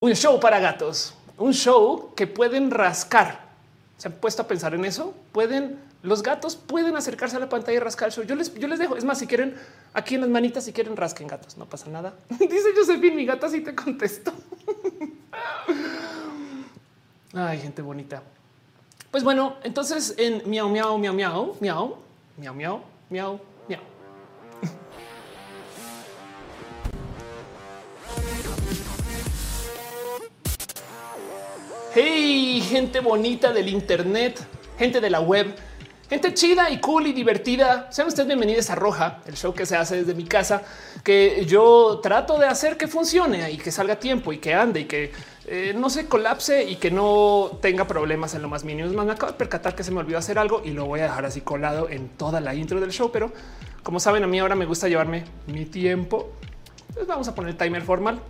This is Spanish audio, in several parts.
Un show para gatos, un show que pueden rascar. ¿Se han puesto a pensar en eso? Pueden, los gatos pueden acercarse a la pantalla y rascar el show. Yo les, yo les dejo. Es más, si quieren, aquí en las manitas, si quieren, rasquen gatos, no pasa nada. Dice Josephine, mi gata sí te contesto. Ay, gente bonita. Pues bueno, entonces en miau, miau, miau, miau, miau, miau, miau, miau, Hey, gente bonita del Internet, gente de la web, gente chida y cool y divertida. Sean ustedes bienvenidos a Roja, el show que se hace desde mi casa, que yo trato de hacer que funcione y que salga a tiempo y que ande y que eh, no se colapse y que no tenga problemas en lo más mínimo. Me acabo de percatar que se me olvidó hacer algo y lo voy a dejar así colado en toda la intro del show. Pero como saben, a mí ahora me gusta llevarme mi tiempo. Entonces vamos a poner el timer formal.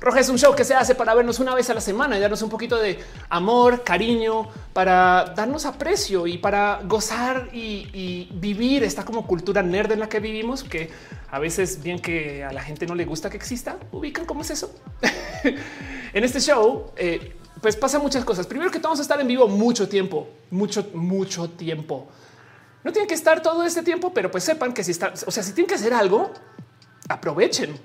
Roja es un show que se hace para vernos una vez a la semana y darnos un poquito de amor, cariño, para darnos aprecio y para gozar y, vivir esta como cultura nerd en la que vivimos, que a veces bien que a la gente no le gusta que exista, ubican cómo es eso. en este show, eh, pues pasa muchas cosas. Primero que vamos a estar en vivo mucho tiempo, mucho, mucho tiempo. No tienen que estar todo este tiempo, pero pues sepan que si está, o sea, si tienen que hacer algo, aprovechen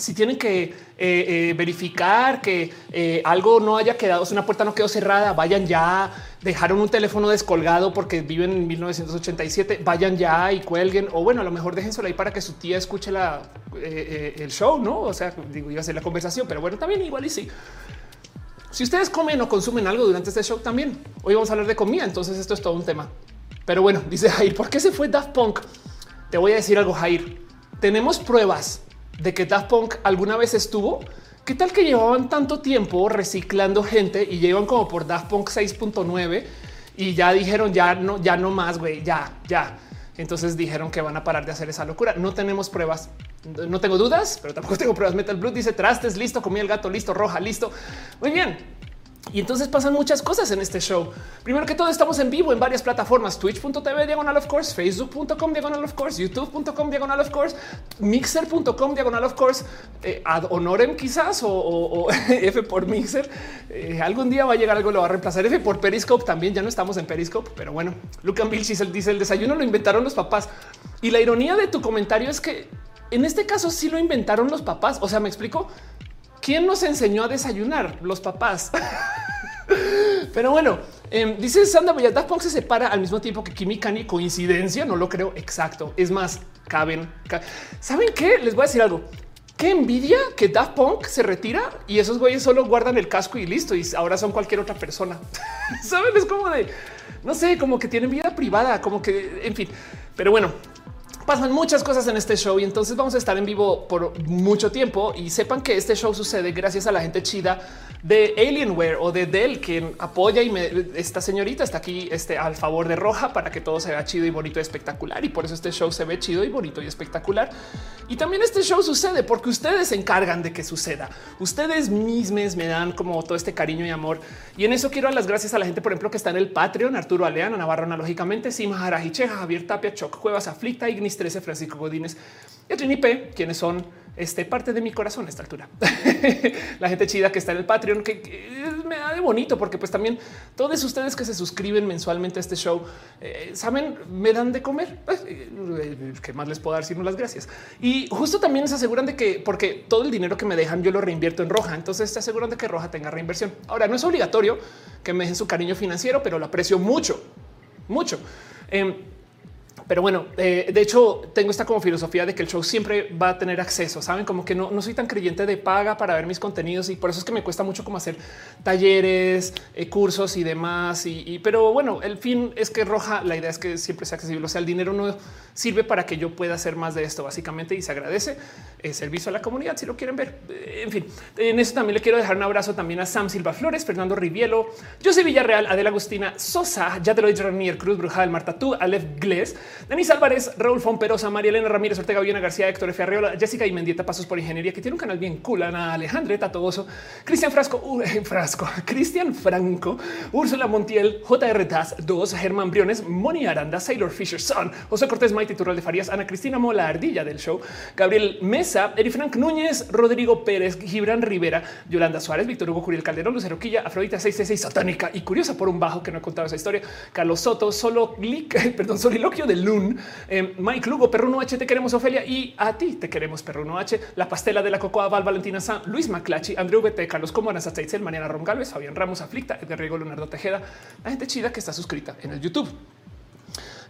si tienen que eh, eh, verificar que eh, algo no haya quedado, si una puerta no quedó cerrada, vayan ya, dejaron un teléfono descolgado porque viven en 1987, vayan ya y cuelguen, o bueno, a lo mejor déjenselo ahí para que su tía escuche la, el show, ¿no? O sea, digo, iba a ser la conversación, pero bueno, también igual y sí. Si ustedes comen o consumen algo durante este show también, hoy vamos a hablar de comida, entonces esto es todo un tema. Pero bueno, dice Jair, ¿por qué se fue Daft Punk? Te voy a decir algo, Jair. Tenemos pruebas de que Daft Punk alguna vez estuvo. ¿Qué tal que llevaban tanto tiempo reciclando gente y llevan como por Daft Punk 6.9 y ya dijeron ya no, ya no más, güey, ya, ya. Entonces dijeron que van a parar de hacer esa locura. No tenemos pruebas. No tengo dudas, pero tampoco tengo pruebas. Metal Blue dice trastes, listo, comí el gato, listo, roja, listo. Muy bien. Y entonces pasan muchas cosas en este show. Primero que todo, estamos en vivo en varias plataformas: twitch.tv diagonal of course, facebook.com diagonal of course, youtube.com diagonal of course, mixer.com diagonal of course, eh, ad honorem quizás o, F por mixer. Eh, algún día va a llegar algo, lo va a reemplazar F por Periscope. También ya no estamos en Periscope, pero bueno, Lucan Vilchis dice el desayuno lo inventaron los papás. Y la ironía de tu comentario es que en este caso sí lo inventaron los papás. O sea, me explico. ¿Quién nos enseñó a desayunar? Los papás. Pero bueno, eh, dice Sandra Daft Punk se separa al mismo tiempo que Kimi Kani. Coincidencia, no lo creo. Exacto. Es más, caben. ¿Saben qué? Les voy a decir algo. Qué envidia que Daft Punk se retira y esos güeyes solo guardan el casco y listo. Y ahora son cualquier otra persona. Saben, es como de no sé, como que tienen vida privada, como que en fin. Pero bueno, pasan muchas cosas en este show y entonces vamos a estar en vivo por mucho tiempo y sepan que este show sucede gracias a la gente chida de Alienware o de Dell, quien apoya y me, esta señorita está aquí este, al favor de Roja para que todo se vea chido y bonito y espectacular. Y por eso este show se ve chido y bonito y espectacular. Y también este show sucede porque ustedes se encargan de que suceda. Ustedes mismos me dan como todo este cariño y amor. Y en eso quiero dar las gracias a la gente, por ejemplo, que está en el Patreon, Arturo Aleano, Navarro analógicamente, Sima Jarajicheja, Javier Tapia, Choc Cuevas, Aflicta, Ignis 13, Francisco Godínez y Trini P, quienes son este, parte de mi corazón a esta altura. la gente chida que está en el Patreon, que, me da de bonito, porque pues también todos ustedes que se suscriben mensualmente a este show, eh, saben, me dan de comer. Eh, ¿Qué más les puedo dar sino las gracias? Y justo también se aseguran de que, porque todo el dinero que me dejan yo lo reinvierto en Roja, entonces se aseguran de que Roja tenga reinversión. Ahora, no es obligatorio que me dejen su cariño financiero, pero lo aprecio mucho, mucho. Em, pero bueno, eh, de hecho, tengo esta como filosofía de que el show siempre va a tener acceso. Saben como que no, no soy tan creyente de paga para ver mis contenidos y por eso es que me cuesta mucho como hacer talleres, eh, cursos y demás. Y, pero bueno, el fin es que roja. La idea es que siempre sea accesible. O sea, el dinero no sirve para que yo pueda hacer más de esto, básicamente, y se agradece el servicio a la comunidad si lo quieren ver. Eh, en fin, en eso también le quiero dejar un abrazo también a Sam Silva Flores, Fernando Rivielo, José Villarreal, Adela Agustina Sosa, ya te lo he dicho, Ranier Cruz, Brujal, Marta Tú, Aleph Gles. Denis Álvarez, Raúl Fomperosa, María Elena Ramírez, Ortega Viena García, Héctor F. Arriola, Jessica y Mendieta Pasos por Ingeniería, que tiene un canal bien cool, Ana Alejandre, Tatogoso, Cristian Frasco, Frasco, Cristian Franco, Úrsula Montiel, JR Taz, 2, Germán Briones, Moni Aranda, Sailor Fisher Son, José Cortés Maite Tural de Farías, Ana Cristina Mola Ardilla del show, Gabriel Mesa, Eri Frank Núñez, Rodrigo Pérez, Gibran Rivera, Yolanda Suárez, Víctor Hugo Curiel Calderón, Lucero Quilla, Afrodita 666 satánica y curiosa por un bajo que no he contado esa historia, Carlos Soto, solo clic, perdón, soliloquio de Eh, Mike Lugo, Perruno H, te queremos Ofelia. Y a ti te queremos Perruno H, la pastela de la cocoa Val Valentina San, Luis Maclachi, Andrew VT, Carlos Comoras, Azaitzel, Mariana Rom Galvez, Fabián Ramos, Aflicta, Edgar Riego, Leonardo Tejeda, la gente chida que está suscrita en el YouTube.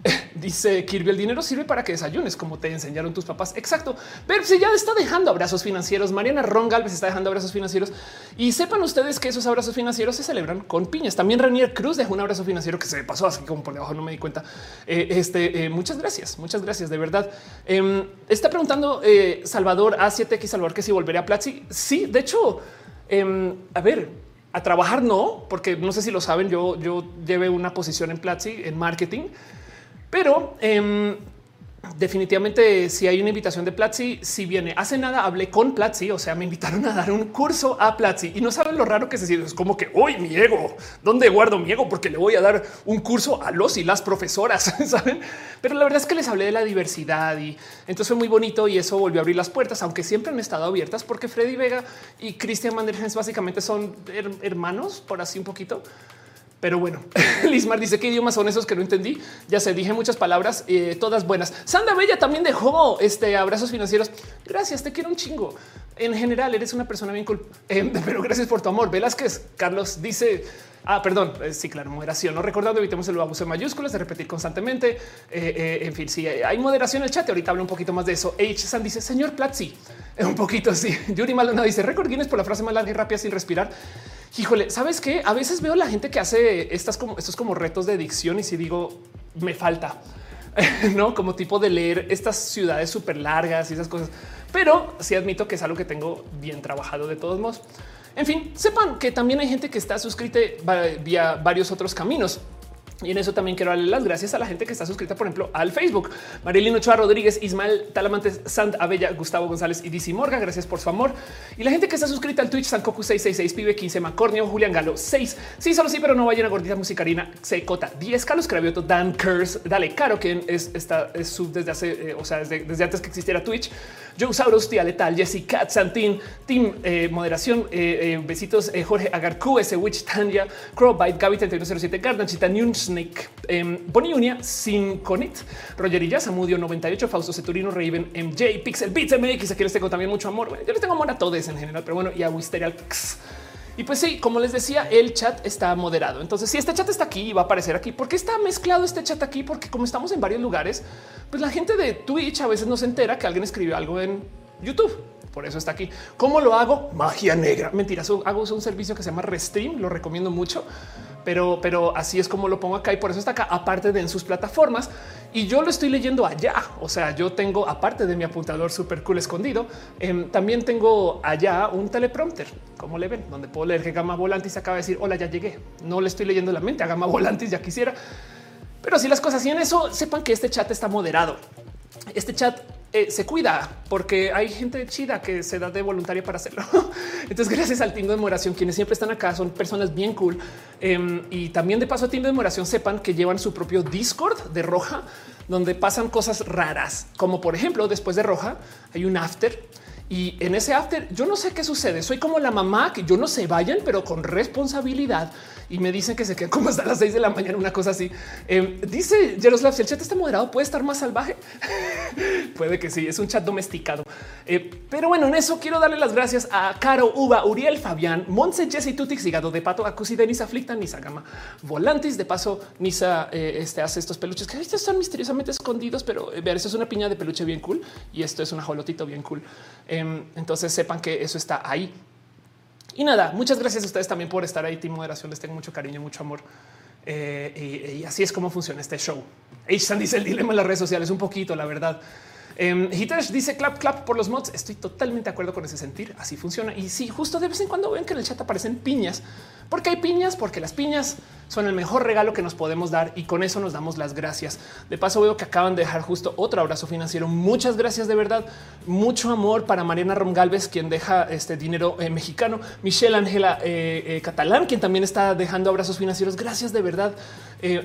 Dice Kirby, el dinero sirve para que desayunes como te enseñaron tus papás. Exacto. Pero si ya está dejando abrazos financieros, Mariana Ron Galvez está dejando abrazos financieros y sepan ustedes que esos abrazos financieros se celebran con piñas. También Ranier Cruz dejó un abrazo financiero que se pasó así como por debajo, no me di cuenta. Eh, este, eh, muchas gracias, muchas gracias de verdad. Em, está preguntando eh, Salvador A7X Salvador que si volveré a Platzi. Sí, de hecho, em, a ver, a trabajar no, porque no sé si lo saben, yo, yo llevé una posición en Platzi en marketing pero eh, definitivamente si hay una invitación de Platzi, si viene hace nada hablé con Platzi, o sea, me invitaron a dar un curso a Platzi y no saben lo raro que se siente. Es como que hoy mi ego, ¿dónde guardo mi ego? Porque le voy a dar un curso a los y las profesoras, saben? Pero la verdad es que les hablé de la diversidad y entonces fue muy bonito y eso volvió a abrir las puertas, aunque siempre han estado abiertas porque Freddy Vega y Christian Manderhens básicamente son hermanos, por así un poquito. Pero bueno, Lismar dice qué idiomas son esos que no entendí. Ya se dije muchas palabras, eh, todas buenas. Sanda Bella también dejó este abrazos financieros. Gracias, te quiero un chingo. En general, eres una persona bien cool, eh, pero gracias por tu amor. Velázquez Carlos dice: Ah, perdón. Eh, sí, claro, moderación. No recordando, evitemos el abuso de mayúsculas, de repetir constantemente. en fin, sí, hay moderación en el chat. Ahorita hablo un poquito más de eso. H. San dice: Señor Platzi, un poquito así. Yuri Malona dice: Record Guinness por la frase más larga y rápida sin respirar. Híjole, sabes qué? A veces veo la gente que hace estas como estos como retos de dicción y si digo me falta, no como tipo de leer estas ciudades súper largas y esas cosas, pero sí admito que es algo que tengo bien trabajado de todos modos. En fin, sepan que también hay gente que está suscrita vía varios otros caminos. Y en eso también quiero darle las gracias a la gente que está suscrita, por ejemplo, al Facebook. Marilino Ochoa Rodríguez, Ismael Talamantes, Sant Abella, Gustavo González y DC Morga. Gracias por su amor. Y la gente que está suscrita al Twitch, Sankoku 666, Pibe 15, Macornio, Julián Galo 6. Sí, solo sí, pero no vayan a gordita musicarina, Secota 10, Carlos Cravioto, Dan Curse, Dale Caro, quien es, está, es sub desde hace, eh, o sea, desde, desde antes que existiera Twitch. Joe Sauros, Tía Letal, Jessica Santín, Team eh, Moderación, eh, eh, besitos, Jorge Agarcu, ese Witch Tanya, Crowbite, Gaby 3107, Gardanchita, New Snake, eh, Bonnie Unia, Sinconit, Rogerilla, Samudio 98, Fausto Ceturino, Raven, MJ, Pixel Beats MX, aquí les tengo también mucho amor. yo les tengo amor a todos en general, pero bueno, y a Wisterial. Y pues sí, como les decía, el chat está moderado. Entonces, si este chat está aquí y va a aparecer aquí, ¿por qué está mezclado este chat aquí? Porque como estamos en varios lugares, pues la gente de Twitch a veces no se entera que alguien escribió algo en YouTube. Por eso está aquí. ¿Cómo lo hago? Magia negra. Mentira, hago un servicio que se llama Restream. Lo recomiendo mucho, pero, pero así es como lo pongo acá y por eso está acá, aparte de en sus plataformas. Y yo lo estoy leyendo allá. O sea, yo tengo, aparte de mi apuntador súper cool escondido, em, también tengo allá un teleprompter, como le ven, donde puedo leer que Gama Volantis acaba de decir hola, ya llegué. No le estoy leyendo la mente a Gama Volantis, ya quisiera. Pero si las cosas y en eso sepan que este chat está moderado. Este chat eh, se cuida porque hay gente chida que se da de voluntaria para hacerlo. Entonces, gracias al team de demoración, quienes siempre están acá son personas bien cool. Em, y también de paso, a team de demoración sepan que llevan su propio Discord de roja, donde pasan cosas raras, como por ejemplo, después de roja hay un after y en ese after yo no sé qué sucede. Soy como la mamá que yo no se vayan, pero con responsabilidad y me dicen que se quedan como hasta las seis de la mañana, una cosa así. Em, dice Jaroslav, si el chat está moderado, puede estar más salvaje. puede que sí, es un chat domesticado. Eh, pero bueno, en eso quiero darle las gracias a Caro, Uva, Uriel, Fabián, Monse, Jesse, Tutix, Hígado de Pato, Acusi, Denis, Aflicta, Nisa Gama, Volantis. De paso, Nisa eh, este, hace estos peluches que están misteriosamente escondidos, pero eh, ver, eso es una piña de peluche bien cool y esto es un ajolotito bien cool. Em, entonces sepan que eso está ahí. Y nada, muchas gracias a ustedes también por estar ahí. Team Moderación, les tengo mucho cariño, mucho amor. Eh, y, así es como funciona este show. H dice el dilema en las redes sociales un poquito, la verdad. Hitesh dice clap, clap por los mods. Estoy totalmente de acuerdo con ese sentir. Así funciona. Y sí, justo de vez en cuando ven que en el chat aparecen piñas, Porque hay piñas, porque las piñas son el mejor regalo que nos podemos dar y con eso nos damos las gracias. De paso veo que acaban de dejar justo otro abrazo financiero. Muchas gracias de verdad. Mucho amor para Mariana Romgalves, quien deja este dinero eh, mexicano. Michelle Ángela eh, eh, Catalán, quien también está dejando abrazos financieros. Gracias de verdad.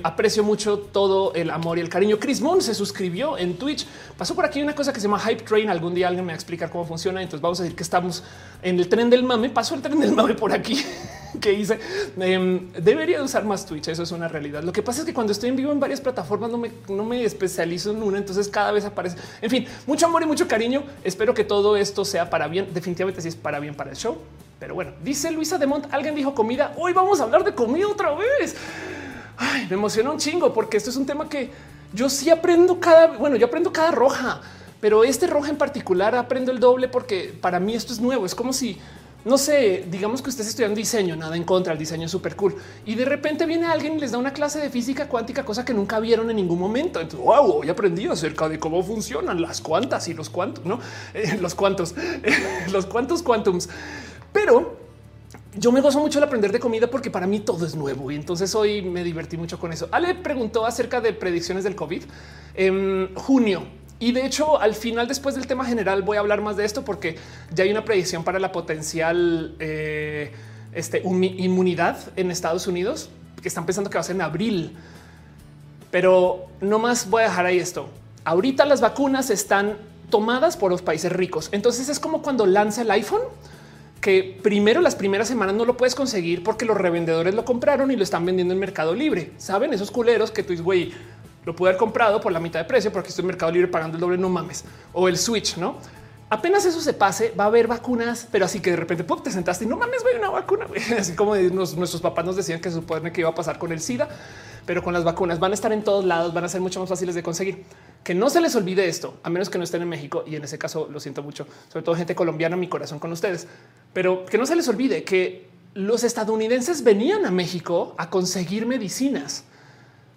aprecio mucho todo el amor y el cariño. Chris Moon se suscribió en Twitch. Pasó por aquí una cosa que se llama Hype Train. Algún día alguien me va a explicar cómo funciona. Entonces vamos a decir que estamos en el tren del mame. Pasó el tren del mame por aquí que hice. Em, debería usar más Twitch. Eso es una realidad. Lo que pasa es que cuando estoy en vivo en varias plataformas no me, no me especializo en una, entonces cada vez aparece. En fin, mucho amor y mucho cariño. Espero que todo esto sea para bien. Definitivamente sí es para bien para el show. Pero bueno, dice Luisa de Mont, alguien dijo comida. Hoy vamos a hablar de comida otra vez. Me emociona un chingo porque esto es un tema que yo sí aprendo cada, bueno, yo aprendo cada roja, pero este roja en particular aprendo el doble porque para mí esto es nuevo. Es como si no sé, digamos que ustedes estudian diseño, nada en contra, el diseño es súper cool. Y de repente viene alguien y les da una clase de física cuántica, cosa que nunca vieron en ningún momento. Entonces, wow, hoy aprendí acerca de cómo funcionan las cuantas y los cuantos, no eh, los cuantos, los cuantos quantums. Pero yo me gozo mucho al aprender de comida porque para mí todo es nuevo y entonces hoy me divertí mucho con eso. Ale preguntó acerca de predicciones del COVID en junio. Y de hecho, al final, después del tema general, voy a hablar más de esto porque ya hay una predicción para la potencial eh, este, inmunidad en Estados Unidos que están pensando que va a ser en abril. Pero no más voy a dejar ahí esto. Ahorita las vacunas están tomadas por los países ricos. Entonces es como cuando lanza el iPhone, que primero las primeras semanas no lo puedes conseguir porque los revendedores lo compraron y lo están vendiendo en Mercado Libre. Saben esos culeros que tú dices, güey, lo pude haber comprado por la mitad de precio porque estoy en Mercado Libre pagando el doble, no mames. O el Switch, ¿no? Apenas eso se pase, va a haber vacunas, pero así que de repente te sentaste y no mames, voy una vacuna. Así como nuestros papás nos decían que se supone que iba a pasar con el SIDA, pero con las vacunas van a estar en todos lados, van a ser mucho más fáciles de conseguir. Que no se les olvide esto, a menos que no estén en México y en ese caso lo siento mucho, sobre todo gente colombiana, mi corazón con ustedes, pero que no se les olvide que los estadounidenses venían a México a conseguir medicinas.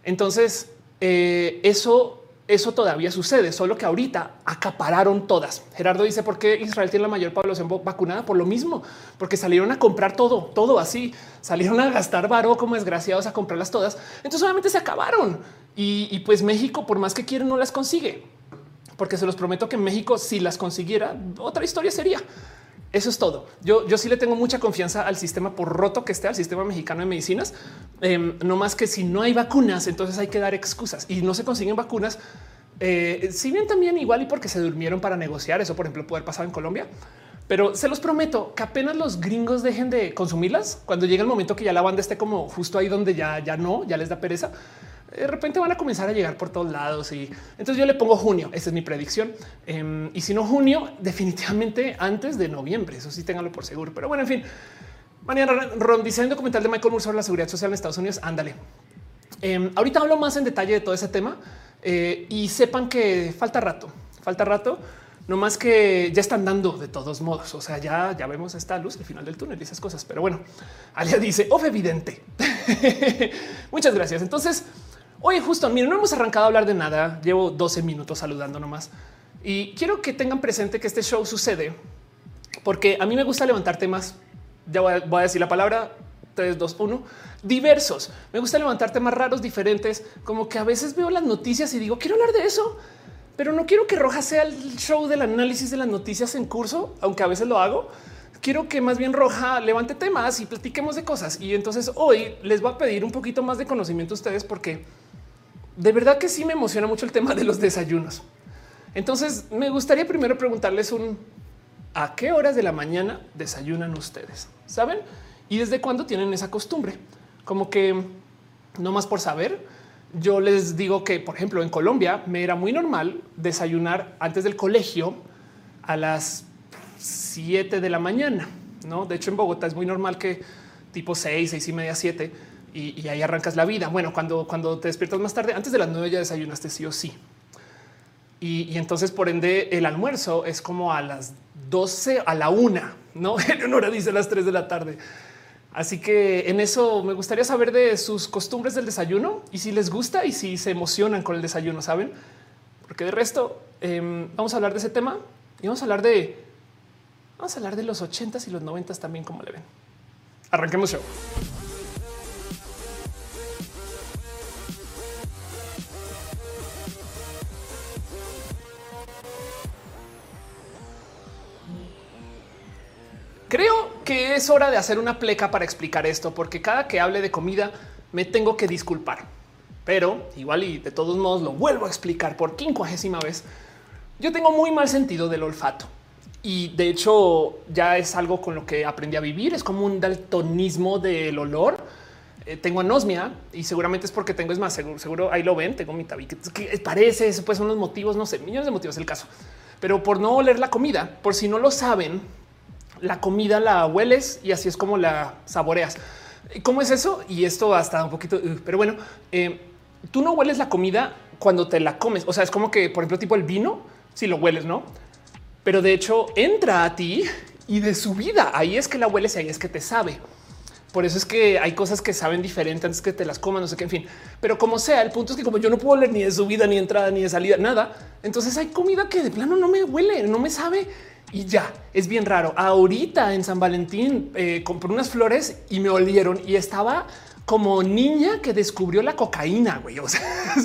Entonces, eh, eso, eso todavía sucede, solo que ahorita acapararon todas. Gerardo dice por qué Israel tiene la mayor población vacunada por lo mismo, porque salieron a comprar todo, todo así, salieron a gastar varo como desgraciados a comprarlas todas. Entonces solamente se acabaron y, pues México, por más que quieren, no las consigue, porque se los prometo que México, si las consiguiera, otra historia sería. Eso es todo. Yo, yo sí le tengo mucha confianza al sistema, por roto que esté, al sistema mexicano de medicinas. Em, no más que si no hay vacunas, entonces hay que dar excusas y no se consiguen vacunas. Eh, si bien también igual y porque se durmieron para negociar, eso por ejemplo puede pasar en Colombia, pero se los prometo que apenas los gringos dejen de consumirlas, cuando llegue el momento que ya la banda esté como justo ahí donde ya, ya no, ya les da pereza, de repente van a comenzar a llegar por todos lados y entonces yo le pongo junio. Esa es mi predicción. Em, y si no junio, definitivamente antes de noviembre. Eso sí, ténganlo por seguro. Pero bueno, en fin, mañana Ron dice un documental de Michael Moore sobre la seguridad social en Estados Unidos. Ándale. Em, ahorita hablo más en detalle de todo ese tema eh, y sepan que falta rato, falta rato. No más que ya están dando de todos modos. O sea, ya, ya vemos esta luz al final del túnel y esas cosas. Pero bueno, Alia dice, of evidente. Muchas gracias. Entonces, Oye, justo, miren, no hemos arrancado a hablar de nada. Llevo 12 minutos saludando nomás. Y quiero que tengan presente que este show sucede porque a mí me gusta levantar temas. Ya voy a, decir la palabra 3, 2, 1. Diversos. Me gusta levantar temas raros, diferentes. Como que a veces veo las noticias y digo, quiero hablar de eso, pero no quiero que Roja sea el show del análisis de las noticias en curso, aunque a veces lo hago. Quiero que más bien Roja levante temas y platiquemos de cosas. Y entonces hoy les voy a pedir un poquito más de conocimiento a ustedes porque de verdad que sí me emociona mucho el tema de los desayunos. Entonces me gustaría primero preguntarles un a qué horas de la mañana desayunan ustedes, saben? Y desde cuándo tienen esa costumbre, como que no más por saber. Yo les digo que, por ejemplo, en Colombia me era muy normal desayunar antes del colegio a las 7 de la mañana. No, de hecho, en Bogotá es muy normal que tipo 6, seis y media, 7 y, ahí arrancas la vida. Bueno, cuando, cuando te despiertas más tarde, antes de las nueve ya desayunaste sí o sí. Y, entonces, por ende, el almuerzo es como a las 12 a la una, no? En hora dice las 3 de la tarde. Así que en eso me gustaría saber de sus costumbres del desayuno y si les gusta y si se emocionan con el desayuno, saben? Porque de resto em, vamos a hablar de ese tema y vamos a hablar de vamos a hablar de los ochentas y los noventas también, como le ven. Arranquemos show. Es hora de hacer una pleca para explicar esto, porque cada que hable de comida me tengo que disculpar. Pero igual y de todos modos lo vuelvo a explicar por quincuagésima vez. Yo tengo muy mal sentido del olfato y de hecho ya es algo con lo que aprendí a vivir. Es como un daltonismo del olor. Eh, tengo anosmia y seguramente es porque tengo, es más seguro, seguro ahí lo ven. Tengo mi tabique que parece eso, pues son los motivos, no sé, millones de motivos el caso, pero por no oler la comida, por si no lo saben, la comida la hueles y así es como la saboreas. ¿Cómo es eso? Y esto hasta un poquito, uh, pero bueno, eh, tú no hueles la comida cuando te la comes. O sea, es como que, por ejemplo, tipo el vino, si lo hueles, no? Pero de hecho entra a ti y de su vida ahí es que la hueles y ahí es que te sabe. Por eso es que hay cosas que saben diferente antes que te las coman, no sé qué, en fin. Pero como sea, el punto es que como yo no puedo oler ni de subida, ni entrada, ni de salida, nada. Entonces hay comida que de plano no me huele, no me sabe y ya es bien raro. Ahorita en San Valentín eh, compré unas flores y me olieron y estaba como niña que descubrió la cocaína, güey. O sea,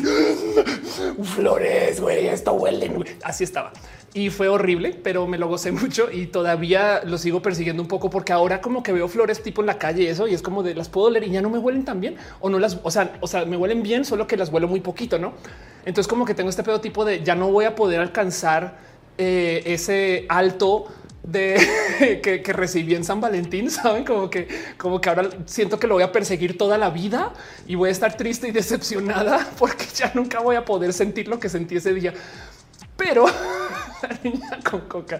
flores, güey, esto huele. Así estaba y fue horrible, pero me lo gocé mucho y todavía lo sigo persiguiendo un poco porque ahora como que veo flores tipo en la calle eso y es como de las puedo oler y ya no me huelen tan bien o no las, o sea, o sea, me huelen bien, solo que las huelo muy poquito, no? Entonces como que tengo este pedo tipo de ya no voy a poder alcanzar eh, ese alto de que, recibí en San Valentín, saben como que, como que ahora siento que lo voy a perseguir toda la vida y voy a estar triste y decepcionada porque ya nunca voy a poder sentir lo que sentí ese día. Pero la niña con coca.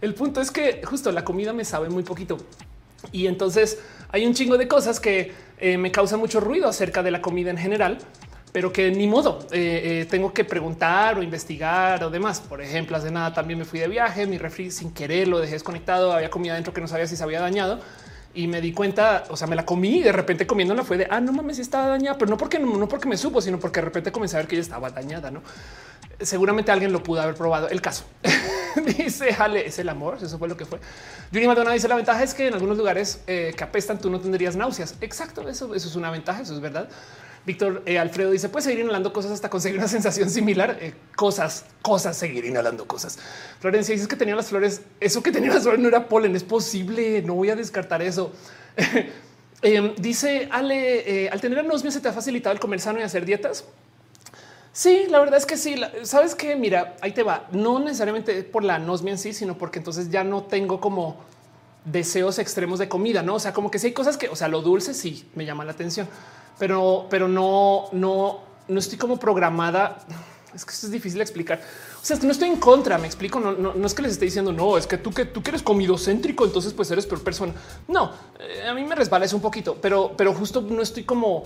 El punto es que justo la comida me sabe muy poquito y entonces hay un chingo de cosas que eh, me causan mucho ruido acerca de la comida en general pero que ni modo eh, eh, tengo que preguntar o investigar o demás. Por ejemplo, hace nada también me fui de viaje, mi refri sin querer lo dejé desconectado, había comida dentro que no sabía si se había dañado y me di cuenta, o sea, me la comí de repente comiéndola fue de, ah, no mames, si estaba dañada, pero no porque no, porque me supo, sino porque de repente comencé a ver que ella estaba dañada, ¿no? Seguramente alguien lo pudo haber probado. El caso dice, jale, es el amor, eso fue lo que fue. Yuri Madonna dice, la ventaja es que en algunos lugares eh, que apestan tú no tendrías náuseas. Exacto, eso, eso es una ventaja, eso es verdad. Víctor eh, Alfredo dice: Puedes seguir inhalando cosas hasta conseguir una sensación similar. Eh, cosas, cosas, seguir inhalando cosas. Florencia dice que tenía las flores. Eso que tenía las flores no era polen. Es posible. No voy a descartar eso. Em, dice Ale: eh, Al tener anosmia, se te ha facilitado el comer sano y hacer dietas. Sí, la verdad es que sí. Sabes que mira, ahí te va. No necesariamente por la anosmia en sí, sino porque entonces ya no tengo como deseos extremos de comida, no? O sea, como que si hay cosas que, o sea, lo dulce sí me llama la atención pero, pero no, no, no estoy como programada. Es que esto es difícil explicar. O sea, no estoy en contra, me explico. No, no, no es que les esté diciendo no, es que tú que tú que eres comido céntrico, entonces pues eres peor persona. No, eh, a mí me resbala eso un poquito, pero, pero justo no estoy como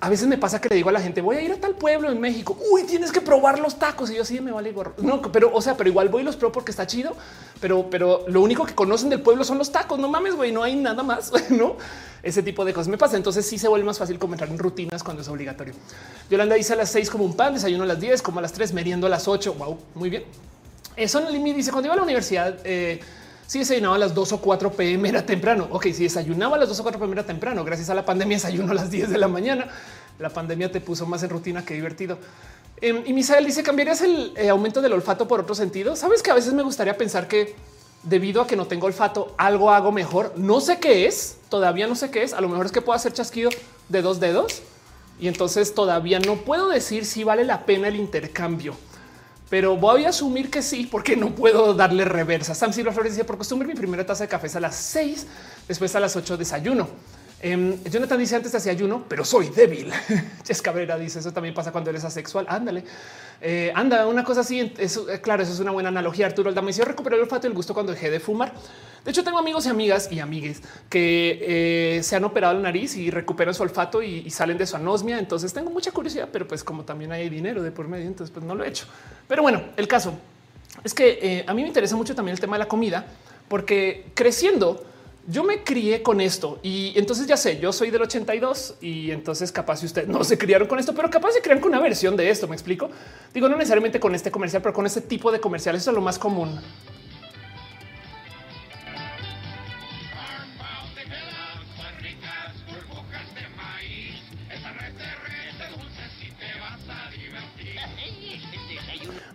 a veces me pasa que le digo a la gente voy a ir a tal pueblo en México. Uy, tienes que probar los tacos y yo sí me vale gorro. No, pero o sea, pero igual voy y los pruebo porque está chido, pero, pero lo único que conocen del pueblo son los tacos. No mames, güey, no hay nada más, no? Ese tipo de cosas me pasa. Entonces sí se vuelve más fácil comentar en rutinas cuando es obligatorio. Yolanda dice a las seis como un pan, desayuno a las 10, como a las tres, meriendo a las 8. Wow, muy bien. Eso en el dice cuando iba a la universidad, eh, si desayunaba a las 2 o 4 pm era temprano. Ok, si desayunaba a las 2 o 4 pm era temprano. Gracias a la pandemia desayuno a las 10 de la mañana. La pandemia te puso más en rutina que divertido. Em, y Misael dice, ¿cambiarías el eh, aumento del olfato por otro sentido? Sabes que a veces me gustaría pensar que debido a que no tengo olfato, algo hago mejor. No sé qué es, todavía no sé qué es. A lo mejor es que puedo hacer chasquido de dos dedos y entonces todavía no puedo decir si vale la pena el intercambio pero voy a asumir que sí, porque no puedo darle reversa. Sam Silva Flores decía por costumbre mi primera taza de café es a las seis, después a las ocho desayuno. Eh, Jonathan dice antes hacía ayuno, pero soy débil. Jess Cabrera dice eso también pasa cuando eres asexual. Ándale, eh, anda una cosa así. Eso, eh, claro, eso es una buena analogía. Arturo Aldama dice recuperé el olfato y el gusto cuando dejé de fumar. De hecho, tengo amigos y amigas y amigues que eh, se han operado la nariz y recuperan su olfato y, salen de su anosmia. Entonces tengo mucha curiosidad, pero pues como también hay dinero de por medio, entonces pues no lo he hecho. Pero bueno, el caso es que a mí me interesa mucho también el tema de la comida, porque creciendo yo me crié con esto y entonces ya sé, yo soy del 82 y entonces capaz si ustedes no se criaron con esto, pero capaz se crean con una versión de esto. Me explico. Digo, no necesariamente con este comercial, pero con este tipo de comerciales. Eso es lo más común.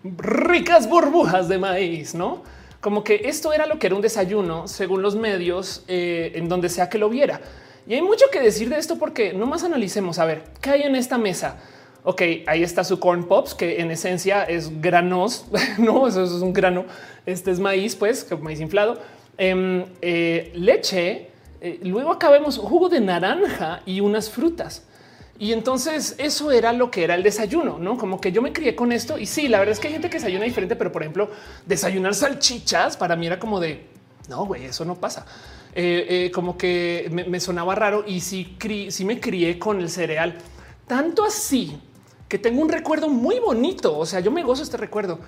Ricas burbujas de maíz, no? Como que esto era lo que era un desayuno según los medios eh, en donde sea que lo viera. Y hay mucho que decir de esto porque no más analicemos a ver qué hay en esta mesa. Ok, ahí está su corn pops, que en esencia es granos, no, eso es un grano. Este es maíz, pues, maíz inflado, em, eh, leche. Eh, luego acabemos jugo de naranja y unas frutas. Y entonces eso era lo que era el desayuno, no como que yo me crié con esto. Y sí, la verdad es que hay gente que desayuna diferente, pero por ejemplo, desayunar salchichas para mí era como de no, güey, eso no pasa. Eh, como que me, sonaba raro y sí, sí me crié con el cereal. Tanto así que tengo un recuerdo muy bonito. O sea, yo me gozo este recuerdo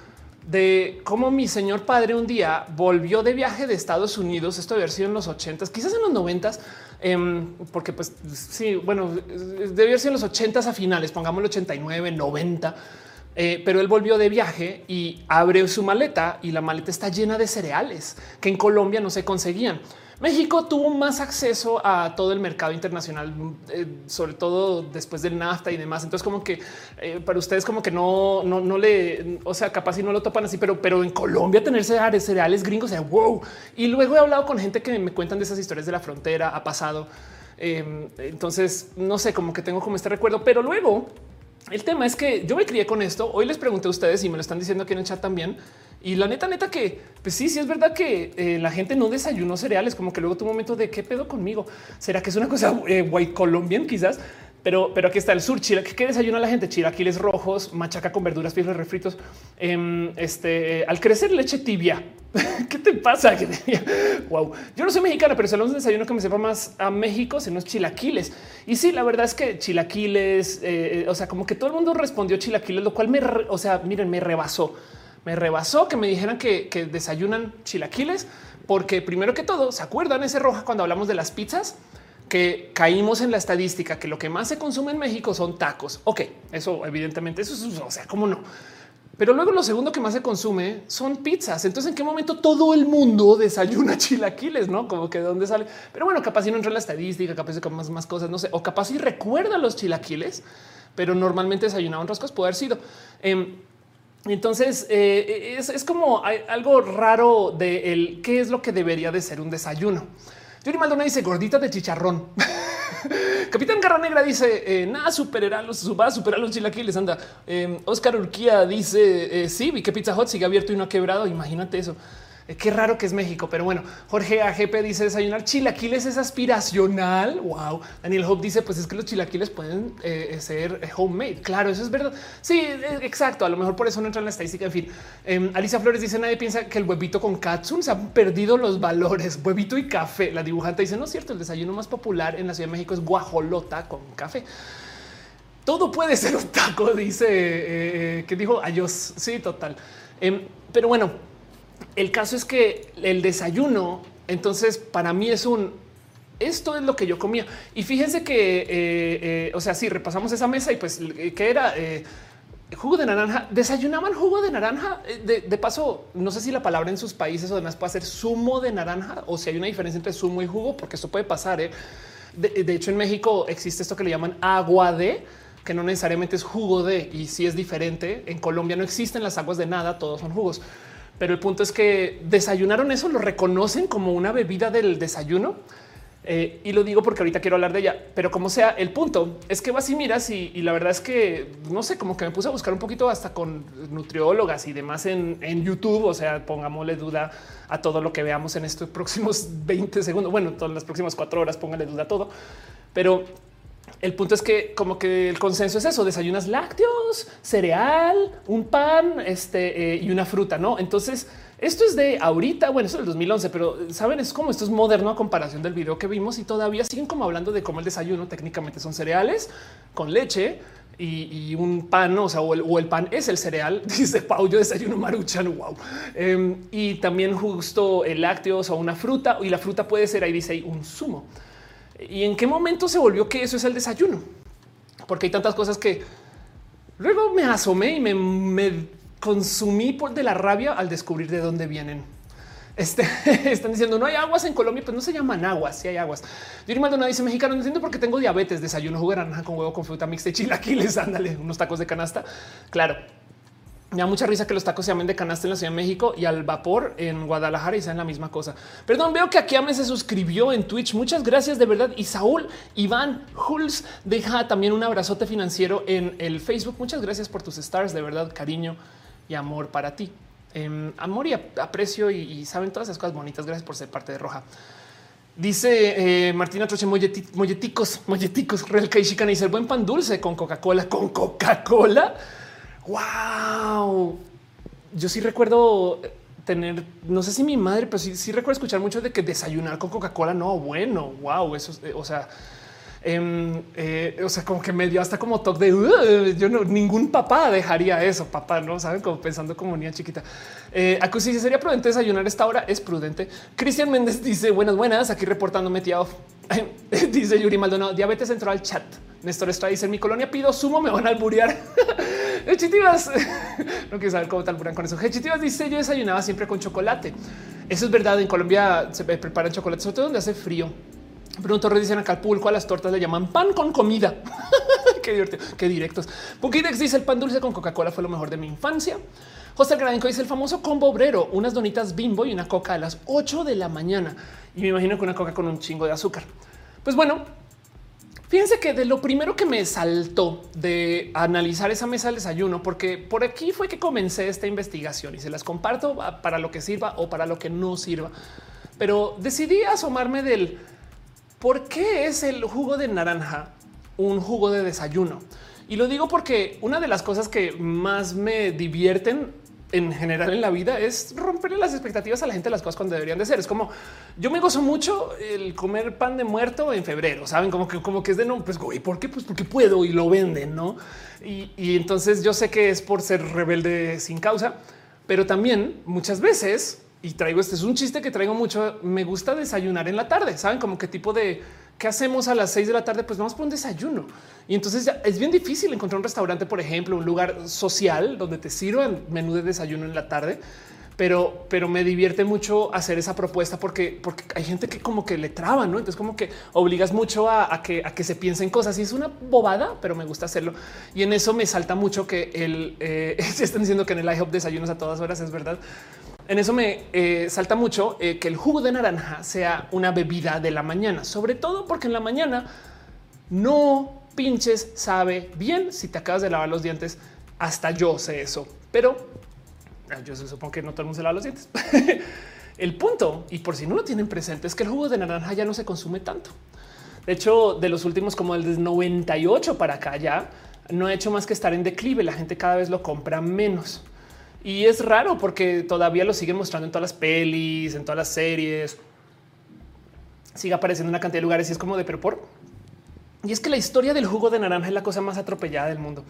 de cómo mi señor padre un día volvió de viaje de Estados Unidos. Esto haber sido en los ochentas, quizás en los noventas, em, porque pues sí, bueno, haber sido en los ochentas a finales, pongamos el 89, 90. Eh, pero él volvió de viaje y abre su maleta y la maleta está llena de cereales que en Colombia no se conseguían. México tuvo más acceso a todo el mercado internacional, eh, sobre todo después del NAFTA y demás. Entonces, como que eh, para ustedes, como que no, no, no le, o sea, capaz si no lo topan así, pero, pero en Colombia tener cereales, cereales gringos, sea, wow. Y luego he hablado con gente que me cuentan de esas historias de la frontera, ha pasado. Em, entonces, no sé, como que tengo como este recuerdo, pero luego el tema es que yo me crié con esto. Hoy les pregunté a ustedes y me lo están diciendo aquí en el chat también. Y la neta, neta que pues sí, sí es verdad que eh, la gente no desayunó cereales, como que luego tu momento de qué pedo conmigo. Será que es una cosa eh, white colombian quizás, pero, pero aquí está el sur. Chile, ¿qué desayuna la gente? Chilaquiles rojos, machaca con verduras, frijos refritos. Em, este al crecer leche tibia. ¿Qué te pasa? wow. Yo no soy mexicana, pero solo un desayuno que me sepa más a México, sino es chilaquiles. Y sí, la verdad es que chilaquiles, eh, o sea, como que todo el mundo respondió chilaquiles, lo cual me, o sea, miren, me rebasó me rebasó que me dijeran que, desayunan chilaquiles, porque primero que todo, ¿se acuerdan ese roja cuando hablamos de las pizzas? Que caímos en la estadística que lo que más se consume en México son tacos. Ok, eso evidentemente, eso es, o sea, cómo no. Pero luego lo segundo que más se consume son pizzas. Entonces, ¿en qué momento todo el mundo desayuna chilaquiles? No como que de dónde sale. Pero bueno, capaz si no entra en la estadística, capaz de más, más cosas, no sé, o capaz si recuerda los chilaquiles, pero normalmente desayunaban otras cosas. Puede haber sido. Em, entonces eh, es, como algo raro de el qué es lo que debería de ser un desayuno. Yuri Maldonado dice gordita de chicharrón. Capitán Garra Negra dice eh, nada superará los va a superar los chilaquiles. Anda. Eh, Oscar Urquía dice sí, vi que Pizza Hut sigue abierto y no ha quebrado. Imagínate eso. Eh, qué raro que es México, pero bueno, Jorge AGP dice desayunar chilaquiles es aspiracional. Wow. Daniel Hope dice pues es que los chilaquiles pueden eh, ser homemade. Claro, eso es verdad. Sí, eh, exacto. A lo mejor por eso no entra en la estadística. En fin, em, Alicia Flores dice nadie piensa que el huevito con katsun se han perdido los valores. Huevito y café. La dibujante dice no es cierto. El desayuno más popular en la Ciudad de México es guajolota con café. Todo puede ser un taco, dice que dijo Ayos. Sí, total. Em, pero bueno, el caso es que el desayuno, entonces para mí es un esto es lo que yo comía. Y fíjense que, eh, eh, o sea, si repasamos esa mesa y pues que era eh, jugo de naranja, desayunaban jugo de naranja. De, paso, no sé si la palabra en sus países o demás puede ser zumo de naranja o si hay una diferencia entre zumo y jugo, porque esto puede pasar. De, de, hecho, en México existe esto que le llaman agua de que no necesariamente es jugo de y si es diferente. En Colombia no existen las aguas de nada, todos son jugos. Pero el punto es que desayunaron eso, lo reconocen como una bebida del desayuno. Eh, y lo digo porque ahorita quiero hablar de ella, pero como sea, el punto es que vas y miras y, la verdad es que no sé, como que me puse a buscar un poquito hasta con nutriólogas y demás en, en YouTube. O sea, pongámosle duda a todo lo que veamos en estos próximos 20 segundos. Bueno, todas las próximas cuatro horas, póngale duda a todo, pero el punto es que como que el consenso es eso, desayunas lácteos, cereal, un pan este, eh, y una fruta, ¿no? Entonces, esto es de ahorita, bueno, eso es del 2011, pero saben, es como esto es moderno a comparación del video que vimos y todavía siguen como hablando de cómo el desayuno técnicamente son cereales con leche y, un pan, o sea, o el, pan es el cereal, dice Pau, yo desayuno maruchan, wow. Em, y también justo el lácteos o una fruta, y la fruta puede ser, ahí dice, ahí, un zumo. ¿Y en qué momento se volvió que eso es el desayuno? Porque hay tantas cosas que luego me asomé y me, consumí por de la rabia al descubrir de dónde vienen. Este, están diciendo no hay aguas en Colombia, pues no se llaman aguas, si hay aguas. Yuri Maldonado dice mexicano, no entiendo por qué tengo diabetes, desayuno jugo naranja con huevo con fruta mixta y chilaquiles, ándale, unos tacos de canasta. Claro, Me da mucha risa que los tacos se llamen de canasta en la Ciudad de México y al vapor en Guadalajara y sean la misma cosa. Perdón, veo que aquí Ame se suscribió en Twitch. Muchas gracias de verdad. Y Saúl Iván Huls deja también un abrazote financiero en el Facebook. Muchas gracias por tus stars. De verdad, cariño y amor para ti. Em, amor y aprecio y, saben todas esas cosas bonitas. Gracias por ser parte de Roja. Dice eh, Martina Troche, molleticos, molleticos, real y dice el buen pan dulce con Coca-Cola, con Coca-Cola. Wow. Yo sí recuerdo tener, no sé si mi madre, pero sí, sí recuerdo escuchar mucho de que desayunar con Coca-Cola. No, bueno, wow, eso, eh, o sea, em, eh, o sea, como que me dio hasta como toque de yo no, ningún papá dejaría eso. Papá, no saben como pensando como niña chiquita. Eh, si sería prudente desayunar esta hora. Es prudente. Cristian Méndez dice buenas, buenas. Aquí reportándome tía. dice Yuri Maldonado. Diabetes entró al chat. Néstor está dice en mi colonia pido sumo, me van a alburear. Hechitivas, no quiero saber cómo te alburean con eso. Hechitivas dice yo desayunaba siempre con chocolate. Eso es verdad. En Colombia se preparan chocolate, sobre todo donde hace frío. Bruno Torres dice en Acapulco a las tortas le llaman pan con comida. qué divertido, qué directos. Pokédex dice el pan dulce con Coca-Cola fue lo mejor de mi infancia. José Granco dice el famoso combo obrero, unas donitas bimbo y una coca a las 8 de la mañana. Y me imagino que una coca con un chingo de azúcar. Pues bueno, Fíjense que de lo primero que me saltó de analizar esa mesa del desayuno, porque por aquí fue que comencé esta investigación y se las comparto para lo que sirva o para lo que no sirva. Pero decidí asomarme del por qué es el jugo de naranja un jugo de desayuno. Y lo digo porque una de las cosas que más me divierten en general en la vida es romperle las expectativas a la gente de las cosas cuando deberían de ser. Es como yo me gozo mucho el comer pan de muerto en febrero, saben como que como que es de no, pues ¿y por qué? Pues porque puedo y lo venden, no? Y, y entonces yo sé que es por ser rebelde sin causa, pero también muchas veces y traigo este es un chiste que traigo mucho. Me gusta desayunar en la tarde, saben como qué tipo de qué hacemos a las seis de la tarde? Pues vamos por un desayuno. Y entonces es bien difícil encontrar un restaurante, por ejemplo, un lugar social donde te sirvan menú de desayuno en la tarde. Pero, pero me divierte mucho hacer esa propuesta porque, porque hay gente que como que le traba, ¿no? Entonces como que obligas mucho a, que, a que se piensen cosas y es una bobada, pero me gusta hacerlo. Y en eso me salta mucho que el eh, se están diciendo que en el IHOP desayunos a todas horas, es verdad. En eso me eh, salta mucho eh, que el jugo de naranja sea una bebida de la mañana, sobre todo porque en la mañana no pinches sabe bien si te acabas de lavar los dientes. Hasta yo sé eso, pero ah, yo supongo que no todo el mundo se lava los dientes. el punto, y por si no lo tienen presente, es que el jugo de naranja ya no se consume tanto. De hecho, de los últimos como el 98 para acá ya no ha hecho más que estar en declive. La gente cada vez lo compra menos. Y es raro porque todavía lo siguen mostrando en todas las pelis, en todas las series. Sigue apareciendo en una cantidad de lugares y es como de pero por. Y es que la historia del jugo de naranja es la cosa más atropellada del mundo.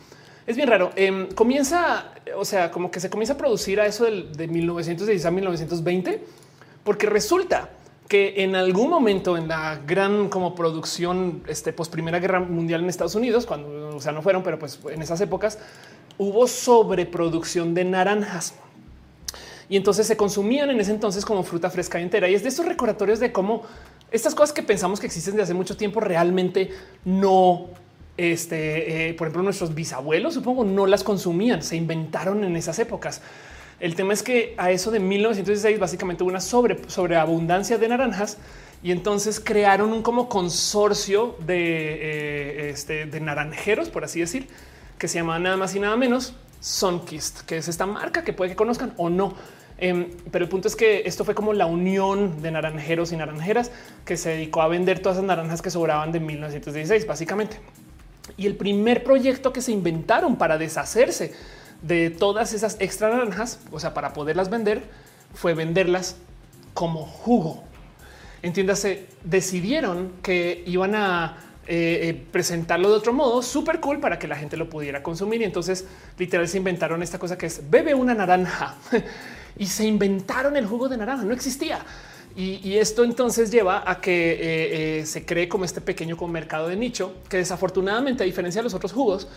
Es bien raro. Em, comienza, o sea, como que se comienza a producir a eso del, de 1916 a 1920, porque resulta que en algún momento en la gran como producción este post Primera Guerra Mundial en Estados Unidos, cuando o sea, no fueron, pero pues en esas épocas hubo sobreproducción de naranjas. Y entonces se consumían en ese entonces como fruta fresca entera. Y es de estos recordatorios de cómo estas cosas que pensamos que existen de hace mucho tiempo realmente no, este, eh, por ejemplo, nuestros bisabuelos, supongo, no las consumían, se inventaron en esas épocas. El tema es que a eso de 1916 básicamente hubo una sobre, sobreabundancia de naranjas y entonces crearon un como consorcio de, eh, este, de naranjeros, por así decir, que se llama nada más y nada menos Sunkist, que es esta marca que puede que conozcan o no. Em, pero el punto es que esto fue como la unión de naranjeros y naranjeras que se dedicó a vender todas las naranjas que sobraban de 1916, básicamente. Y el primer proyecto que se inventaron para deshacerse de todas esas extra naranjas, o sea, para poderlas vender, fue venderlas como jugo. Entiéndase, decidieron que iban a eh, eh, presentarlo de otro modo súper cool para que la gente lo pudiera consumir. Y entonces literal se inventaron esta cosa que es bebe una naranja y se inventaron el jugo de naranja. No existía. Y, esto entonces lleva a que eh, se cree como este pequeño mercado de nicho que desafortunadamente, a diferencia de los otros jugos,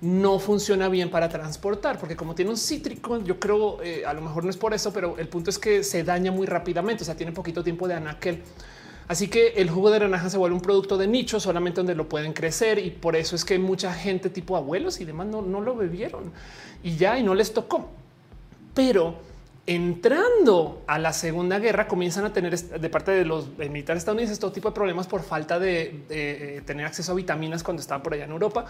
no funciona bien para transportar, porque como tiene un cítrico, yo creo a lo mejor no es por eso, pero el punto es que se daña muy rápidamente. O sea, tiene poquito tiempo de anaquel. Así que el jugo de naranja se vuelve un producto de nicho solamente donde lo pueden crecer y por eso es que mucha gente tipo abuelos y demás no, no lo bebieron y ya y no les tocó. Pero entrando a la Segunda Guerra comienzan a tener de parte de los militares estadounidenses todo tipo de problemas por falta de, eh, tener acceso a vitaminas cuando estaban por allá en Europa.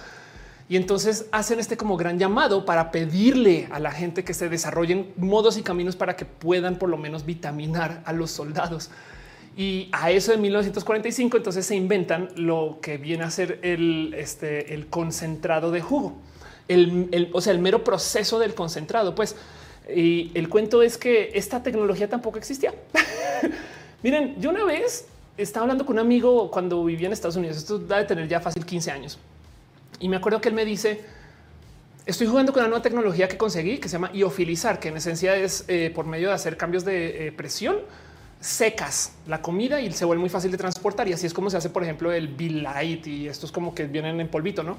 Y entonces hacen este como gran llamado para pedirle a la gente que se desarrollen modos y caminos para que puedan por lo menos vitaminar a los soldados. Y a eso de 1945 entonces se inventan lo que viene a ser el, este, el concentrado de jugo, el, o sea, el mero proceso del concentrado. Pues y el cuento es que esta tecnología tampoco existía. Miren, yo una vez estaba hablando con un amigo cuando vivía en Estados Unidos. Esto da de tener ya fácil 15 años. Y me acuerdo que él me dice, estoy jugando con una nueva tecnología que conseguí que se llama iofilizar, que en esencia es eh, por medio de hacer cambios de eh, presión secas la comida y se vuelve muy fácil de transportar. Y así es como se hace, por ejemplo, el Light y estos como que vienen en polvito, no?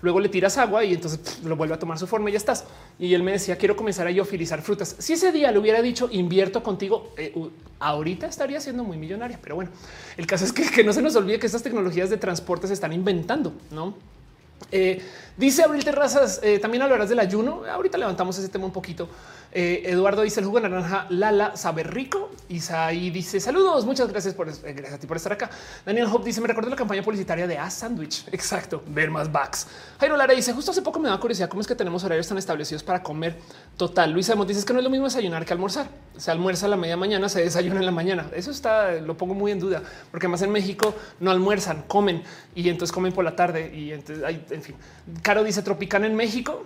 Luego le tiras agua y entonces lo vuelve a tomar su forma y ya estás. Y él me decía, quiero comenzar a iofilizar frutas. Si ese día le hubiera dicho, invierto contigo, eh, ahorita estaría siendo muy millonaria. Pero bueno, el caso es que, que no se nos olvide que estas tecnologías de transporte se están inventando, ¿no? Eh, dice Abril Terrazas, eh, también hablarás del ayuno. Ahorita levantamos ese tema un poquito. Eh, Eduardo dice el jugo de naranja Lala sabe rico. Isaí dice saludos, muchas gracias por gracias a ti por estar acá. Daniel Hope dice me recuerdo la campaña publicitaria de A Sandwich. Exacto, ver más backs. Jairo Lara dice justo hace poco me da curiosidad cómo es que tenemos horarios tan establecidos para comer. Total. Luisa Amos dice que no es lo mismo desayunar que almorzar. Se almuerza a la media mañana, se desayuna en la mañana. Eso está, lo pongo muy en duda, porque más en México no almuerzan, comen y entonces comen por la tarde y entonces hay, en fin. Caro dice Tropicana en México.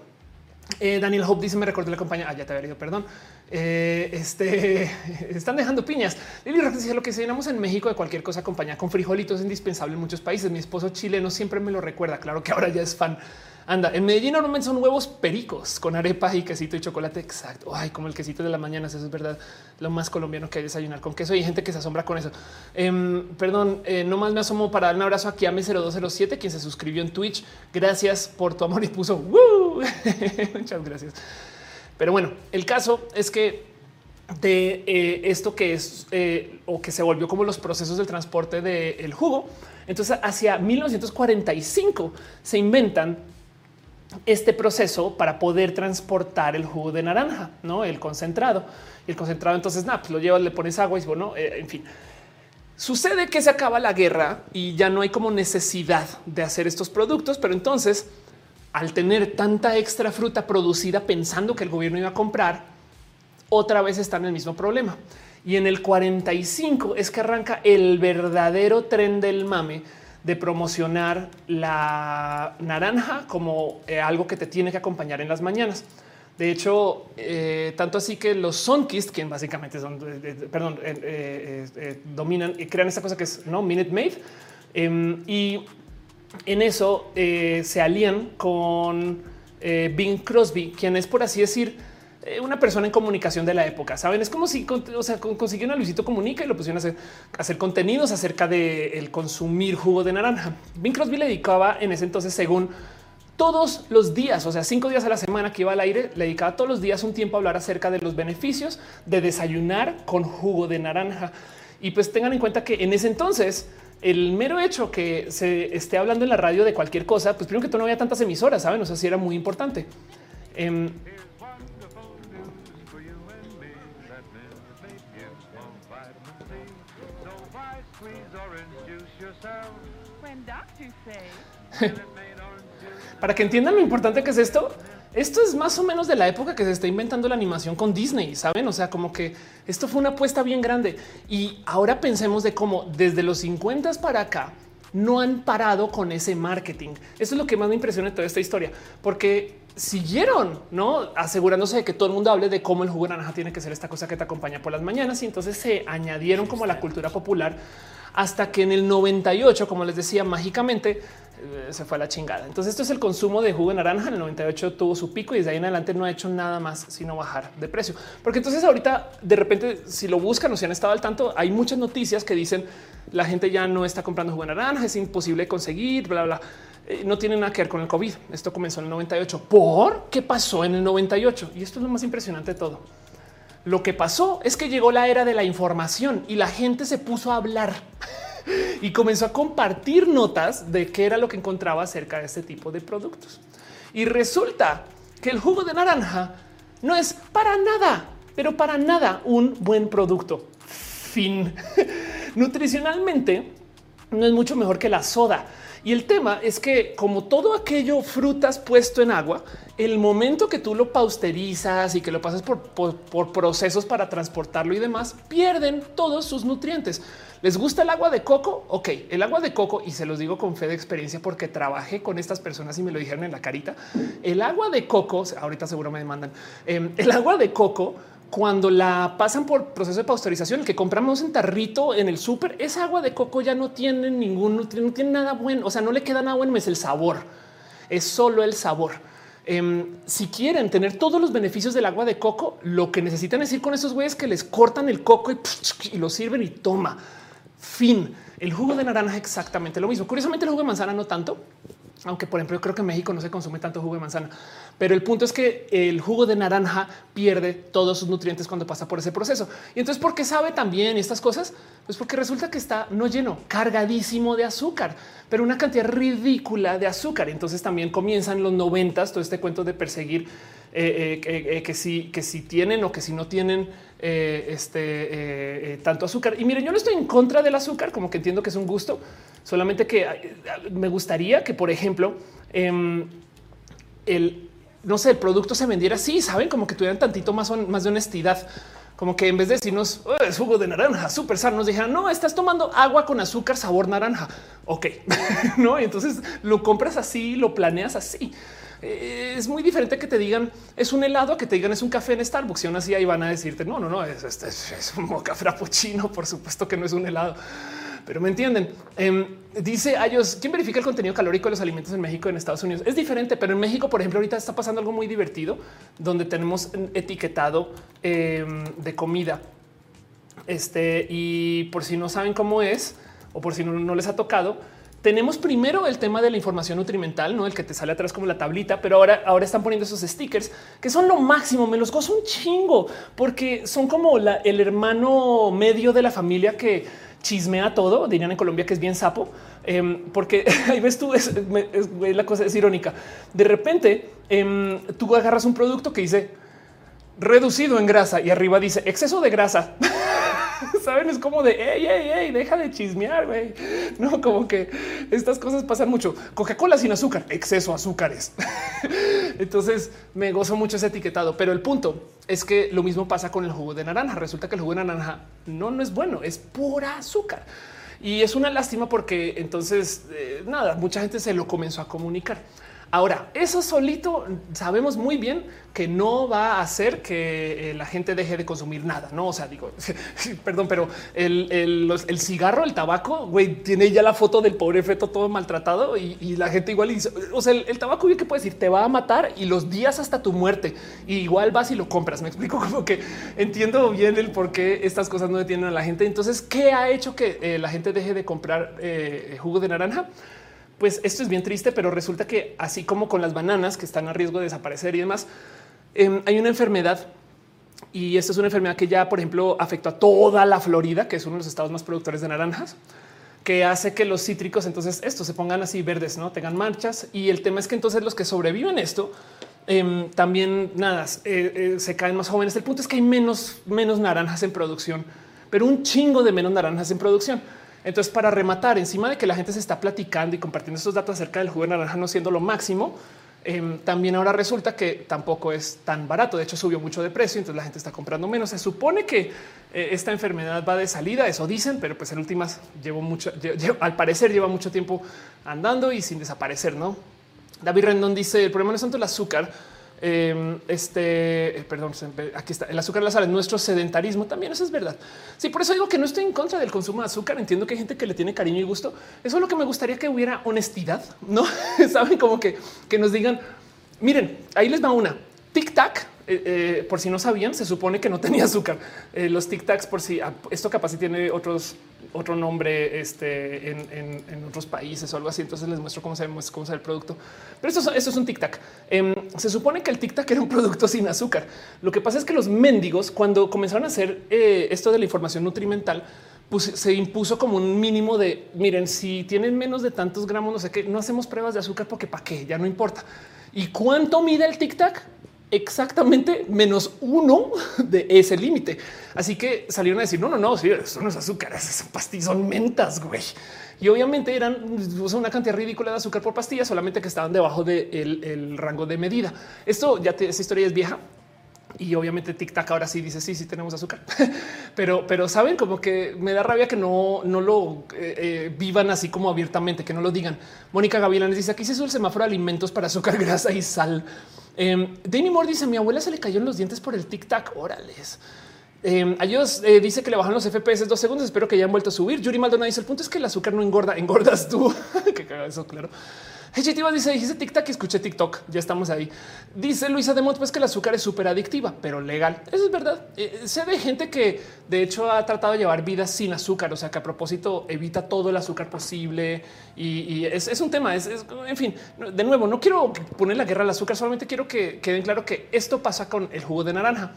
Eh, Daniel Hope dice: Me recordé la campaña. Ah, ya te había ido, perdón. Eh, este están dejando piñas. Lili dice lo que cenamos en México de cualquier cosa acompañada con frijolitos es indispensable en muchos países. Mi esposo chileno siempre me lo recuerda. Claro que ahora ya es fan. Anda, en Medellín normalmente son huevos pericos con arepa y quesito y chocolate. Exacto. Ay, como el quesito de la mañana. Eso es verdad. Lo más colombiano que hay desayunar con queso. Y hay gente que se asombra con eso. Em, perdón, eh, no más me asomo para dar un abrazo aquí a M0207, quien se suscribió en Twitch. Gracias por tu amor y puso muchas gracias. Pero bueno, el caso es que de eh, esto que es eh, o que se volvió como los procesos del transporte del jugo. Entonces, hacia 1945 se inventan este proceso para poder transportar el jugo de naranja, no el concentrado. Y el concentrado, entonces, nada, pues lo llevas, le pones agua y bueno, eh, en fin. Sucede que se acaba la guerra y ya no hay como necesidad de hacer estos productos, pero entonces, al tener tanta extra fruta producida pensando que el gobierno iba a comprar, otra vez está en el mismo problema. Y en el 45 es que arranca el verdadero tren del mame de promocionar la naranja como eh, algo que te tiene que acompañar en las mañanas. De hecho, eh, tanto así que los Sunkist, quien básicamente son, perdón, eh, dominan y crean esta cosa que es no Minute Maid. Em, y en eso se alían con Bing Crosby, quien es, por así decir, eh, una persona en comunicación de la época. Saben, es como si o sea, consiguieron a Luisito Comunica y lo pusieron a hacer, hacer contenidos acerca de el consumir jugo de naranja. Bing Crosby le dedicaba en ese entonces, según todos los días, o sea, cinco días a la semana que iba al aire, le dedicaba todos los días un tiempo a hablar acerca de los beneficios de desayunar con jugo de naranja. Y pues tengan en cuenta que en ese entonces el mero hecho que se esté hablando en la radio de cualquier cosa, pues primero que todo no había tantas emisoras, saben? O sea, sí era muy importante. Em, Para que entiendan lo importante que es esto, esto es más o menos de la época que se está inventando la animación con Disney, saben? O sea, como que esto fue una apuesta bien grande y ahora pensemos de cómo desde los 50 para acá no han parado con ese marketing. Eso es lo que más me impresiona de toda esta historia, porque siguieron no asegurándose de que todo el mundo hable de cómo el jugo de naranja tiene que ser esta cosa que te acompaña por las mañanas y entonces se añadieron como a la cultura popular hasta que en el 98, como les decía, mágicamente se fue a la chingada. Entonces esto es el consumo de jugo de naranja. En el 98 tuvo su pico y desde ahí en adelante no ha hecho nada más sino bajar de precio. Porque entonces ahorita de repente si lo buscan o si han estado al tanto, hay muchas noticias que dicen la gente ya no está comprando jugo de naranja, es imposible conseguir, bla, bla. Eh, no tiene nada que ver con el COVID. Esto comenzó en el 98. ¿Por qué pasó en el 98? Y esto es lo más impresionante de todo. Lo que pasó es que llegó la era de la información y la gente se puso a hablar. y comenzó a compartir notas de qué era lo que encontraba acerca de este tipo de productos. Y resulta que el jugo de naranja no es para nada, pero para nada un buen producto. Fin. Nutricionalmente no es mucho mejor que la soda. Y el tema es que como todo aquello frutas puesto en agua, el momento que tú lo pausterizas y que lo pasas por, procesos para transportarlo y demás, pierden todos sus nutrientes. ¿Les gusta el agua de coco? Ok, el agua de coco, y se los digo con fe de experiencia porque trabajé con estas personas y me lo dijeron en la carita, el agua de coco, ahorita seguro me demandan, em, el agua de coco cuando la pasan por proceso de pasteurización, el que compramos en tarrito en el súper, esa agua de coco ya no tiene ningún nutriente, no tiene nada bueno. O sea, no le queda nada bueno, es el sabor, es solo el sabor. Em, si quieren tener todos los beneficios del agua de coco, lo que necesitan es con esos güeyes que les cortan el coco y, y lo sirven y toma. Fin. El jugo de naranja exactamente lo mismo. Curiosamente, el jugo de manzana no tanto, aunque por ejemplo yo creo que en México no se consume tanto jugo de manzana, pero el punto es que el jugo de naranja pierde todos sus nutrientes cuando pasa por ese proceso. Y entonces, ¿por qué sabe también estas cosas? Pues porque resulta que está no lleno, cargadísimo de azúcar, pero una cantidad ridícula de azúcar. Entonces también comienzan los noventas todo este cuento de perseguir eh, eh, eh, que si que si tienen o que si no tienen este tanto azúcar. Y miren, yo no estoy en contra del azúcar, como que entiendo que es un gusto, solamente que me gustaría que, por ejemplo, em, el no sé, el producto se vendiera así, saben, como que tuvieran tantito más, más de honestidad. Como que en vez de decirnos es jugo de naranja súper sano, nos dijeran no, estás tomando agua con azúcar sabor naranja. Ok, no? Y entonces lo compras así, lo planeas así. Eh, es muy diferente que te digan es un helado, que te digan es un café en Starbucks y aún así ahí van a decirte no, no, no, es, es, un moca frappuccino. Por supuesto que no es un helado pero me entienden. Em, dice ellos quién verifica el contenido calórico de los alimentos en México en Estados Unidos. Es diferente, pero en México, por ejemplo, ahorita está pasando algo muy divertido donde tenemos etiquetado em, de comida. Este y por si no saben cómo es o por si no, les ha tocado, tenemos primero el tema de la información nutrimental, no el que te sale atrás como la tablita, pero ahora, ahora están poniendo esos stickers que son lo máximo. Me los gozo un chingo porque son como el hermano medio de la familia que chismea todo, dirían en Colombia que es bien sapo, em, porque ahí ves tú, es, la cosa es irónica. De repente em, tú agarras un producto que dice reducido en grasa y arriba dice exceso de grasa. Saben, es como de hey, hey, hey, deja de chismear, güey. No, como que estas cosas pasan mucho. Coca-Cola sin azúcar, exceso azúcares. Entonces me gozo mucho ese etiquetado, pero el punto es que lo mismo pasa con el jugo de naranja. Resulta que el jugo de naranja no, no es bueno, es pura azúcar. Y es una lástima porque entonces, eh, nada, mucha gente se lo comenzó a comunicar. Ahora, eso solito sabemos muy bien que no va a hacer que eh, la gente deje de consumir nada, no? O sea, digo, perdón, pero el, cigarro, el tabaco, güey, tiene ya la foto del pobre feto todo maltratado y, la gente igual dice, o sea, el, tabaco, ¿qué puede decir? Te va a matar y los días hasta tu muerte. Igual vas y lo compras. Me explico como que entiendo bien el por qué estas cosas no detienen a la gente. Entonces, ¿qué ha hecho que eh, la gente deje de comprar eh, jugo de naranja? Pues esto es bien triste, pero resulta que así como con las bananas que están a riesgo de desaparecer y demás, em, hay una enfermedad y esta es una enfermedad que ya, por ejemplo, afectó a toda la Florida, que es uno de los estados más productores de naranjas, que hace que los cítricos entonces estos se pongan así verdes, no tengan manchas. Y el tema es que entonces los que sobreviven esto em, también nada eh, eh, se caen más jóvenes. El punto es que hay menos, menos naranjas en producción, pero un chingo de menos naranjas en producción. Entonces, para rematar, encima de que la gente se está platicando y compartiendo estos datos acerca del jugo de naranja no siendo lo máximo, em, también ahora resulta que tampoco es tan barato. De hecho, subió mucho de precio, entonces la gente está comprando menos. Se supone que eh, esta enfermedad va de salida, eso dicen, pero pues en últimas llevo mucho, al parecer lleva mucho tiempo andando y sin desaparecer. No, David Rendón dice el problema no es tanto el azúcar, Em, este, eh, perdón, aquí está el azúcar, la sal, nuestro sedentarismo también. Eso es verdad. Sí, por eso digo que no estoy en contra del consumo de azúcar. Entiendo que hay gente que le tiene cariño y gusto. Eso es lo que me gustaría que hubiera honestidad, no saben como que, que nos digan, miren, ahí les va una tic tac. Eh, eh, por si no sabían, se supone que no tenía azúcar. los tic tacs, por si ah, esto capaz si tiene otros otro nombre este, en, otros países o algo así. Entonces les muestro cómo se, cómo se el producto. Pero esto, es un tic tac. Em, se supone que el tic tac era un producto sin azúcar. Lo que pasa es que los mendigos, cuando comenzaron a hacer eh, esto de la información nutrimental, se impuso como un mínimo de miren, si tienen menos de tantos gramos, no sé qué, no hacemos pruebas de azúcar porque para qué, ya no importa. ¿Y cuánto mide el tic tac? Exactamente menos uno de ese límite. Así que salieron a decir no, no, no, sí, eso no es azúcar, pastillas, son mentas, güey. Y obviamente eran una cantidad ridícula de azúcar por pastilla, solamente que estaban debajo del rango de medida. Esto ya esa historia es vieja y obviamente Tic Tac ahora sí dice sí, sí tenemos azúcar, pero, pero saben como que me da rabia que no, no lo eh, eh, vivan así como abiertamente, que no lo digan. Mónica Gavilanes dice aquí se sube el semáforo de alimentos para azúcar, grasa y sal. Eh, Demi Moore dice mi abuela se le cayó en los dientes por el Tic Tac. Órales. Eh, ellos eh, dice que le bajan los FPS dos segundos. Espero que hayan vuelto a subir. Yuri Maldonado dice el punto es que el azúcar no engorda, engordas tú. que eso, claro. Hechitiva dice, dice TikTok y escuché TikTok. Ya estamos ahí. Dice Luisa de pues que el azúcar es súper adictiva, pero legal. Eso es verdad. Eh, sé de gente que de hecho ha tratado de llevar vidas sin azúcar. O sea que a propósito evita todo el azúcar posible y, es, un tema. Es, en fin, de nuevo, no quiero poner la guerra al azúcar, solamente quiero que queden claro que esto pasa con el jugo de naranja.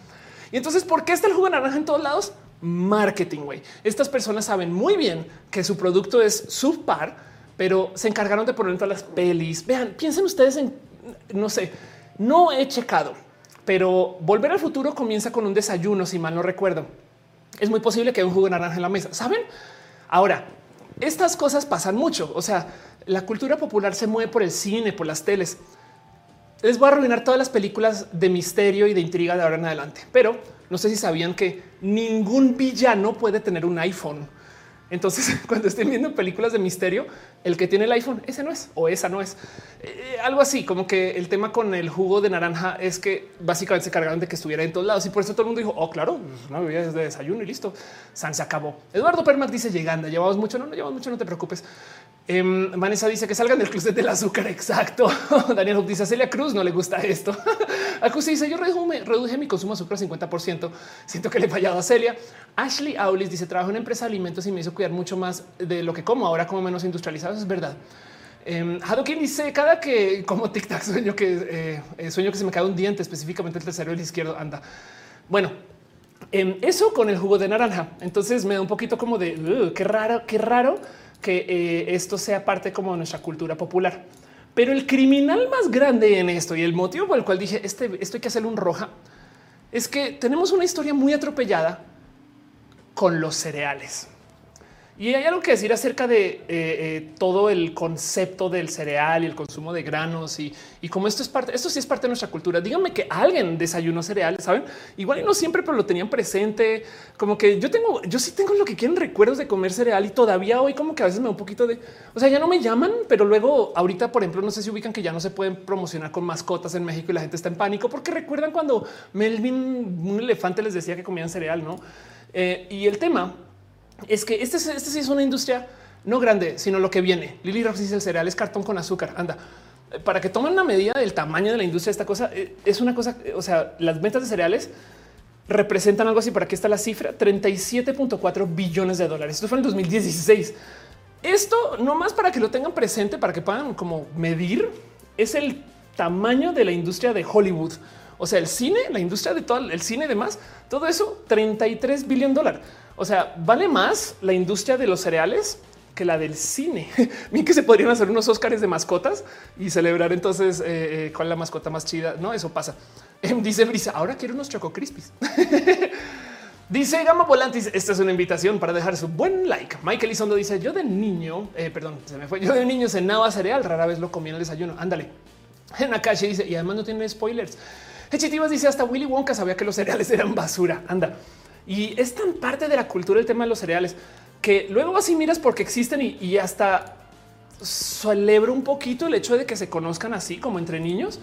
Y entonces, ¿por qué está el jugo de naranja en todos lados? Marketing, güey. Estas personas saben muy bien que su producto es subpar pero se encargaron de poner en todas las pelis. Vean, piensen ustedes en, no sé, no he checado, pero volver al futuro comienza con un desayuno, si mal no recuerdo. Es muy posible que haya un jugo de naranja en la mesa, ¿saben? Ahora, estas cosas pasan mucho, o sea, la cultura popular se mueve por el cine, por las teles. Les voy a arruinar todas las películas de misterio y de intriga de ahora en adelante, pero no sé si sabían que ningún villano puede tener un iPhone. Entonces, cuando estén viendo películas de misterio, el que tiene el iPhone, ese no es o esa no es. Eh, algo así como que el tema con el jugo de naranja es que básicamente se cargaron de que estuviera en todos lados y por eso todo el mundo dijo, oh, claro, una bebida de desayuno y listo. San se acabó. Eduardo Permac dice llegando, llevamos mucho, no, no llevamos mucho, no te preocupes. Em, Vanessa dice que salgan del closet del azúcar. Exacto. Daniel dice a Celia Cruz no le gusta esto. Acusi dice yo reduje, mi consumo de azúcar 50%. Siento que le he fallado a Celia. Ashley Aulis dice trabajo en una empresa de alimentos y me hizo cuidar mucho más de lo que como ahora como menos industrializado. es verdad. Eh, dice cada que como tic tac sueño que eh, sueño que se me cae un diente, específicamente el tercero el izquierdo. Anda. Bueno, em, eso con el jugo de naranja. Entonces me da un poquito como de qué raro, qué raro que eh, esto sea parte como de nuestra cultura popular. Pero el criminal más grande en esto y el motivo por el cual dije este, esto hay que hacerlo un roja es que tenemos una historia muy atropellada con los cereales. Y hay algo que decir acerca de eh, eh, todo el concepto del cereal y el consumo de granos y, y como esto es parte, esto sí es parte de nuestra cultura. Díganme que alguien desayunó cereales, saben? Igual no siempre, pero lo tenían presente. Como que yo tengo, yo sí tengo lo que quieren recuerdos de comer cereal y todavía hoy como que a veces me da un poquito de, o sea, ya no me llaman, pero luego ahorita, por ejemplo, no sé si ubican que ya no se pueden promocionar con mascotas en México y la gente está en pánico porque recuerdan cuando Melvin, un elefante, les decía que comían cereal, no? Eh, y el tema es que este, este sí es una industria no grande, sino lo que viene. Lili Rox dice el cereal es cartón con azúcar. Anda, para que tomen una medida del tamaño de la industria, esta cosa eh, es una cosa, o sea, las ventas de cereales representan algo así. Para que está la cifra 37.4 billones de dólares. Esto fue en el 2016. Esto no más para que lo tengan presente, para que puedan como medir, es el tamaño de la industria de Hollywood. O sea, el cine, la industria de todo el cine y demás, todo eso 33 billones de dólares. O sea, vale más la industria de los cereales que la del cine. Bien que se podrían hacer unos Óscares de mascotas y celebrar entonces eh, eh, cuál es la mascota más chida. No, eso pasa. Em, dice Brisa, ahora quiero unos Choco Crispies. dice Gama Volantis, esta es una invitación para dejar su buen like. Michael Isondo dice, yo de niño, eh, perdón, se me fue, yo de niño cenaba cereal, rara vez lo comía en el desayuno. Ándale. En Akashi dice, y además no tiene spoilers. Hechitivas dice, hasta Willy Wonka sabía que los cereales eran basura. Anda. Y es tan parte de la cultura el tema de los cereales que luego así miras porque existen y, hasta celebro un poquito el hecho de que se conozcan así como entre niños,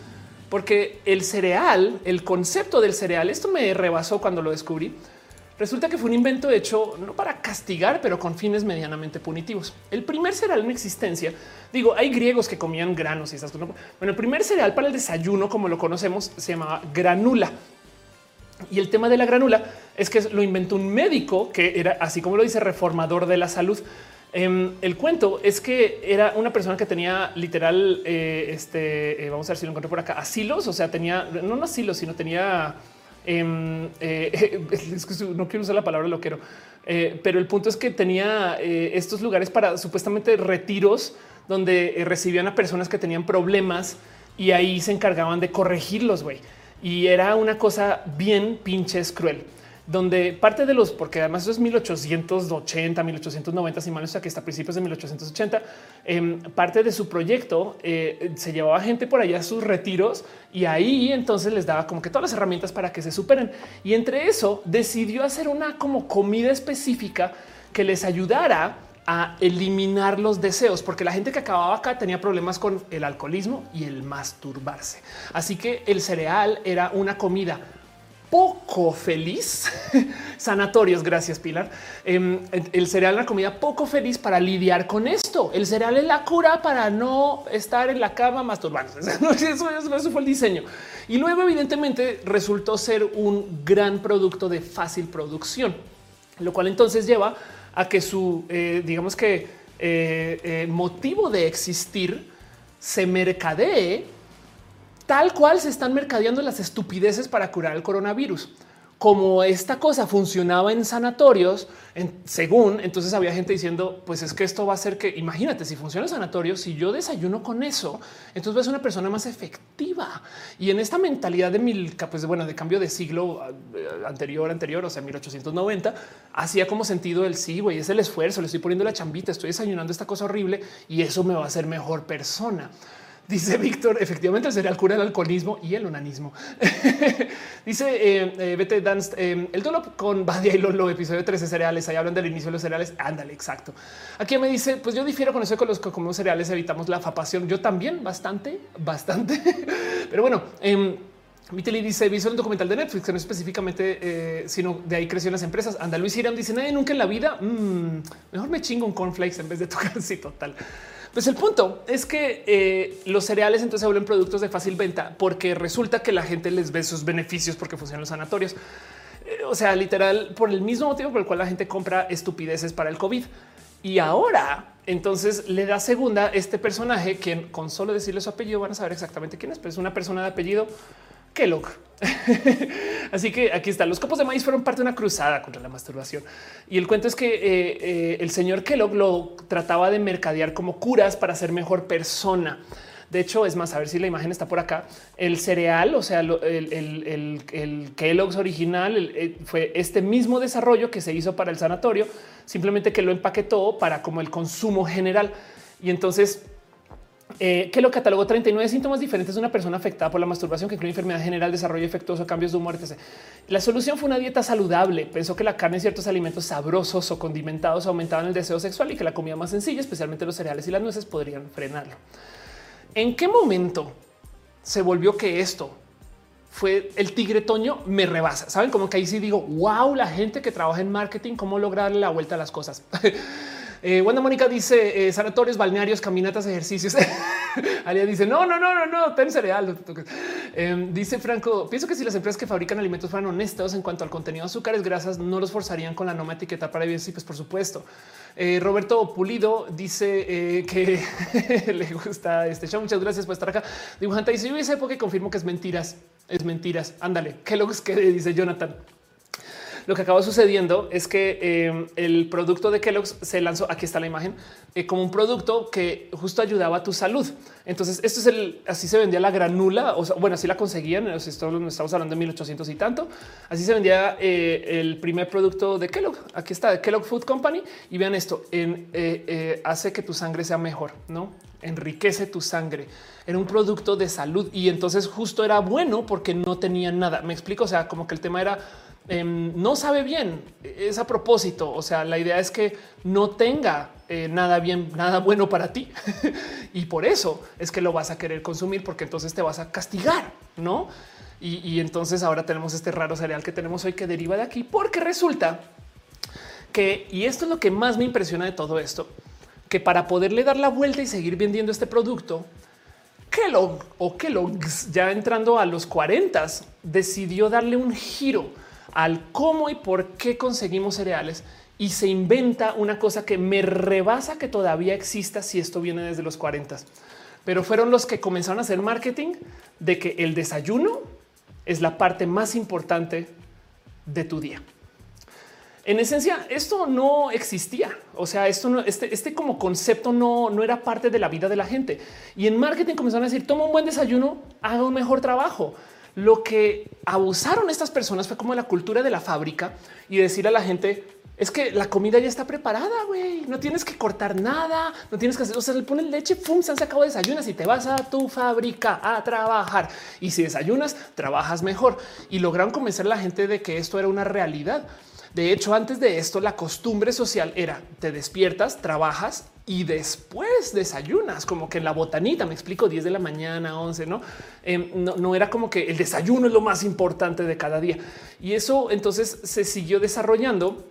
porque el cereal, el concepto del cereal, esto me rebasó cuando lo descubrí. Resulta que fue un invento hecho no para castigar, pero con fines medianamente punitivos. El primer cereal en existencia, digo, hay griegos que comían granos y esas cosas. Bueno, el primer cereal para el desayuno, como lo conocemos, se llamaba granula. Y el tema de la granula es que lo inventó un médico que era así como lo dice reformador de la salud. Em, el cuento es que era una persona que tenía literal, eh, este, eh, vamos a ver si lo encuentro por acá, asilos, o sea, tenía no, no asilos, sino tenía Em, eh, no quiero usar la palabra loquero, eh, pero el punto es que tenía eh, estos lugares para supuestamente retiros donde recibían a personas que tenían problemas y ahí se encargaban de corregirlos, güey. Y era una cosa bien pinches cruel donde parte de los, porque además es 1880, 1890, si mal no que hasta principios de 1880, em, parte de su proyecto eh, se llevaba gente por allá a sus retiros y ahí entonces les daba como que todas las herramientas para que se superen. Y entre eso decidió hacer una como comida específica que les ayudara a eliminar los deseos, porque la gente que acababa acá tenía problemas con el alcoholismo y el masturbarse. Así que el cereal era una comida poco feliz. Sanatorios, gracias Pilar. Em, el cereal la comida poco feliz para lidiar con esto. El cereal es la cura para no estar en la cama masturbando. Eso, eso fue el diseño. Y luego evidentemente resultó ser un gran producto de fácil producción, lo cual entonces lleva a que su, eh, digamos que eh, eh, motivo de existir se mercadee tal cual se están mercadeando las estupideces para curar el coronavirus. Como esta cosa funcionaba en sanatorios, según entonces había gente diciendo, pues es que esto va a ser que imagínate si funciona en sanatorios, si yo desayuno con eso, entonces voy a ser una persona más efectiva. Y en esta mentalidad de mil, pues bueno, de cambio de siglo eh, anterior, anterior, o sea, 1890, hacía como sentido el sí, güey, es el esfuerzo, le estoy poniendo la chambita, estoy desayunando esta cosa horrible y eso me va a hacer mejor persona. Dice Víctor, efectivamente el cereal cura el alcoholismo y el onanismo. Dice eh, eh, Vete Dance, eh, el dolor con Badia y Lolo, episodio 13 cereales. Ahí hablan del inicio de los cereales. Ándale, exacto. Aquí me dice, pues yo difiero con eso con los que comemos cereales, evitamos la fapación. Yo también, bastante, bastante. Pero bueno, Vitali dice visto el documental de Netflix, no específicamente, eh, sino de ahí creció las empresas. Anda Luis Hiram dice nadie nunca en la vida. Mm, mejor me chingo un cornflakes en vez de tocar así total. Pues el punto es que eh, los cereales entonces se vuelven productos de fácil venta porque resulta que la gente les ve sus beneficios porque funcionan los sanatorios. Eh, o sea, literal, por el mismo motivo por el cual la gente compra estupideces para el COVID. Y ahora entonces le da segunda este personaje quien con solo decirle su apellido van a saber exactamente quién es, pero es una persona de apellido Kellogg. Así que aquí está. Los copos de maíz fueron parte de una cruzada contra la masturbación. Y el cuento es que eh, eh, el señor Kellogg lo trataba de mercadear como curas para ser mejor persona. De hecho, es más, a ver si la imagen está por acá. El cereal, o sea, el, el, Kellogg's original eh, fue este mismo desarrollo que se hizo para el sanatorio, simplemente que lo empaquetó para como el consumo general. Y entonces eh, que lo catalogó 39 síntomas diferentes de una persona afectada por la masturbación, que incluye enfermedad general, desarrollo efectuoso, cambios de humor. La solución fue una dieta saludable. Pensó que la carne y ciertos alimentos sabrosos o condimentados aumentaban el deseo sexual y que la comida más sencilla, especialmente los cereales y las nueces, podrían frenarlo. ¿En qué momento se volvió que esto fue el tigre toño me rebasa. Saben como que ahí sí digo wow, la gente que trabaja en marketing, cómo lograr la vuelta a las cosas. Eh, Wanda Mónica dice eh, sanatorios, balnearios, caminatas, ejercicios. Alia dice no, no, no, no, no, ten cereal. Em, dice Franco, pienso que si las empresas que fabrican alimentos fueran honestos en cuanto al contenido de azúcares, grasas, no los forzarían con la norma etiqueta para. Sí, pues por supuesto. Eh, Roberto Pulido dice que le gusta este show. Muchas gracias por estar acá. Dibujante dice yo esa época y confirmo que es mentiras. Es mentiras. Ándale. ¿Qué lo que dice Jonathan? Lo que acaba sucediendo es que eh, el producto de Kellogg's se lanzó. Aquí está la imagen eh, como un producto que justo ayudaba a tu salud. Entonces, esto es el así se vendía la granula. O sea, bueno, así la conseguían. estamos hablando de 1800 y tanto. Así se vendía eh, el primer producto de Kellogg. Aquí está de Kellogg Food Company. Y vean esto hace que tu sangre sea mejor, no enriquece tu sangre. Era un producto de salud y entonces justo era bueno porque no tenía nada. Me explico. O sea, como que el tema era Em, no sabe bien. Es a propósito. O sea, la idea es que no tenga eh, nada bien, nada bueno para ti. y por eso es que lo vas a querer consumir porque entonces te vas a castigar, no? Y, entonces ahora tenemos este raro cereal que tenemos hoy que deriva de aquí, porque resulta que, y esto es lo que más me impresiona de todo esto, que para poderle dar la vuelta y seguir vendiendo este producto, Kellogg o Kellogg's, ya entrando a los 40, decidió darle un giro al cómo y por qué conseguimos cereales y se inventa una cosa que me rebasa que todavía exista si esto viene desde los 40. Pero fueron los que comenzaron a hacer marketing de que el desayuno es la parte más importante de tu día. En esencia, esto no existía. O sea, esto no, este, este como concepto no, no era parte de la vida de la gente. Y en marketing comenzaron a decir: toma un buen desayuno, haga un mejor trabajo. Lo que abusaron estas personas fue como la cultura de la fábrica y decir a la gente: es que la comida ya está preparada, güey. No tienes que cortar nada, no tienes que hacer, o sea, le ponen leche, pum, se han sacado desayunas y te vas a tu fábrica a trabajar. Y si desayunas, trabajas mejor. Y lograron convencer a la gente de que esto era una realidad. De hecho, antes de esto, la costumbre social era te despiertas, trabajas y después desayunas, como que en la botanita, me explico, 10 de la mañana, 11, em, ¿no? no, era como que el desayuno es lo más importante de cada día. Y eso entonces se siguió desarrollando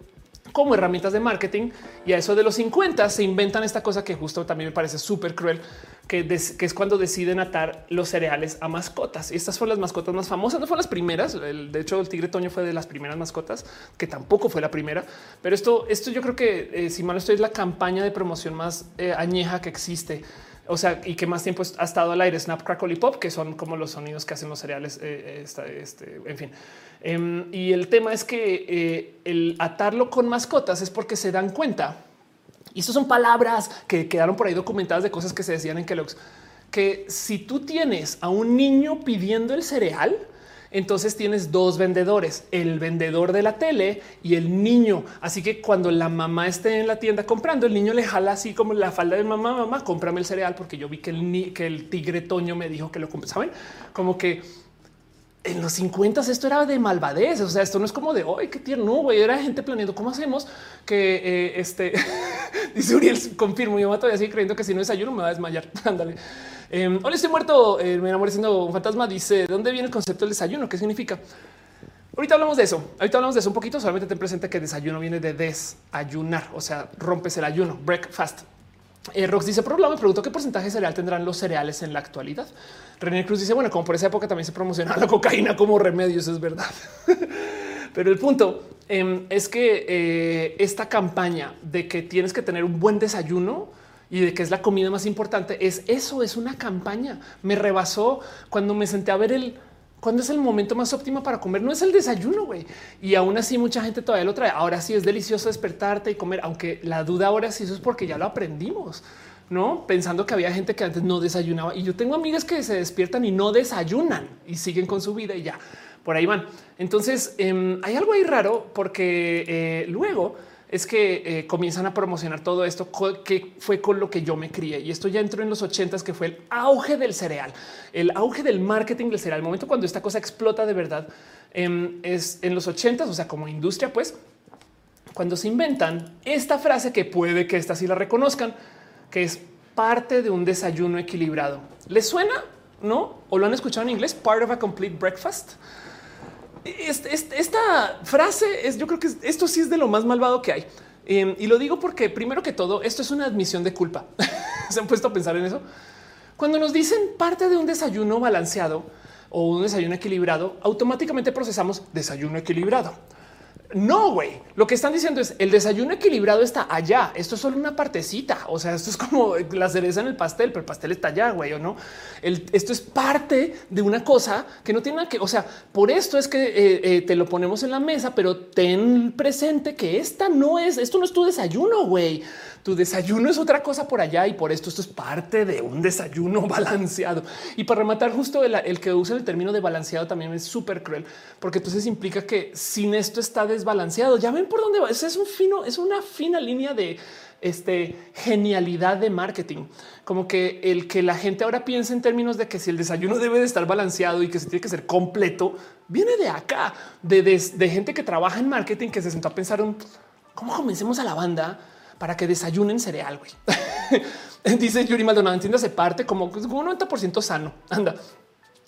como herramientas de marketing y a eso de los 50 se inventan esta cosa que justo también me parece súper cruel, que, es cuando deciden atar los cereales a mascotas. Y estas fueron las mascotas más famosas, no fueron las primeras. de hecho, el tigre Toño fue de las primeras mascotas, que tampoco fue la primera. Pero esto, esto yo creo que, eh, si mal estoy, es la campaña de promoción más eh, añeja que existe o sea, y que más tiempo ha estado al aire, Snap, Crackle y Pop, que son como los sonidos que hacen los cereales. Eh, este, en fin. Em, y el tema es que el atarlo con mascotas es porque se dan cuenta. Y estas son palabras que quedaron por ahí documentadas de cosas que se decían en Kellogg's, que si tú tienes a un niño pidiendo el cereal, entonces tienes dos vendedores, el vendedor de la tele y el niño. Así que cuando la mamá esté en la tienda comprando, el niño le jala así como la falda de mamá, mamá, cómprame el cereal porque yo vi que el, que el tigre Toño me dijo que lo compré. Saben como que en los 50 esto era de malvadez. O sea, esto no es como de hoy, qué tierno, güey. Era gente planeando cómo hacemos que eh, este dice Uriel, confirmo. Yo todavía así creyendo que si no desayuno me va a desmayar. Ándale. Eh, hola, estoy muerto. Eh, me enamoré siendo un fantasma. Dice de dónde viene el concepto del desayuno? ¿Qué significa? Ahorita hablamos de eso. Ahorita hablamos de eso un poquito. Solamente ten presente que desayuno viene de desayunar, o sea, rompes el ayuno, breakfast. Eh, Rox dice, por me pregunto qué porcentaje de cereal tendrán los cereales en la actualidad. René Cruz dice, bueno, como por esa época también se promocionaba la cocaína como remedio, eso es verdad. Pero el punto em, es que eh, esta campaña de que tienes que tener un buen desayuno y de que es la comida más importante, es eso, es una campaña. Me rebasó cuando me senté a ver el cuando es el momento más óptimo para comer? No es el desayuno, güey. Y aún así mucha gente todavía lo trae. Ahora sí es delicioso despertarte y comer, aunque la duda ahora sí eso es porque ya lo aprendimos. No pensando que había gente que antes no desayunaba y yo tengo amigas que se despiertan y no desayunan y siguen con su vida y ya por ahí van. Entonces em, hay algo ahí raro porque eh, luego es que eh, comienzan a promocionar todo esto que fue con lo que yo me crié. Y esto ya entró en los ochentas, que fue el auge del cereal, el auge del marketing del cereal. El momento cuando esta cosa explota de verdad em, es en los ochentas, o sea, como industria, pues cuando se inventan esta frase que puede que esta sí la reconozcan, que es parte de un desayuno equilibrado. ¿Les suena? ¿No? ¿O lo han escuchado en inglés? Part of a complete breakfast. Esta frase es, yo creo que esto sí es de lo más malvado que hay. Em, y lo digo porque primero que todo, esto es una admisión de culpa. Se han puesto a pensar en eso. Cuando nos dicen parte de un desayuno balanceado o un desayuno equilibrado, automáticamente procesamos desayuno equilibrado. No, güey. Lo que están diciendo es el desayuno equilibrado está allá. Esto es solo una partecita. O sea, esto es como la cereza en el pastel, pero el pastel está allá, güey, o no. esto es parte de una cosa que no tiene nada que, o sea, por esto es que eh, eh, te lo ponemos en la mesa, pero ten presente que esta no es, esto no es tu desayuno, güey. Tu desayuno es otra cosa por allá y por esto esto es parte de un desayuno balanceado. Y para rematar justo el, que usa el término de balanceado también es súper cruel, porque entonces implica que sin esto está desbalanceado. Ya ven por dónde va. es un fino, es una fina línea de este genialidad de marketing, como que el que la gente ahora piensa en términos de que si el desayuno debe de estar balanceado y que se tiene que ser completo, viene de acá, de, de gente que trabaja en marketing, que se sentó a pensar un cómo comencemos a la banda para que desayunen cereal. Güey. dice Yuri Maldonado, entiéndase parte como, un 90% sano. Anda.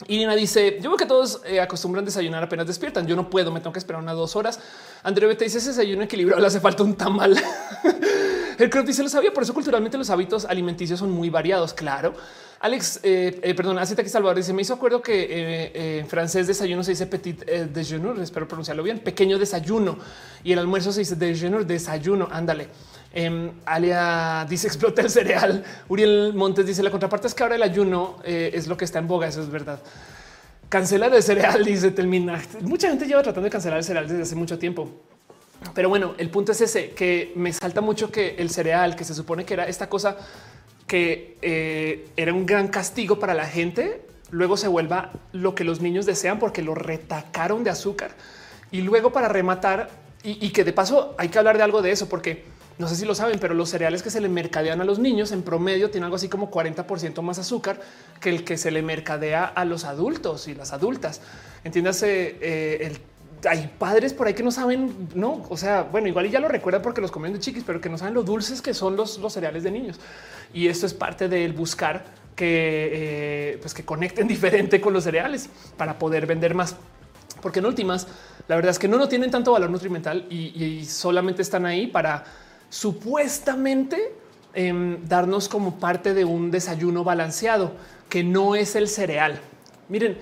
Irina dice: Yo veo que todos eh, acostumbran desayunar apenas despiertan. Yo no puedo, me tengo que esperar unas dos horas. Andrea te dice: Ese desayuno equilibrado le hace falta un tamal. El creo dice: Lo sabía, por eso culturalmente los hábitos alimenticios son muy variados. Claro. Alex, eh, eh, perdón, hace que Salvador dice: Me hizo acuerdo que en francés desayuno se dice petit déjeuner, espero pronunciarlo bien, pequeño desayuno y el almuerzo se dice déjeuner, desayuno. Ándale. Em, Alia dice explota el cereal. Uriel Montes dice la contraparte es que ahora el ayuno eh, es lo que está en boga. Eso es verdad. Cancelar el cereal, dice Telmina. Mucha gente lleva tratando de cancelar el cereal desde hace mucho tiempo. Pero bueno, el punto es ese, que me salta mucho que el cereal, que se supone que era esta cosa que eh, era un gran castigo para la gente, luego se vuelva lo que los niños desean porque lo retacaron de azúcar. Y luego para rematar, y que de paso hay que hablar de algo de eso, porque no sé si lo saben, pero los cereales que se le mercadean a los niños en promedio tienen algo así como 40% más azúcar que el que se le mercadea a los adultos y las adultas. Entiéndase, eh, hay padres por ahí que no saben, no, o sea, bueno, igual ya lo recuerdan porque los comen de chiquis, pero que no saben lo dulces que son los, los cereales de niños. Y esto es parte del buscar que, eh, pues que conecten diferente con los cereales para poder vender más. Porque en últimas, la verdad es que no, no tienen tanto valor nutrimental y solamente están ahí para supuestamente em, darnos como parte de un desayuno balanceado, que no es el cereal. Miren,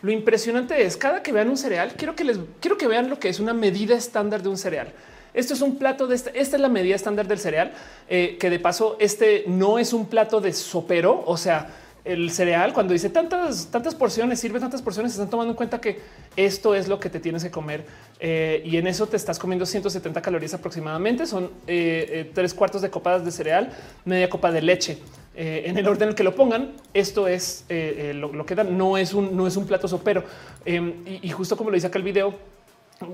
lo impresionante es cada que vean un cereal, quiero que les quiero que vean lo que es una medida estándar de un cereal. Esto es un plato de este, esta es la medida estándar del cereal, eh, que de paso este no es un plato de sopero, o sea, el cereal, cuando dice tantas, tantas porciones, sirve tantas porciones, están tomando en cuenta que esto es lo que te tienes que comer eh, y en eso te estás comiendo 170 calorías aproximadamente. Son eh, eh, tres cuartos de copas de cereal, media copa de leche. en el orden en el que lo pongan, esto es lo, que dan. No es un, no es un plato sopero. Em, y, y justo como lo dice acá el video,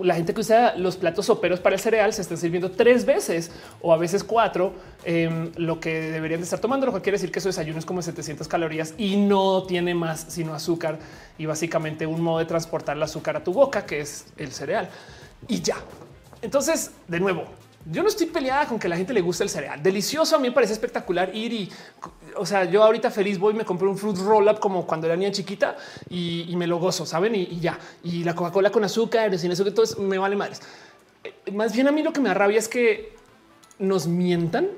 la gente que usa los platos soperos para el cereal se están sirviendo tres veces o a veces cuatro em, lo que deberían de estar tomando, lo que quiere decir que su desayuno es como 700 calorías y no tiene más sino azúcar y básicamente un modo de transportar el azúcar a tu boca, que es el cereal y ya. Entonces, de nuevo, yo no estoy peleada con que la gente le guste el cereal. Delicioso, a mí me parece espectacular ir y, o sea, yo ahorita feliz voy y me compré un fruit roll up como cuando era niña chiquita y, me lo gozo, ¿saben? Y, ya. Y la Coca-Cola con azúcar, sin eso todo es, me vale madres. Eh, más bien a mí lo que me arrabia es que nos mientan,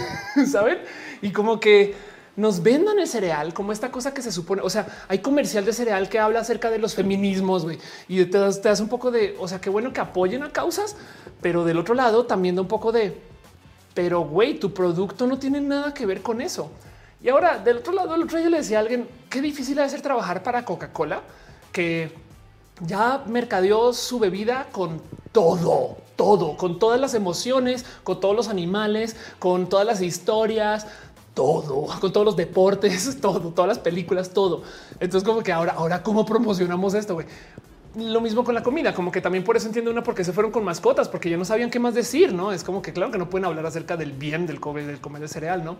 ¿saben? Y como que nos vendan el cereal como esta cosa que se supone. O sea, hay comercial de cereal que habla acerca de los feminismos y te das, un poco de, o sea, qué bueno que apoyen a causas, pero del otro lado también da un poco de, pero güey, tu producto no tiene nada que ver con eso. Y ahora del otro lado, el otro día le decía a alguien qué difícil es ser trabajar para Coca-Cola, que ya mercadeó su bebida con todo, todo, con todas las emociones, con todos los animales, con todas las historias, todo, con todos los deportes, todo, todas las películas, todo. Entonces, como que ahora, ahora, ¿cómo promocionamos esto? Güey? Lo mismo con la comida, como que también por eso entiendo una porque se fueron con mascotas, porque ya no sabían qué más decir, no es como que claro que no pueden hablar acerca del bien del comer, del comer de cereal, no?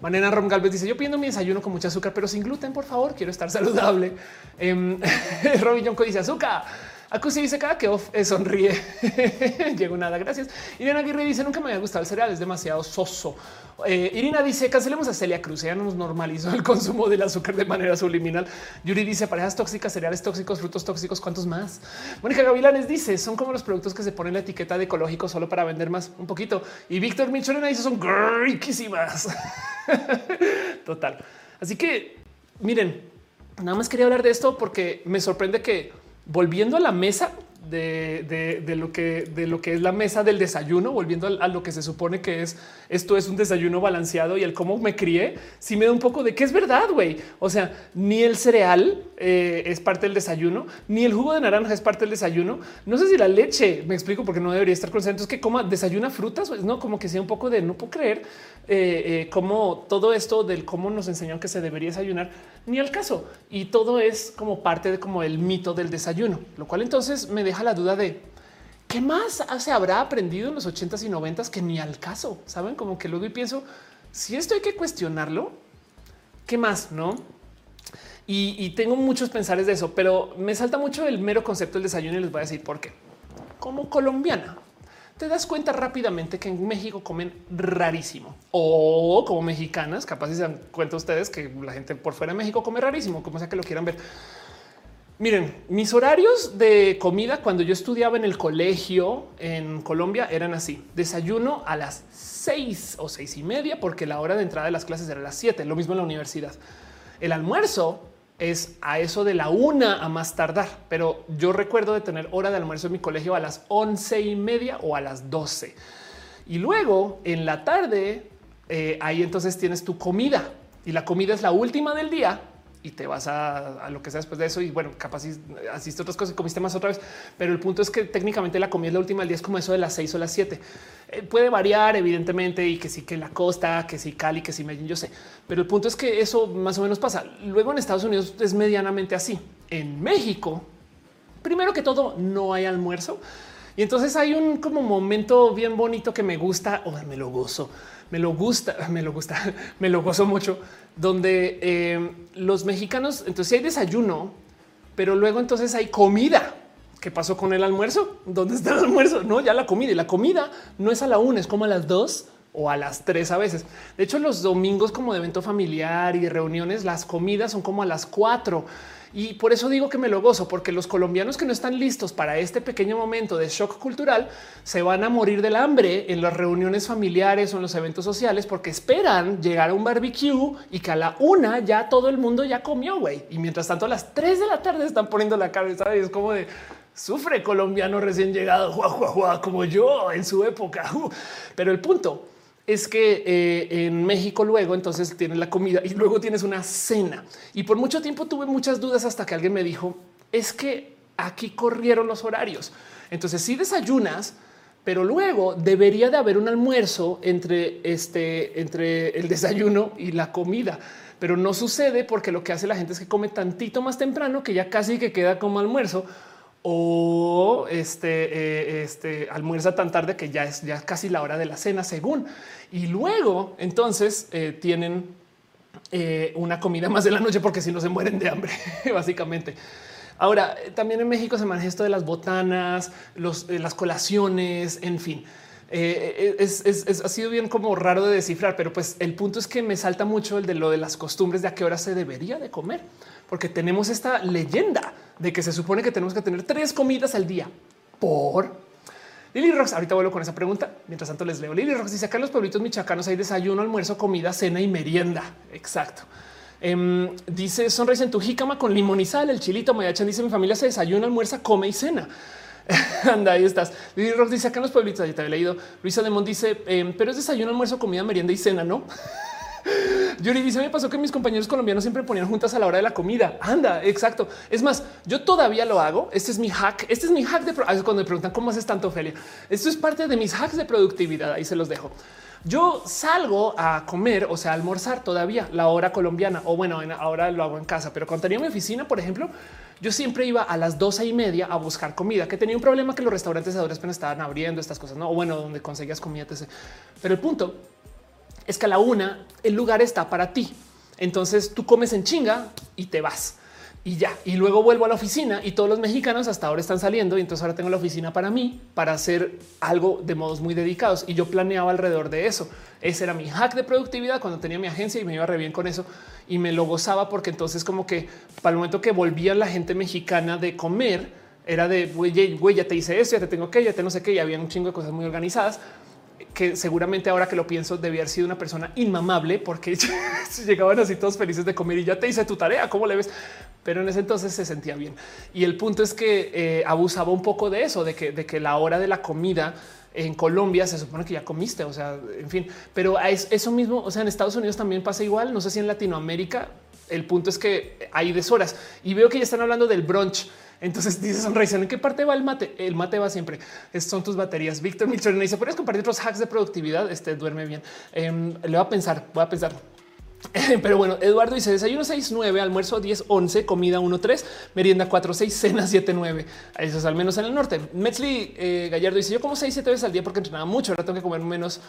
Manena Rom Galvez dice: Yo pido mi desayuno con mucha azúcar, pero sin gluten, por favor, quiero estar saludable. Eh, Robin Jonko dice azúcar. Acusi dice cada que eh, sonríe. Llegó nada. Gracias. Irina Aguirre dice nunca me había gustado el cereal. Es demasiado soso. Eh, Irina dice cancelemos a Celia Cruz. Ya no nos normalizó el consumo del azúcar de manera subliminal. Yuri dice parejas tóxicas, cereales tóxicos, frutos tóxicos. ¿Cuántos más? Mónica Gavilanes dice son como los productos que se ponen la etiqueta de ecológico solo para vender más un poquito. Y Víctor Michelena dice son riquísimas. Total. Así que miren, nada más quería hablar de esto porque me sorprende que volviendo a la mesa de, lo que, de lo que es la mesa del desayuno, volviendo a, lo que se supone que es esto es un desayuno balanceado y el cómo me crié, sí me da un poco de que es verdad, güey. O sea, ni el cereal eh, es parte del desayuno, ni el jugo de naranja es parte del desayuno. No sé si la leche, me explico porque no debería estar con entonces que coma desayuna frutas, no como que sea un poco de no puedo creer eh, eh, cómo todo esto del cómo nos enseñó que se debería desayunar, ni al caso. Y todo es como parte de como el mito del desayuno, lo cual entonces me deja la duda de qué más se habrá aprendido en los 80s y 90s que ni al caso. Saben como que luego y pienso si esto hay que cuestionarlo, qué más no? Y, y, tengo muchos pensares de eso, pero me salta mucho el mero concepto del desayuno y les voy a decir por qué. Como colombiana, te das cuenta rápidamente que en México comen rarísimo o como mexicanas, capaz si se dan cuenta ustedes que la gente por fuera de México come rarísimo, como sea que lo quieran ver. Miren, mis horarios de comida cuando yo estudiaba en el colegio en Colombia eran así. Desayuno a las seis o seis y media porque la hora de entrada de las clases era las siete. Lo mismo en la universidad. El almuerzo es a eso de la una a más tardar, pero yo recuerdo de tener hora de almuerzo en mi colegio a las once y media o a las doce. Y luego en la tarde, eh, ahí entonces tienes tu comida. Y la comida es la última del día y te vas a, lo que sea después de eso. Y bueno, capaz asiste otras cosas y comiste más otra vez. Pero el punto es que técnicamente la comida la última del día es como eso de las seis o las siete. Eh, puede variar, evidentemente, y que sí que la costa, que sí Cali, que sí Medellín, yo sé. Pero el punto es que eso más o menos pasa. Luego en Estados Unidos es medianamente así. En México, primero que todo, no hay almuerzo. Y entonces hay un como momento bien bonito que me gusta o me lo gozo me lo gusta, me lo gusta, me lo gozo mucho, donde eh, los mexicanos, entonces hay desayuno, pero luego entonces hay comida. ¿Qué pasó con el almuerzo? ¿Dónde está el almuerzo? No, ya la comida y la comida no es a la una, es como a las dos o a las tres a veces. De hecho, los domingos como de evento familiar y reuniones, las comidas son como a las cuatro. Y por eso digo que me lo gozo, porque los colombianos que no están listos para este pequeño momento de shock cultural se van a morir del hambre en las reuniones familiares o en los eventos sociales porque esperan llegar a un barbecue y que a la una ya todo el mundo ya comió, güey. Y mientras tanto a las tres de la tarde están poniendo la cabeza y es como de sufre colombiano recién llegado, como yo en su época. Pero el punto es que eh, en México luego entonces tienes la comida y luego tienes una cena. Y por mucho tiempo tuve muchas dudas hasta que alguien me dijo, es que aquí corrieron los horarios. Entonces si desayunas, pero luego debería de haber un almuerzo entre este, entre el desayuno y la comida. Pero no sucede porque lo que hace la gente es que come tantito más temprano que ya casi que queda como almuerzo o este, eh, este almuerza tan tarde que ya es ya casi la hora de la cena, según. Y luego entonces eh, tienen eh, una comida más de la noche porque si no se mueren de hambre, básicamente. Ahora, también en México se maneja esto de las botanas, las colaciones, en fin. Ha sido bien como raro de descifrar, pero pues el punto es que me salta mucho el de lo de las costumbres de a qué hora se debería de comer porque tenemos esta leyenda de que se supone que tenemos que tener tres comidas al día por Lily Rocks. Ahorita vuelvo con esa pregunta. Mientras tanto les leo. Lily Rocks dice acá en los pueblitos michoacanos hay desayuno, almuerzo, comida, cena y merienda. Exacto. Em, dice sonrisa en tu jícama con sal. El chilito Mayachan dice mi familia se desayuna, almuerza, come y cena. Anda, ahí estás. Lily Rocks dice acá en los pueblitos. Ya te había leído. Luisa Demont dice, em, pero es desayuno, almuerzo, comida, merienda y cena, no? Yuri dice: Me pasó que mis compañeros colombianos siempre ponían juntas a la hora de la comida. Anda, exacto. Es más, yo todavía lo hago. Este es mi hack. Este es mi hack de cuando me preguntan cómo haces tanto, Ophelia. Esto es parte de mis hacks de productividad. Ahí se los dejo. Yo salgo a comer, o sea, almorzar todavía la hora colombiana, o bueno, ahora lo hago en casa, pero cuando tenía mi oficina, por ejemplo, yo siempre iba a las doce y media a buscar comida, que tenía un problema que los restaurantes ahora estaban abriendo estas cosas, no, bueno, donde conseguías comida, Pero el punto es que a la una el lugar está para ti. Entonces tú comes en chinga y te vas y ya. Y luego vuelvo a la oficina y todos los mexicanos hasta ahora están saliendo. Y entonces ahora tengo la oficina para mí para hacer algo de modos muy dedicados. Y yo planeaba alrededor de eso. Ese era mi hack de productividad cuando tenía mi agencia y me iba re bien con eso y me lo gozaba porque entonces como que para el momento que volvía la gente mexicana de comer era de güey, ya te hice eso, ya te tengo que, ya te no sé qué, y había un chingo de cosas muy organizadas que seguramente ahora que lo pienso debía haber sido una persona inmamable porque llegaban así todos felices de comer y ya te hice tu tarea, ¿cómo le ves? Pero en ese entonces se sentía bien. Y el punto es que eh, abusaba un poco de eso, de que, de que la hora de la comida en Colombia se supone que ya comiste, o sea, en fin, pero eso mismo, o sea, en Estados Unidos también pasa igual, no sé si en Latinoamérica, el punto es que hay deshoras y veo que ya están hablando del brunch entonces dice Sonrisa, ¿en qué parte va el mate? El mate va siempre. son tus baterías. Víctor Milchon dice, ¿puedes compartir otros hacks de productividad? Este duerme bien. Em, le voy a pensar, voy a pensar. Pero bueno, Eduardo dice desayuno 6, 9, almuerzo 10, 11, comida 1, 3, merienda 4, 6, cena 7, 9. Eso es al menos en el norte. Metzli eh, Gallardo dice yo como 6, 7 veces al día porque entrenaba mucho. Ahora tengo que comer menos.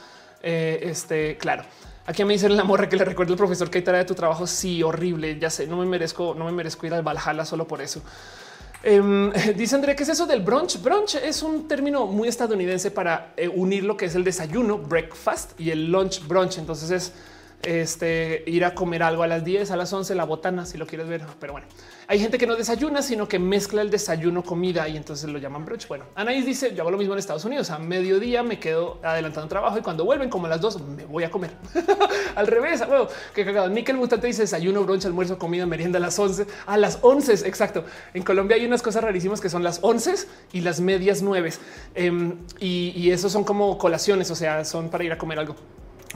Eh, este, claro. Aquí me dicen la morra que le recuerdo al profesor que hay tarea de tu trabajo. Sí, horrible. Ya sé, no me merezco, no me merezco ir al Valhalla solo por eso. Eh, dice André, ¿qué es eso del brunch? Brunch es un término muy estadounidense para eh, unir lo que es el desayuno, breakfast y el lunch brunch. Entonces es este, ir a comer algo a las 10, a las 11, la botana, si lo quieres ver. Pero bueno, hay gente que no desayuna, sino que mezcla el desayuno comida y entonces lo llaman brunch. Bueno, Anaís dice, yo hago lo mismo en Estados Unidos. A mediodía me quedo adelantando trabajo y cuando vuelven como a las dos me voy a comer. Al revés, bueno, que cagado. Nickel Mutante dice desayuno, brunch, almuerzo, comida, merienda a las 11. A las 11, exacto. En Colombia hay unas cosas rarísimas que son las 11 y las medias 9. Em, y, y esos son como colaciones, o sea, son para ir a comer algo.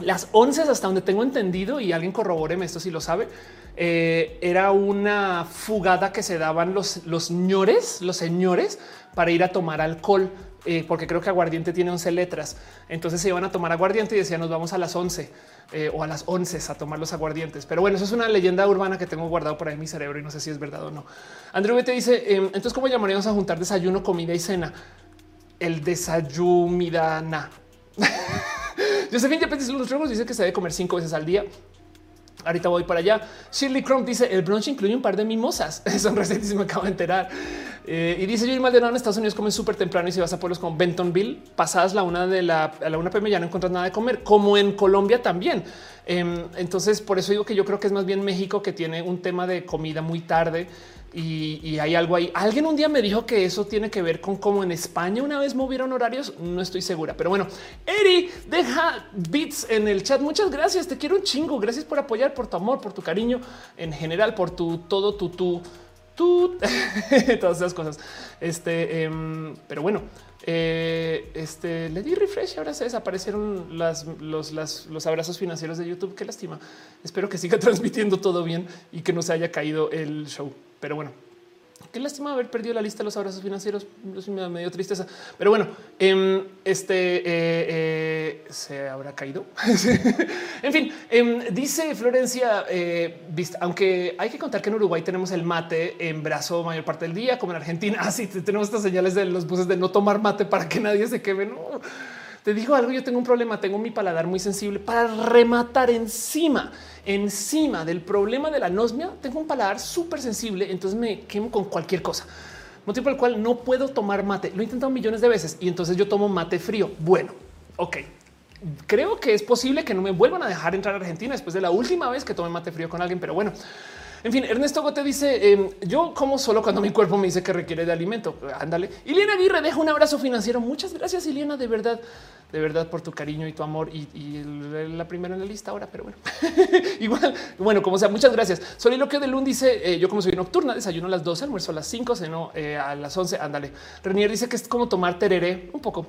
Las once, hasta donde tengo entendido, y alguien corrobóreme esto si lo sabe, eh, era una fugada que se daban los, los ñores, los señores, para ir a tomar alcohol, eh, porque creo que aguardiente tiene 11 letras. Entonces se iban a tomar aguardiente y decían nos vamos a las 11 eh, o a las 11 a tomar los aguardientes. Pero bueno, eso es una leyenda urbana que tengo guardado por ahí en mi cerebro y no sé si es verdad o no. Andrew te dice em, entonces cómo llamaríamos a juntar desayuno, comida y cena. El desayumidana. Josefín ya los ruegos dice que se debe comer cinco veces al día. Ahorita voy para allá. Shirley Crump dice el brunch incluye un par de mimosas. Son recientes me acabo de enterar. Eh, y dice yo Maldonado en Estados Unidos comen súper temprano y si vas a pueblos como Bentonville, pasadas la una de la, a la una pm ya no encuentras nada de comer, como en Colombia también. Em, entonces, por eso digo que yo creo que es más bien México que tiene un tema de comida muy tarde y, hay algo ahí. Alguien un día me dijo que eso tiene que ver con cómo en España una vez movieron horarios. No estoy segura, pero bueno, Eri deja bits en el chat. Muchas gracias. Te quiero un chingo. Gracias por apoyar, por tu amor, por tu cariño en general, por tu todo, tu, tu, todas esas cosas. Este, em, pero bueno, eh, este le di refresh. Ahora se desaparecieron los, los abrazos financieros de YouTube. Qué lástima. Espero que siga transmitiendo todo bien y que no se haya caído el show. Pero bueno, qué lástima haber perdido la lista de los abrazos financieros. me, me dio tristeza. Pero bueno, em, este eh, eh, se habrá caído. en fin, em, dice Florencia, eh, aunque hay que contar que en Uruguay tenemos el mate en brazo mayor parte del día, como en Argentina. Así ah, tenemos estas señales de los buses de no tomar mate para que nadie se queme. Te digo algo, yo tengo un problema, tengo mi paladar muy sensible para rematar encima encima del problema de la anosmia, tengo un paladar súper sensible, entonces me quemo con cualquier cosa. Motivo por el cual no puedo tomar mate. Lo he intentado millones de veces y entonces yo tomo mate frío. Bueno, ok. Creo que es posible que no me vuelvan a dejar entrar a Argentina después de la última vez que tomé mate frío con alguien, pero bueno. En fin, Ernesto Gote dice: em, Yo como solo cuando mi cuerpo me dice que requiere de alimento. Ándale. Iliana Aguirre deja un abrazo financiero. Muchas gracias, Iliana, de verdad de verdad por tu cariño y tu amor y, la primera en la lista ahora, pero bueno, igual, bueno, como sea, muchas gracias. Soliloquio de Lund dice eh, yo como soy nocturna, desayuno a las 12, almuerzo a las 5, ceno eh, a las 11, ándale. Renier dice que es como tomar tereré un poco.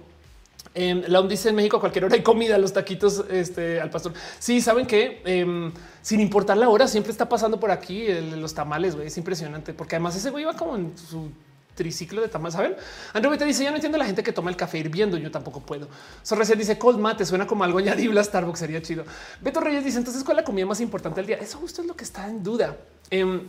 Eh, la dice en México cualquier hora hay comida, los taquitos este, al pastor. Sí, saben que em, sin importar la hora, siempre está pasando por aquí los tamales. Es impresionante porque además ese güey iba como en su triciclo de tamal, ¿saben? Andrew te dice, ya no entiendo la gente que toma el café hirviendo, yo tampoco puedo. Sorrecial dice, cold mate, suena como algo añadible a Starbucks, sería chido. Beto Reyes dice, entonces, ¿cuál es la comida más importante del día? Eso justo es lo que está en duda. Em,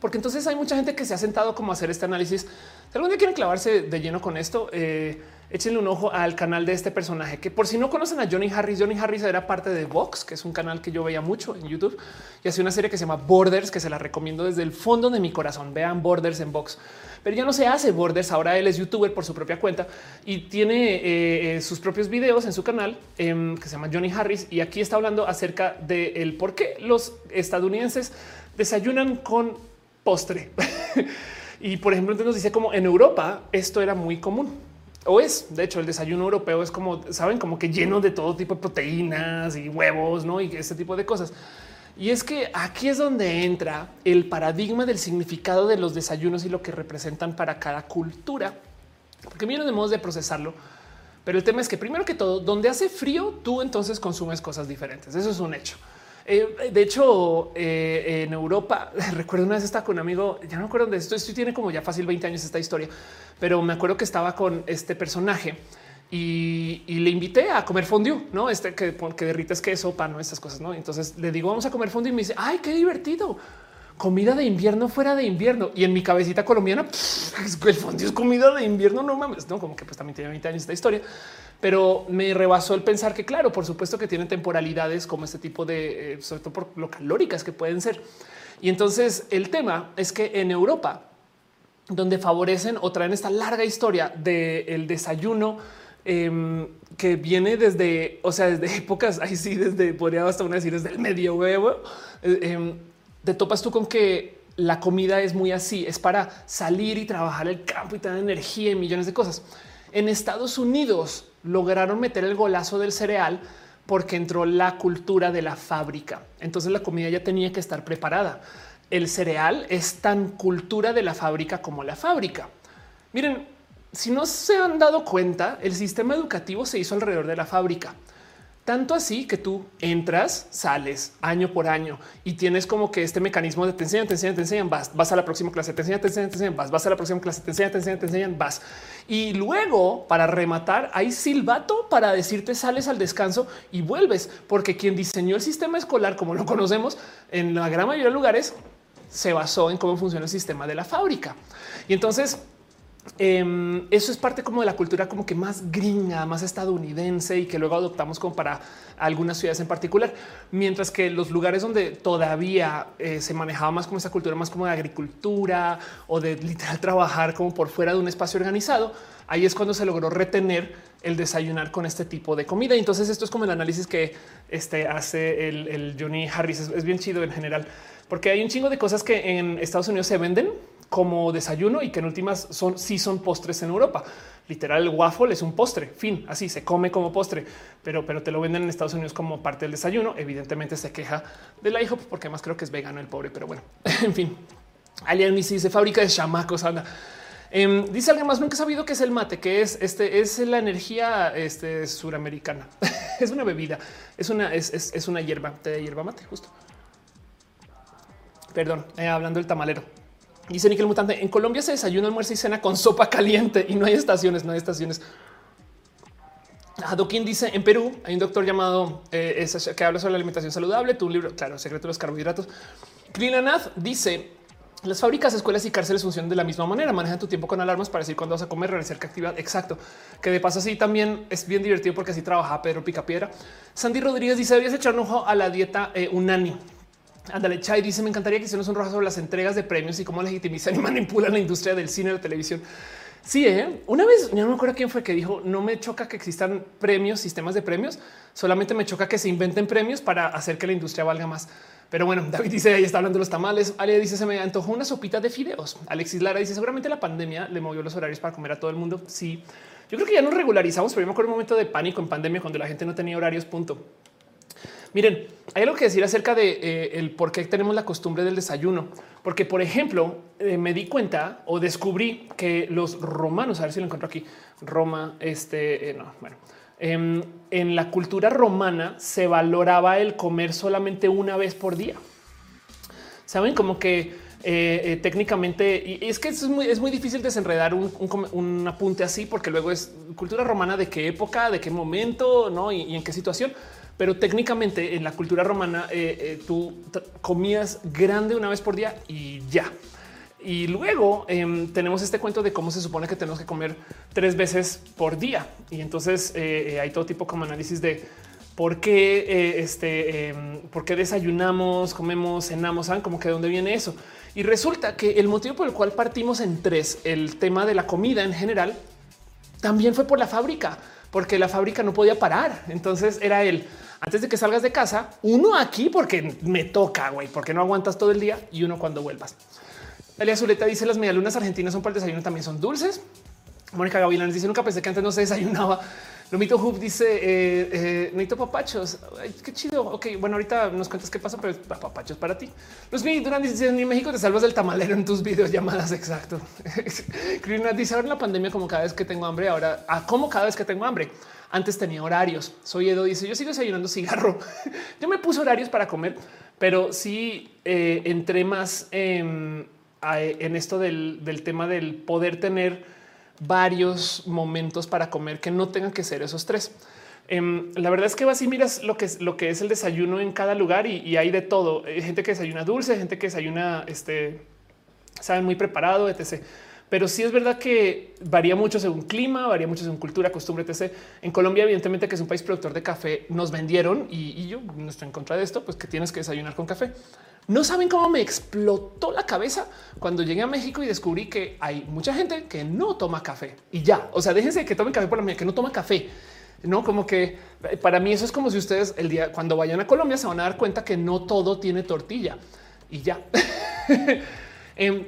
porque entonces hay mucha gente que se ha sentado como a hacer este análisis. Si algún día quieren clavarse de lleno con esto, eh, échenle un ojo al canal de este personaje que por si no conocen a Johnny Harris, Johnny Harris era parte de Vox, que es un canal que yo veía mucho en YouTube y hace una serie que se llama Borders, que se la recomiendo desde el fondo de mi corazón. Vean Borders en Vox pero ya no se hace borders. Ahora él es youtuber por su propia cuenta y tiene eh, eh, sus propios videos en su canal em, que se llama Johnny Harris. Y aquí está hablando acerca de el por qué los estadounidenses desayunan con postre. y por ejemplo, entonces nos dice como en Europa esto era muy común o es de hecho el desayuno europeo es como saben, como que lleno de todo tipo de proteínas y huevos, no? Y ese tipo de cosas. Y es que aquí es donde entra el paradigma del significado de los desayunos y lo que representan para cada cultura, porque vienen de modos de procesarlo. Pero el tema es que primero que todo, donde hace frío, tú entonces consumes cosas diferentes. Eso es un hecho. Eh, de hecho, eh, en Europa, recuerdo una vez estaba con un amigo, ya no me acuerdo de esto, esto tiene como ya fácil 20 años esta historia, pero me acuerdo que estaba con este personaje y, le invité a comer fondue, no este que, que derrites queso, pan, ¿no? estas cosas. No, entonces le digo, vamos a comer fondue y me dice, ay, qué divertido. Comida de invierno fuera de invierno. Y en mi cabecita colombiana, el fondue es comida de invierno. No mames, no como que pues también tiene 20 años esta historia, pero me rebasó el pensar que, claro, por supuesto que tienen temporalidades como este tipo de, eh, sobre todo por lo calóricas que pueden ser. Y entonces el tema es que en Europa, donde favorecen o traen esta larga historia del desayuno, Em, que viene desde, o sea, desde épocas, ahí sí, desde, podría hasta una decir, desde el medioevo, eh, em, te topas tú con que la comida es muy así, es para salir y trabajar el campo y tener energía y millones de cosas. En Estados Unidos lograron meter el golazo del cereal porque entró la cultura de la fábrica. Entonces la comida ya tenía que estar preparada. El cereal es tan cultura de la fábrica como la fábrica. Miren, si no se han dado cuenta, el sistema educativo se hizo alrededor de la fábrica. Tanto así que tú entras, sales año por año y tienes como que este mecanismo de te enseñan, te enseñan, te enseñan, vas, vas a la próxima clase, te enseñan, te enseñan, te enseñan, vas, vas a la próxima clase, te enseñan, te enseñan, te enseñan, vas. Y luego para rematar hay silbato para decirte sales al descanso y vuelves, porque quien diseñó el sistema escolar como lo conocemos en la gran mayoría de lugares se basó en cómo funciona el sistema de la fábrica. Y entonces Em, eso es parte como de la cultura como que más gringa, más estadounidense y que luego adoptamos como para algunas ciudades en particular, mientras que los lugares donde todavía eh, se manejaba más como esa cultura más como de agricultura o de literal trabajar como por fuera de un espacio organizado, ahí es cuando se logró retener el desayunar con este tipo de comida. Y entonces esto es como el análisis que este, hace el, Johnny Harris. Es, es bien chido en general, porque hay un chingo de cosas que en Estados Unidos se venden como desayuno y que en últimas son sí son postres en Europa. Literal, el waffle es un postre, fin, así se come como postre, pero, pero te lo venden en Estados Unidos como parte del desayuno. Evidentemente se queja de la hijo porque además creo que es vegano el pobre, pero bueno, en fin. Alien si se fabrica de chamacos, anda. Em, dice alguien más, nunca he sabido qué es el mate, que es este, es la energía este, suramericana. es una bebida, es una, es, es, una hierba, de hierba mate, justo. Perdón, eh, hablando del tamalero. Dice Nickel Mutante, en Colombia se desayuna, almuerzo y cena con sopa caliente y no hay estaciones, no hay estaciones. Adoquín dice en Perú hay un doctor llamado eh, que habla sobre la alimentación saludable. Tu libro, claro, secreto de los carbohidratos. Krilanath dice las fábricas, escuelas y cárceles funcionan de la misma manera. Manejan tu tiempo con alarmas para decir cuándo vas a comer, realizar qué actividad. Exacto. Que de paso así también es bien divertido porque así trabaja Pedro Picapiedra. Sandy Rodríguez dice deberías echar un ojo a la dieta eh, Unani. Ándale, Chai dice: Me encantaría que hicieras un rojo sobre las entregas de premios y cómo legitimizan y manipulan la industria del cine y la televisión. Sí, ¿eh? una vez no me acuerdo quién fue que dijo: No me choca que existan premios, sistemas de premios, solamente me choca que se inventen premios para hacer que la industria valga más. Pero bueno, David dice ahí está hablando de los tamales. Ale dice se me antojó una sopita de fideos. Alexis Lara dice seguramente la pandemia le movió los horarios para comer a todo el mundo. Sí, yo creo que ya nos regularizamos, pero yo me acuerdo un momento de pánico en pandemia cuando la gente no tenía horarios. Punto. Miren, hay algo que decir acerca de eh, el por qué tenemos la costumbre del desayuno, porque por ejemplo eh, me di cuenta o descubrí que los romanos, a ver si lo encuentro aquí, Roma, este, eh, no, bueno, em, en la cultura romana se valoraba el comer solamente una vez por día. Saben como que técnicamente, y es que es muy, es muy difícil desenredar un, un, apunte así, porque luego es cultura romana de qué época, de qué momento, no y en qué situación pero técnicamente en la cultura romana eh, eh, tú comías grande una vez por día y ya. Y luego em, tenemos este cuento de cómo se supone que tenemos que comer tres veces por día. Y entonces eh, hay todo tipo como análisis de por qué, este, em, por qué desayunamos, comemos, cenamos, saben como que de dónde viene eso. Y resulta que el motivo por el cual partimos en tres, el tema de la comida en general, también fue por la fábrica, porque la fábrica no podía parar. Entonces era el antes de que salgas de casa, uno aquí porque me toca, güey, porque no aguantas todo el día y uno cuando vuelvas. Elia Zuleta dice las medialunas argentinas son para el desayuno, también son dulces. Mónica Gavilán dice nunca pensé que antes no se desayunaba. Lomito Hub dice eh, eh, papachos. Qué chido. Ok, bueno, ahorita nos cuentas qué pasa, pero papachos para ti. Los Durán dice en México te salvas del tamalero en tus videos llamadas. Exacto. Crina dice ahora en la pandemia, como cada vez que tengo hambre, ahora ah, como cada vez que tengo hambre. Antes tenía horarios. Soy Edo, dice yo sigo desayunando cigarro. yo me puse horarios para comer, pero sí eh, entré más en, esto del, tema del poder tener varios momentos para comer que no tengan que ser esos tres. Em, la verdad es que vas y miras lo que es lo que es el desayuno en cada lugar y, hay de todo. Hay gente que desayuna dulce, gente que desayuna, este, saben, muy preparado, etc. Pero sí es verdad que varía mucho según clima, varía mucho según cultura, costumbre, etc. En Colombia, evidentemente, que es un país productor de café, nos vendieron y, yo no estoy en contra de esto, pues que tienes que desayunar con café. No saben cómo me explotó la cabeza cuando llegué a México y descubrí que hay mucha gente que no toma café y ya. O sea, déjense que tomen café por la mañana, que no toma café. No como que eh, para mí eso es como si ustedes el día cuando vayan a Colombia se van a dar cuenta que no todo tiene tortilla y ya. Em,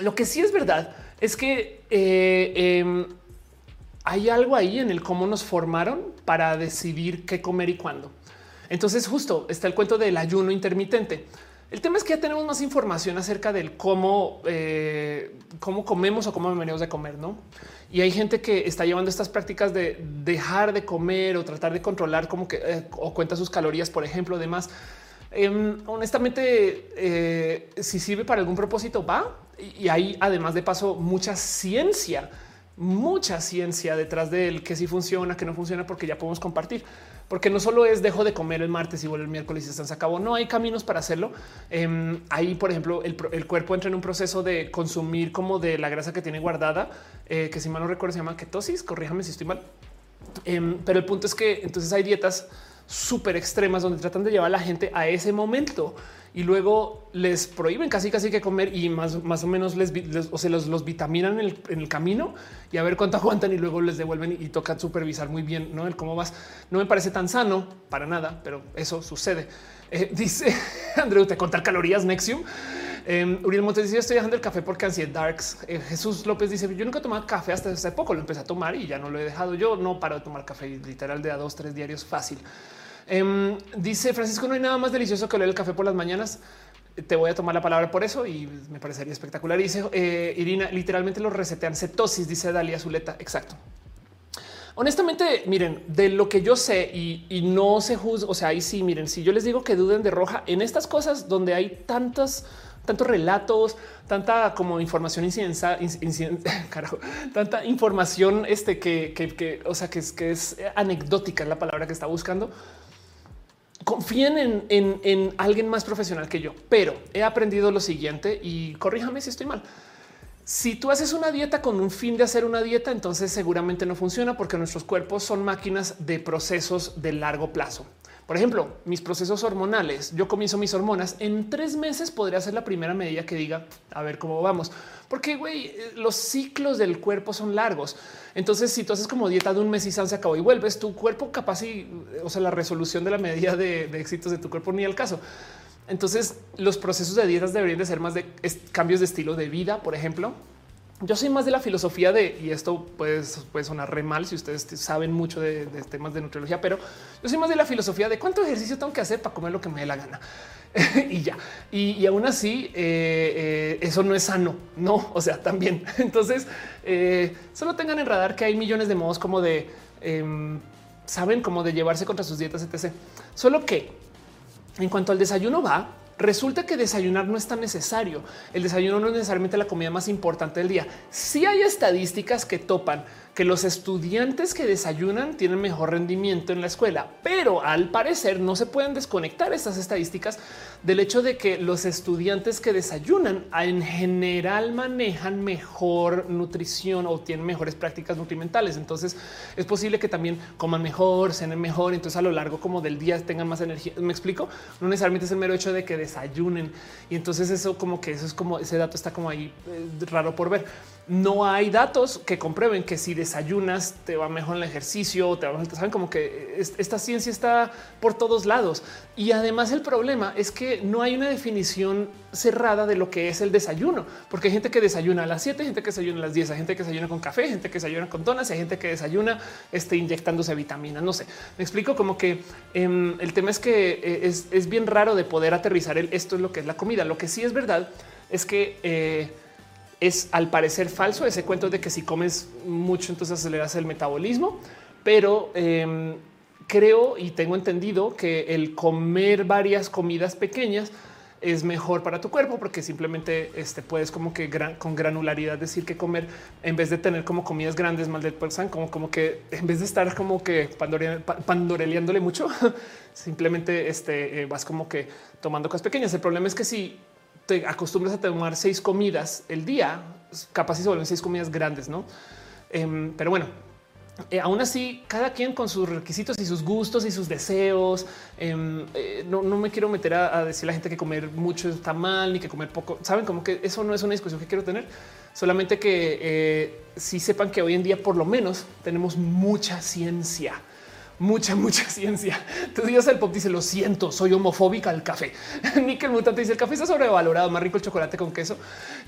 lo que sí es verdad es que eh, em, hay algo ahí en el cómo nos formaron para decidir qué comer y cuándo. Entonces justo está el cuento del ayuno intermitente. El tema es que ya tenemos más información acerca del cómo, eh, cómo comemos o cómo venimos de comer, ¿no? Y hay gente que está llevando estas prácticas de dejar de comer o tratar de controlar como que eh, o cuenta sus calorías, por ejemplo, demás. Em, honestamente, eh, si sirve para algún propósito, va. Y hay además de paso mucha ciencia, mucha ciencia detrás del que sí funciona, que no funciona, porque ya podemos compartir porque no solo es dejo de comer el martes y vuelve el miércoles y se acabó. No hay caminos para hacerlo. Eh, ahí, por ejemplo, el, cuerpo entra en un proceso de consumir como de la grasa que tiene guardada, eh, que si mal no recuerdo se llama ketosis. Corríjame si estoy mal. Em, pero el punto es que entonces hay dietas súper extremas donde tratan de llevar a la gente a ese momento y luego les prohíben casi casi que comer y más, más o menos les, o se los, los vitaminan en el, camino y a ver cuánto aguantan y luego les devuelven y, toca supervisar muy bien ¿no? el cómo vas. No me parece tan sano para nada, pero eso sucede. Eh, dice Andrew, te contar calorías Nexium. Eh, Uriel Montes dice: Estoy dejando el café porque ansiedad darks. Eh, Jesús López dice: Yo nunca tomaba café hasta hace poco. Lo empecé a tomar y ya no lo he dejado. Yo no paro de tomar café literal de a dos, tres diarios fácil. Em, dice Francisco, no hay nada más delicioso que oler el café por las mañanas. Te voy a tomar la palabra por eso y me parecería espectacular. dice eh, Irina, literalmente lo resetean cetosis, dice Dalia Zuleta. Exacto. Honestamente, miren, de lo que yo sé y, no se juzga, o sea, ahí sí, miren, si yo les digo que duden de roja en estas cosas donde hay tantas tantos relatos, tanta como información incidenza, carajo, tanta información este que, que, o sea, que es, que es anecdótica es la palabra que está buscando confíen en, alguien más profesional que yo, pero he aprendido lo siguiente y corríjame si estoy mal. Si tú haces una dieta con un fin de hacer una dieta, entonces seguramente no funciona porque nuestros cuerpos son máquinas de procesos de largo plazo. Por ejemplo, mis procesos hormonales, yo comienzo mis hormonas en tres meses podría ser la primera medida que diga a ver cómo vamos, porque güey, los ciclos del cuerpo son largos. Entonces, si tú haces como dieta de un mes y se acabó y vuelves, tu cuerpo capaz y o sea, la resolución de la medida de, éxitos de tu cuerpo ni al caso. Entonces, los procesos de dietas deberían de ser más de cambios de estilo de vida, por ejemplo, yo soy más de la filosofía de, y esto puede, puede sonar re mal si ustedes saben mucho de, temas de nutriología, pero yo soy más de la filosofía de cuánto ejercicio tengo que hacer para comer lo que me dé la gana. y ya. Y, aún así, eh, eh, eso no es sano, no? O sea, también. Entonces, eh, solo tengan en radar que hay millones de modos como de, em, saben, como de llevarse contra sus dietas, etc. Solo que en cuanto al desayuno va, Resulta que desayunar no es tan necesario. El desayuno no es necesariamente la comida más importante del día. Si hay estadísticas que topan que los estudiantes que desayunan tienen mejor rendimiento en la escuela, pero al parecer no se pueden desconectar estas estadísticas del hecho de que los estudiantes que desayunan en general manejan mejor nutrición o tienen mejores prácticas nutrimentales. Entonces es posible que también coman mejor, cenen mejor, entonces a lo largo como del día tengan más energía. Me explico, no necesariamente es el mero hecho de que desayunen y entonces eso como que eso es como ese dato está como ahí eh, raro por ver no hay datos que comprueben que si desayunas te va mejor en el ejercicio, te va mejor, saben como que esta ciencia está por todos lados. Y además el problema es que no hay una definición cerrada de lo que es el desayuno, porque hay gente que desayuna a las 7, gente que desayuna a las 10, hay gente que desayuna con café, gente que desayuna con donas, hay gente que desayuna este, inyectándose vitaminas, no sé. Me explico como que em, el tema es que eh, es, bien raro de poder aterrizar el esto es lo que es la comida. Lo que sí es verdad es que eh, es al parecer falso ese cuento de que si comes mucho entonces aceleras el metabolismo, pero em, creo y tengo entendido que el comer varias comidas pequeñas es mejor para tu cuerpo porque simplemente este, puedes como que con granularidad decir que comer en vez de tener como comidas grandes mal de como, como que en vez de estar como que pandoreleándole mucho, simplemente este, eh, vas como que tomando cosas pequeñas. El problema es que si te acostumbras a tomar seis comidas el día, capaz si se vuelven seis comidas grandes, no? Em, pero bueno, eh, aún así, cada quien con sus requisitos y sus gustos y sus deseos. Em, eh, no, me quiero meter a, decir a la gente que comer mucho está mal ni que comer poco. Saben como que eso no es una discusión que quiero tener. Solamente que eh, si sepan que hoy en día, por lo menos, tenemos mucha ciencia mucha, mucha ciencia. Entonces Dios el pop dice lo siento, soy homofóbica al café. Nickel Mutante dice el café está sobrevalorado, más rico el chocolate con queso.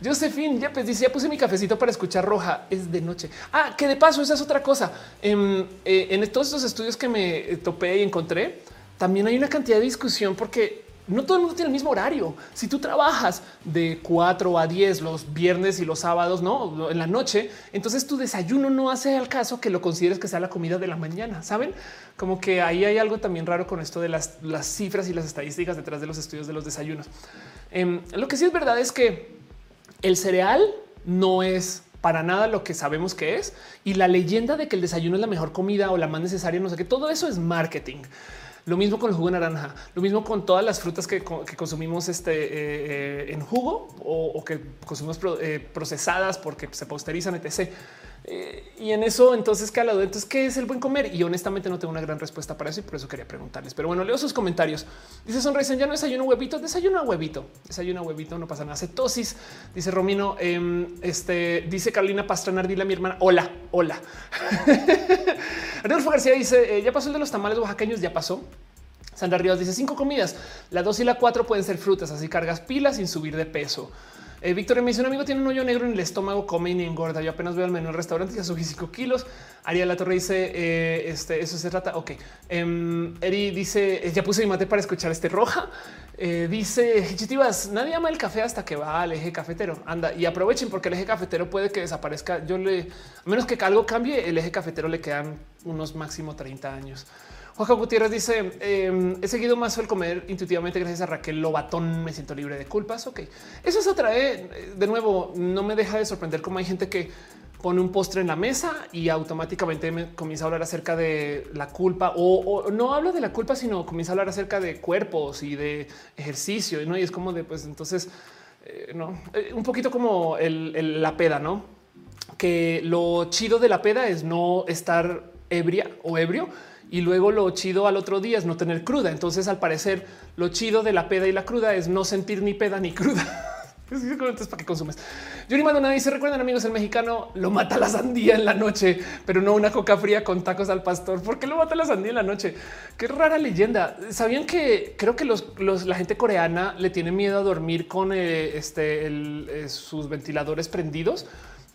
Josephine ya pues dice ya puse mi cafecito para escuchar roja. Es de noche. Ah, que de paso esa es otra cosa. En, eh, en todos estos estudios que me topé y encontré, también hay una cantidad de discusión porque no todo el mundo tiene el mismo horario. Si tú trabajas de 4 a 10 los viernes y los sábados, no en la noche, entonces tu desayuno no hace al caso que lo consideres que sea la comida de la mañana. Saben como que ahí hay algo también raro con esto de las, cifras y las estadísticas detrás de los estudios de los desayunos. Em, lo que sí es verdad es que el cereal no es para nada lo que sabemos que es y la leyenda de que el desayuno es la mejor comida o la más necesaria, no sé qué, todo eso es marketing. Lo mismo con el jugo de naranja, lo mismo con todas las frutas que, consumimos este, eh, eh, en jugo o, que consumimos eh, procesadas porque se posterizan, etc. y en eso, entonces, ¿qué ha Entonces, ¿qué es el buen comer? Y honestamente no tengo una gran respuesta para eso y por eso quería preguntarles. Pero bueno, leo sus comentarios. Dice Sonrisa, ya no desayuno huevito, desayuno huevito, desayuno huevito, no pasa nada. Cetosis, dice Romino, em, este, dice Carolina Pastrana, dile a mi hermana, hola, hola. Arnulfo García dice, ya pasó el de los tamales oaxaqueños, ya pasó. Sandra Ríos dice cinco comidas. La dos y la cuatro pueden ser frutas, así cargas pilas sin subir de peso. Eh, Víctor me dice un amigo tiene un hoyo negro en el estómago, come y engorda. Yo apenas veo al menú del restaurante y ya subí cinco kilos. Ariel La Torre dice eh, este, eso se trata. Ok. Um, Eri dice ya puse mi mate para escuchar este roja. Eh, dice Chitivas, nadie ama el café hasta que va al eje cafetero. Anda y aprovechen porque el eje cafetero puede que desaparezca. Yo le, a menos que algo cambie, el eje cafetero le quedan unos máximo 30 años. Juanjo Gutiérrez dice: em, He seguido más el comer intuitivamente gracias a Raquel Lobatón. Me siento libre de culpas. Ok, eso es otra vez. Eh, de nuevo, no me deja de sorprender cómo hay gente que pone un postre en la mesa y automáticamente me comienza a hablar acerca de la culpa o, no habla de la culpa, sino comienza a hablar acerca de cuerpos y de ejercicio. ¿no? Y es como de pues entonces eh, no eh, un poquito como la peda, no? Que lo chido de la peda es no estar ebria o ebrio y luego lo chido al otro día es no tener cruda. Entonces, al parecer, lo chido de la peda y la cruda es no sentir ni peda ni cruda. Entonces, ¿para qué consumes? Yuri Madonna dice: Recuerden, amigos, el mexicano lo mata la sandía en la noche, pero no una coca fría con tacos al pastor. ¿Por qué lo mata la sandía en la noche? Qué rara leyenda. Sabían que creo que los, la gente coreana le tiene miedo a dormir con eh, este, eh, sus ventiladores prendidos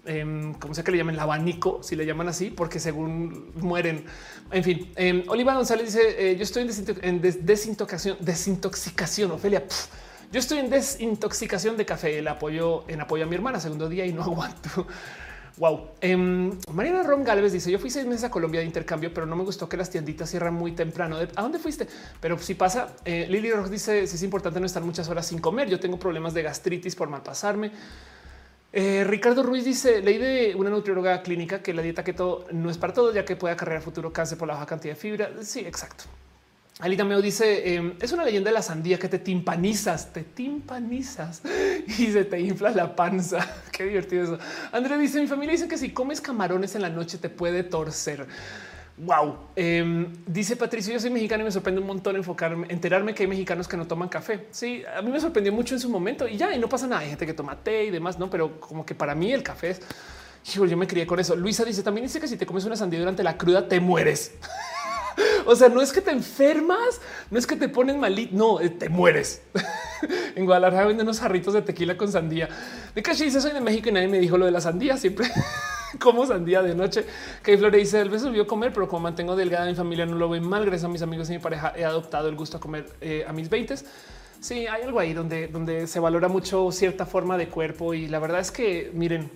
eh, como sea que le llamen el abanico, si le llaman así, porque según mueren. En fin, eh, Oliva González dice: eh, Yo estoy en, desintoxicación, desintoxicación. Ofelia, yo estoy en desintoxicación de café. El apoyo en apoyo a mi hermana, segundo día y no aguanto. Wow. Em, Mariana Ron Galvez dice: Yo fui seis meses a Colombia de intercambio, pero no me gustó que las tienditas cierran muy temprano. ¿A dónde fuiste? Pero si pasa, eh, Lily Rock dice: Si es importante no estar muchas horas sin comer. Yo tengo problemas de gastritis por mal pasarme. Eh, Ricardo Ruiz dice: Leí de una nutrióloga clínica que la dieta keto no es para todos, ya que puede acarrear futuro cáncer por la baja cantidad de fibra. Sí, exacto. Alita Meo dice: em, Es una leyenda de la sandía que te timpanizas, te timpanizas y se te infla la panza. Qué divertido eso. André dice: Mi familia dice que si comes camarones en la noche te puede torcer. Wow. Em, dice Patricio, yo soy mexicano y me sorprende un montón enfocarme, enterarme que hay mexicanos que no toman café. Sí, a mí me sorprendió mucho en su momento y ya, y no pasa nada. Hay gente que toma té y demás, no, pero como que para mí el café es, yo me crié con eso. Luisa dice también dice que si te comes una sandía durante la cruda te mueres. o sea, no es que te enfermas, no es que te ponen malito, no, eh, te mueres. en Guadalajara venden unos jarritos de tequila con sandía. De caché dice soy de México y nadie me dijo lo de la sandía siempre. como sandía de noche. Que Flore dice: El beso vio comer, pero como mantengo delgada mi familia, no lo ve mal. Gracias a mis amigos y mi pareja, he adoptado el gusto a comer eh, a mis 20. Sí, hay algo ahí donde, donde se valora mucho cierta forma de cuerpo. Y la verdad es que, miren,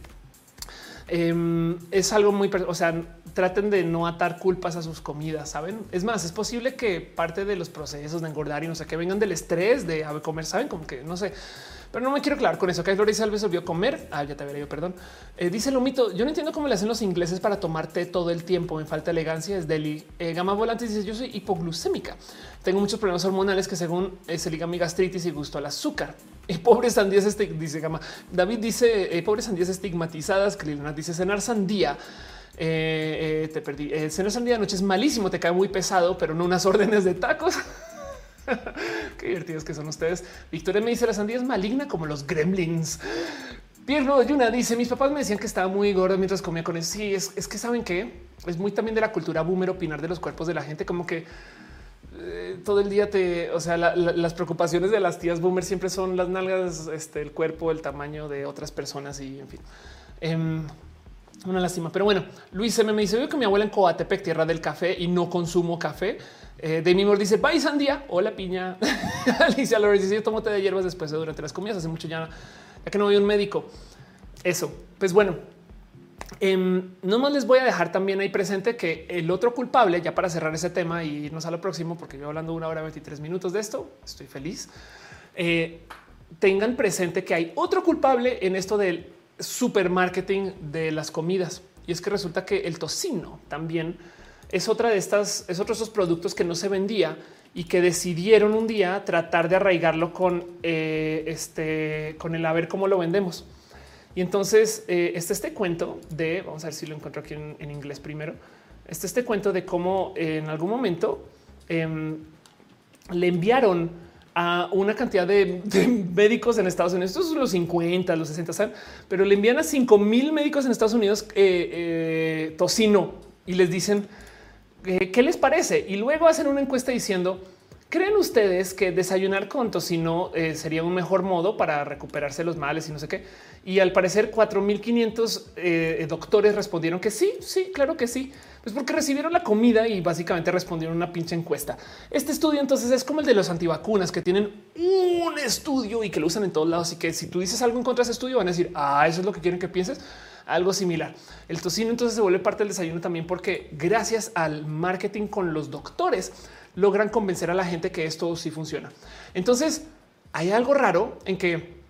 em, es algo muy, o sea, traten de no atar culpas a sus comidas, saben? Es más, es posible que parte de los procesos de engordar y no sé qué vengan del estrés de comer, saben, como que no sé pero no me quiero claro con eso. Que Flores Alves olvidó comer. Ah, ya te veré yo, perdón. Eh, dice lo mito. Yo no entiendo cómo le hacen los ingleses para tomar té todo el tiempo. Me falta elegancia. Es Deli. Eh, Gama Volante dice yo soy hipoglucémica. Tengo muchos problemas hormonales que según eh, se liga mi gastritis y gusto al azúcar. Y pobres sandías, dice Gama. David dice pobres sandías estigmatizadas. Que dice cenar sandía. te perdí. cenar sandía de noche es malísimo, te cae muy pesado, pero no unas órdenes de tacos. Qué divertidos que son ustedes. Victoria me dice la sandía es maligna como los gremlins. Pierno Yuna dice mis papás me decían que estaba muy gordo mientras comía con eso. Sí, es, que saben que es muy también de la cultura boomer opinar de los cuerpos de la gente, como que eh, todo el día te, o sea, las preocupaciones de las tías boomer siempre son las nalgas, este, el cuerpo, el tamaño de otras personas y en fin. Em, una lástima, pero bueno, Luis M me dice: Veo que mi abuela en Coatepec, tierra del café, y no consumo café. Eh, Demi Moore dice bye sandía. Hola piña. Alicia Lores dice yo tomo té de hierbas después de durante las comidas. Hace mucho ya, ya que no voy a un médico. Eso. Pues bueno, eh, no más les voy a dejar también ahí presente que el otro culpable, ya para cerrar ese tema y irnos a lo próximo, porque yo hablando una hora 23 minutos de esto, estoy feliz. Eh, tengan presente que hay otro culpable en esto del supermarketing de las comidas. Y es que resulta que el tocino también es otra de estas, es otro de esos productos que no se vendía y que decidieron un día tratar de arraigarlo con eh, este, con el a ver cómo lo vendemos. Y entonces eh, este, este cuento de, vamos a ver si lo encuentro aquí en, inglés primero, este, este cuento de cómo en algún momento em, le enviaron a una cantidad de, médicos en Estados Unidos. Estos los 50, los 60, pero le envían a 5 mil médicos en Estados Unidos eh, eh, tocino y les dicen eh, qué les parece. Y luego hacen una encuesta diciendo ¿Creen ustedes que desayunar con tocino eh, sería un mejor modo para recuperarse los males y no sé qué? Y al parecer 4500 eh, doctores respondieron que sí, sí, claro que sí. Pues porque recibieron la comida y básicamente respondieron una pinche encuesta. Este estudio entonces es como el de los antivacunas que tienen un estudio y que lo usan en todos lados. Y que si tú dices algo en contra de ese estudio van a decir, ah, eso es lo que quieren que pienses algo similar. El tocino entonces se vuelve parte del desayuno también porque gracias al marketing con los doctores logran convencer a la gente que esto sí funciona. Entonces hay algo raro en que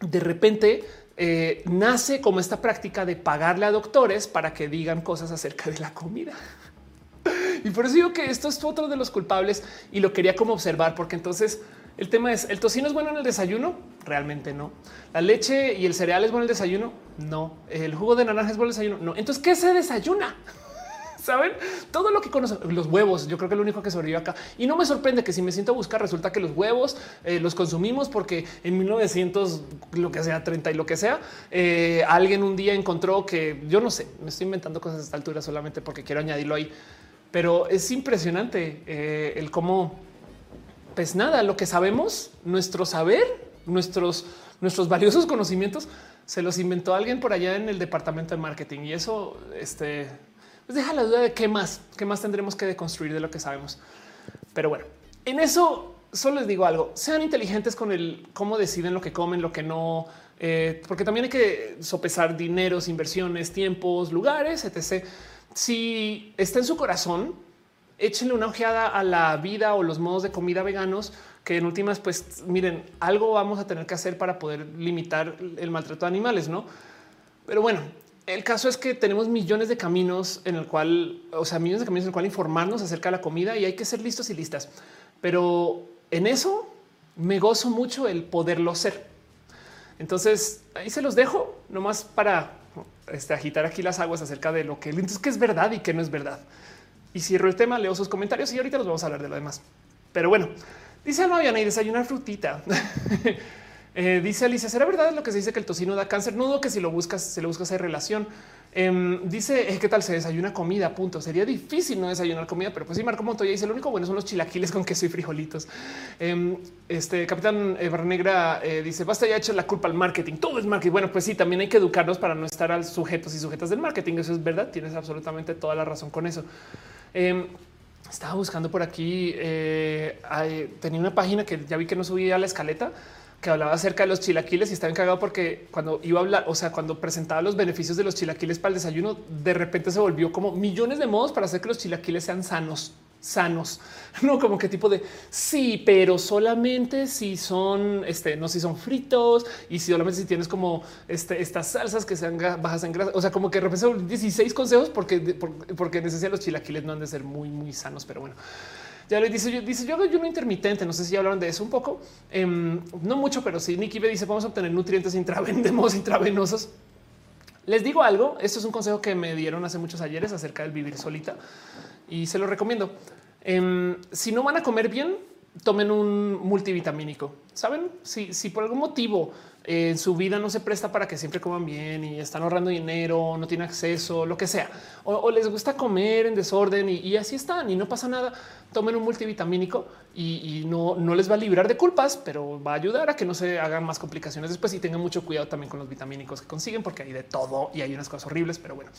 de repente eh, nace como esta práctica de pagarle a doctores para que digan cosas acerca de la comida. Y por eso digo que esto es otro de los culpables y lo quería como observar, porque entonces el tema es, ¿el tocino es bueno en el desayuno? Realmente no. ¿La leche y el cereal es bueno en el desayuno? No. ¿El jugo de naranja es bueno en el desayuno? No. Entonces, ¿qué se desayuna? Saben todo lo que conocen los huevos. Yo creo que es lo único que sobrevive acá y no me sorprende que si me siento a buscar, resulta que los huevos eh, los consumimos porque en 1900, lo que sea 30 y lo que sea, eh, alguien un día encontró que yo no sé, me estoy inventando cosas a esta altura solamente porque quiero añadirlo ahí, pero es impresionante eh, el cómo, pues nada, lo que sabemos, nuestro saber, nuestros, nuestros valiosos conocimientos se los inventó alguien por allá en el departamento de marketing y eso, este pues deja la duda de qué más, qué más tendremos que deconstruir de lo que sabemos. Pero bueno, en eso solo les digo algo, sean inteligentes con el cómo deciden lo que comen, lo que no, eh, porque también hay que sopesar dineros, inversiones, tiempos, lugares, etc. Si está en su corazón, échenle una ojeada a la vida o los modos de comida veganos, que en últimas, pues miren, algo vamos a tener que hacer para poder limitar el maltrato de animales, ¿no? Pero bueno, el caso es que tenemos millones de caminos en el cual, o sea, millones de caminos en el cual informarnos acerca de la comida y hay que ser listos y listas. Pero en eso me gozo mucho el poderlo ser. Entonces ahí se los dejo nomás para este, agitar aquí las aguas acerca de lo que entonces que es verdad y que no es verdad. Y cierro el tema, leo sus comentarios y ahorita los vamos a hablar de lo demás. Pero bueno, dice Alma Viana y desayunar frutita. Eh, dice Alicia, ¿será verdad lo que se dice que el tocino da cáncer? No que si lo buscas, si lo buscas hay relación. Em, dice, eh, ¿qué tal se desayuna comida? Punto. Sería difícil no desayunar comida, pero pues sí, Marco Montoya dice, lo único bueno son los chilaquiles con queso y frijolitos. Em, este Capitán Barnegra eh, dice, basta ya hecho la culpa al marketing. Todo es marketing. Bueno, pues sí, también hay que educarnos para no estar al sujetos y sujetas del marketing. Eso es verdad. Tienes absolutamente toda la razón con eso. Em, estaba buscando por aquí, tenía una página que ya vi que no subía a la escaleta que hablaba acerca de los chilaquiles y estaba encargado porque cuando iba a hablar, o sea, cuando presentaba los beneficios de los chilaquiles para el desayuno, de repente se volvió como millones de modos para hacer que los chilaquiles sean sanos, sanos, no como qué tipo de sí, pero solamente si son, este, no si son fritos y si solamente si tienes como este, estas salsas que sean bajas en grasa. O sea, como que repente 16 consejos porque, porque necesitan los chilaquiles no han de ser muy, muy sanos, pero bueno. Ya le dice, dice yo hago ayuno intermitente. No sé si hablaron de eso un poco, em, no mucho, pero sí. Nicky me dice vamos a obtener nutrientes intravenosos, intravenosos. Les digo algo. Esto es un consejo que me dieron hace muchos ayeres acerca del vivir solita y se lo recomiendo. Em, si no van a comer bien, tomen un multivitamínico. Saben si, si por algún motivo en su vida no se presta para que siempre coman bien y están ahorrando dinero, no tienen acceso, lo que sea, o, les gusta comer en desorden y, así están y no pasa nada. Tomen un multivitamínico y, no, no les va a librar de culpas, pero va a ayudar a que no se hagan más complicaciones después y tengan mucho cuidado también con los vitamínicos que consiguen, porque hay de todo y hay unas cosas horribles. Pero bueno,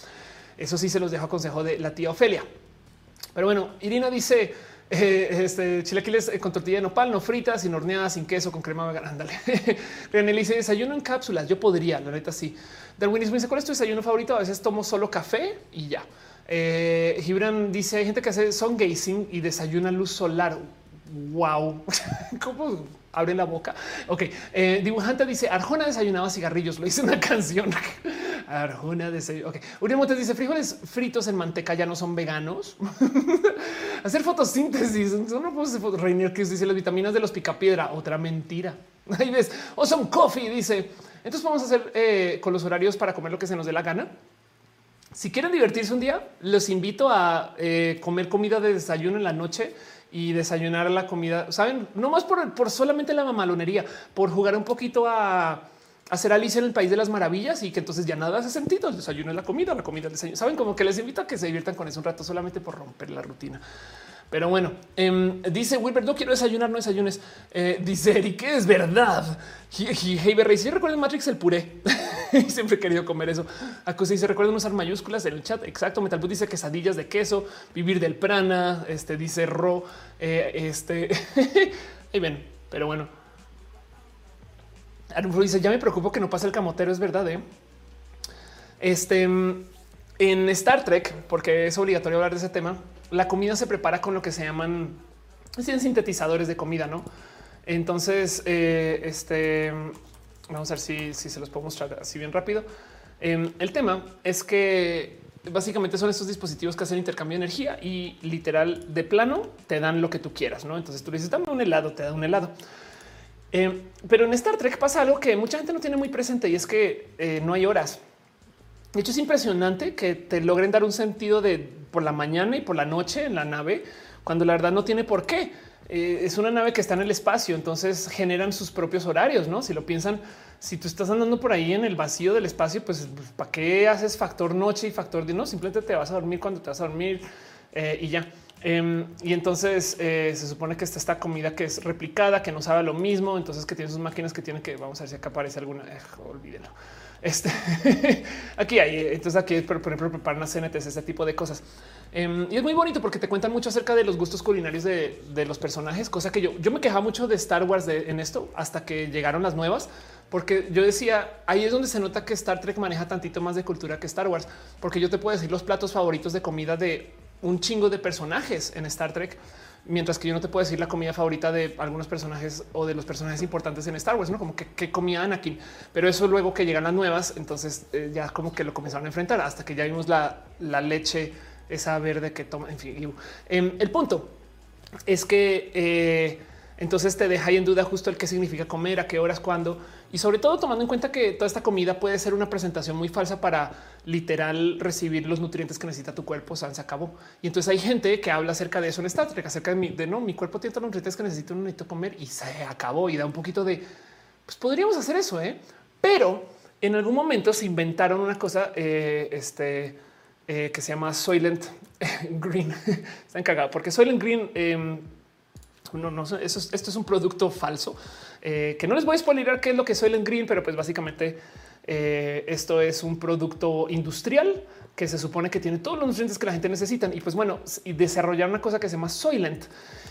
eso sí se los dejo a consejo de la tía Ofelia. Pero bueno, Irina dice Eh, este chilaquiles eh, con tortilla de nopal, no fritas, sin horneadas, sin queso, con crema vegana. Ándale. René dice desayuno en cápsulas. Yo podría, la neta sí. Darwinismo dice cuál es tu desayuno favorito. A veces tomo solo café y ya. Eh, Gibran dice hay gente que hace son gazing y desayuna luz solar. Wow, cómo abre la boca. Ok, eh, dibujante dice Arjona desayunaba cigarrillos. Lo hice una canción. Arjona desayunaba. Ok, Uriel dice frijoles fritos en manteca ya no son veganos. hacer fotosíntesis. No puedo hacer Reinier que dice las vitaminas de los picapiedra. Otra mentira. Ahí ves. O son coffee. Dice entonces vamos a hacer eh, con los horarios para comer lo que se nos dé la gana. Si quieren divertirse un día, los invito a eh, comer comida de desayuno en la noche y desayunar la comida, saben, no más por, por solamente la mamalonería, por jugar un poquito a hacer Alicia en el País de las Maravillas y que entonces ya nada hace sentido. El desayuno es la comida, la comida, el desayuno. Saben como que les invito a que se diviertan con eso un rato solamente por romper la rutina. Pero bueno, eh, dice Wilbert, no quiero desayunar, no desayunes. Eh, dice Eric, es verdad. Hey, Rey, si recuerdo Matrix el puré. Siempre he querido comer eso. Acusa dice, recuerden usar mayúsculas en el chat. Exacto. Metalbus dice quesadillas de queso, vivir del prana. Este dice Ro. Eh, este ahí ven, pero bueno. Dice, ya me preocupo que no pase el camotero. Es verdad. ¿eh? Este en Star Trek, porque es obligatorio hablar de ese tema la comida se prepara con lo que se llaman sintetizadores de comida, ¿no? Entonces, eh, este, vamos a ver si, se los puedo mostrar así bien rápido. Em, el tema es que básicamente son estos dispositivos que hacen intercambio de energía y literal de plano te dan lo que tú quieras, ¿no? Entonces tú dices, dame un helado, te da un helado. Em, pero en Star Trek pasa algo que mucha gente no tiene muy presente y es que eh, no hay horas. De hecho, es impresionante que te logren dar un sentido de por la mañana y por la noche en la nave, cuando la verdad no tiene por qué. Eh, es una nave que está en el espacio, entonces generan sus propios horarios, ¿no? Si lo piensan, si tú estás andando por ahí en el vacío del espacio, pues, pues ¿para qué haces factor noche y factor de no? Simplemente te vas a dormir cuando te vas a dormir eh, y ya. Em, y entonces eh, se supone que está esta comida que es replicada, que no sabe lo mismo, entonces que tiene sus máquinas que tienen que, vamos a ver si acá aparece alguna, olvídenlo. Este aquí hay, entonces aquí, por ejemplo, preparan las CNTs, ese tipo de cosas. Em, y es muy bonito porque te cuentan mucho acerca de los gustos culinarios de, los personajes, cosa que yo, yo me quejaba mucho de Star Wars en esto hasta que llegaron las nuevas, porque yo decía ahí es donde se nota que Star Trek maneja tantito más de cultura que Star Wars, porque yo te puedo decir los platos favoritos de comida de un chingo de personajes en Star Trek mientras que yo no te puedo decir la comida favorita de algunos personajes o de los personajes importantes en Star Wars, no como que, comía Anakin, pero eso luego que llegan las nuevas, entonces eh, ya como que lo comenzaron a enfrentar hasta que ya vimos la, leche esa verde que toma. En fin, em, el punto es que eh, entonces te deja ahí en duda justo el qué significa comer, a qué horas, cuándo y sobre todo tomando en cuenta que toda esta comida puede ser una presentación muy falsa para literal recibir los nutrientes que necesita tu cuerpo. se acabó. Y entonces hay gente que habla acerca de eso en Star Trek, acerca de, mi, de no, mi cuerpo tiene todos los nutrientes que necesito, no necesito comer y se acabó y da un poquito de pues podríamos hacer eso, ¿eh? pero en algún momento se inventaron una cosa eh, este, eh, que se llama Soylent Green. Está encargado porque Soylent Green em, no, no, eso esto es un producto falso eh, que no les voy a spoiler qué es lo que es Soylent Green, pero pues básicamente eh, esto es un producto industrial que se supone que tiene todos los nutrientes que la gente necesita. Y pues bueno, y desarrollar una cosa que se llama Soylent.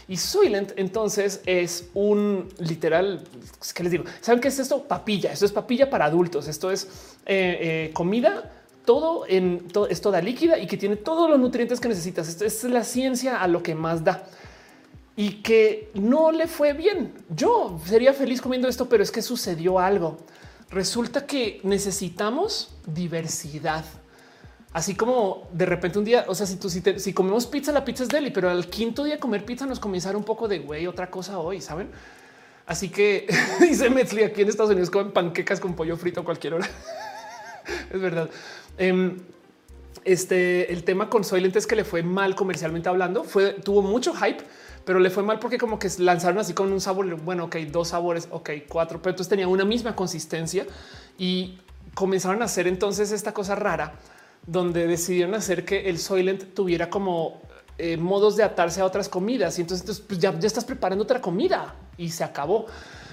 Y Soylent entonces es un literal, ¿qué les digo? ¿Saben qué es esto? Papilla. Esto es papilla para adultos. Esto es eh, comida todo en todo, es toda líquida y que tiene todos los nutrientes que necesitas. Esto es la ciencia a lo que más da y que no le fue bien. Yo sería feliz comiendo esto, pero es que sucedió algo. Resulta que necesitamos diversidad. Así como de repente un día, o sea, si tú si, comemos pizza, la pizza es deli, pero al quinto día comer pizza nos comenzar un poco de güey, otra cosa hoy, saben? Así que dice Metzli aquí en Estados Unidos comen panquecas con pollo frito a cualquier hora. es verdad. Em, este el tema con Soylent es que le fue mal comercialmente hablando, fue tuvo mucho hype pero le fue mal porque como que lanzaron así con un sabor, bueno, ok, dos sabores, ok, cuatro, pero entonces tenía una misma consistencia y comenzaron a hacer entonces esta cosa rara donde decidieron hacer que el Soylent tuviera como eh, modos de atarse a otras comidas y entonces, pues ya, ya estás preparando otra comida y se acabó.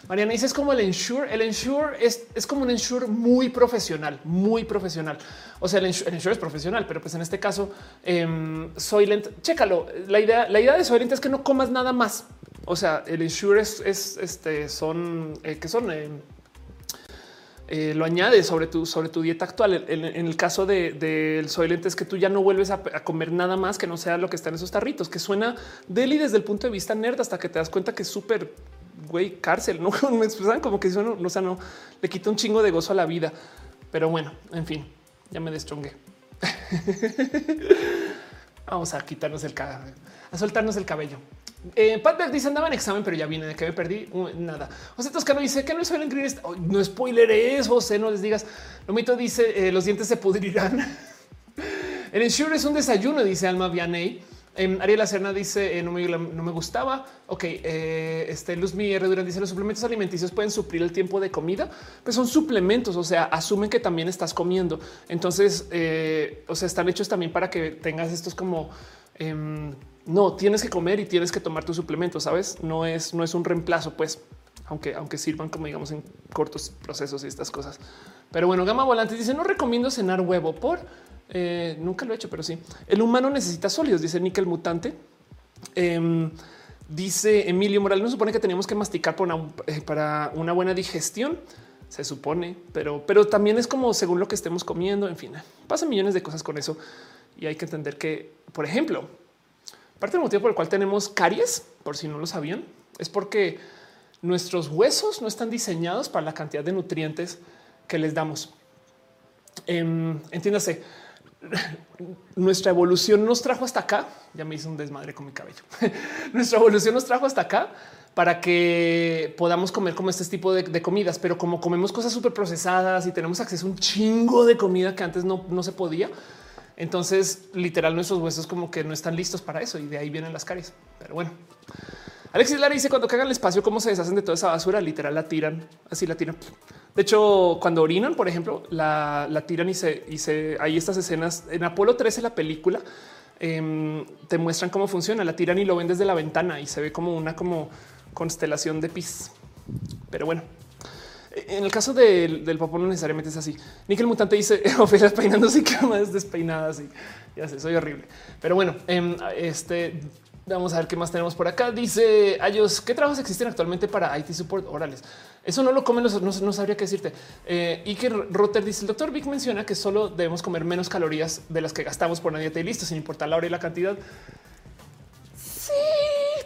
Mariana dice es como el Ensure. El Ensure es, es como un Ensure muy profesional, muy profesional. O sea, el Ensure, es profesional, pero pues en este caso, eh, Soylent, chécalo. La idea, la idea de Soylent es que no comas nada más. O sea, el Ensure es, este, son eh, que son eh, eh, lo añade sobre tu, sobre tu dieta actual. En, el caso del de, Soylent es que tú ya no vuelves a, comer nada más que no sea lo que está en esos tarritos, que suena deli desde el punto de vista nerd hasta que te das cuenta que es súper güey cárcel. No me expresan como que no, o sea, no le quita un chingo de gozo a la vida. Pero bueno, en fin, ya me destrungué. Vamos a quitarnos el cabello, a soltarnos el cabello. Eh, Pat dice andaba en examen, pero ya viene de que me perdí uh, nada. José Toscano dice que no es Green. no spoiler eso, José, no les digas. Lomito dice eh, los dientes se pudrirán. el ensure es un desayuno, dice Alma Vianey. Eh, Ariel Acerna dice eh, no, me, no, me, gustaba. Ok, eh, este Luz Mi Durán dice los suplementos alimenticios pueden suplir el tiempo de comida, pues son suplementos. O sea, asumen que también estás comiendo. Entonces, eh, o sea, están hechos también para que tengas estos como em, no tienes que comer y tienes que tomar tu suplemento. Sabes, no es, no es un reemplazo, pues, aunque, aunque sirvan como digamos en cortos procesos y estas cosas. Pero bueno, Gama Volante dice no recomiendo cenar huevo por eh, nunca lo he hecho, pero sí. El humano necesita sólidos, dice Nickel Mutante. Em, dice Emilio Moral, no supone que tenemos que masticar eh, para una buena digestión. Se supone, pero, pero también es como según lo que estemos comiendo. En fin, pasan millones de cosas con eso y hay que entender que, por ejemplo, parte del motivo por el cual tenemos caries, por si no lo sabían, es porque nuestros huesos no están diseñados para la cantidad de nutrientes que les damos. Em, entiéndase, nuestra evolución nos trajo hasta acá. Ya me hice un desmadre con mi cabello. nuestra evolución nos trajo hasta acá para que podamos comer como este tipo de, comidas, pero como comemos cosas súper procesadas y tenemos acceso a un chingo de comida que antes no, no se podía. Entonces, literal, nuestros huesos como que no están listos para eso y de ahí vienen las caries. Pero bueno, Alexis Lara dice cuando cagan el espacio, cómo se deshacen de toda esa basura, literal la tiran, así la tiran. De hecho, cuando orinan, por ejemplo, la, tiran y se, y se hay estas escenas en Apolo 13, la película. Em, te muestran cómo funciona. La tiran y lo ven desde la ventana y se ve como una como constelación de pis. Pero bueno, en el caso del, del no necesariamente es así. Nickel Mutante dice Ofelia peinándose y más despeinada. Así ya sé, soy horrible. Pero bueno, em, este Vamos a ver qué más tenemos por acá. Dice ellos qué trabajos existen actualmente para IT support orales. Eso no lo comen los no, no sabría qué decirte. Eh, y que Rotter dice el doctor Vic menciona que solo debemos comer menos calorías de las que gastamos por una dieta y listo, sin importar la hora y la cantidad. Sí,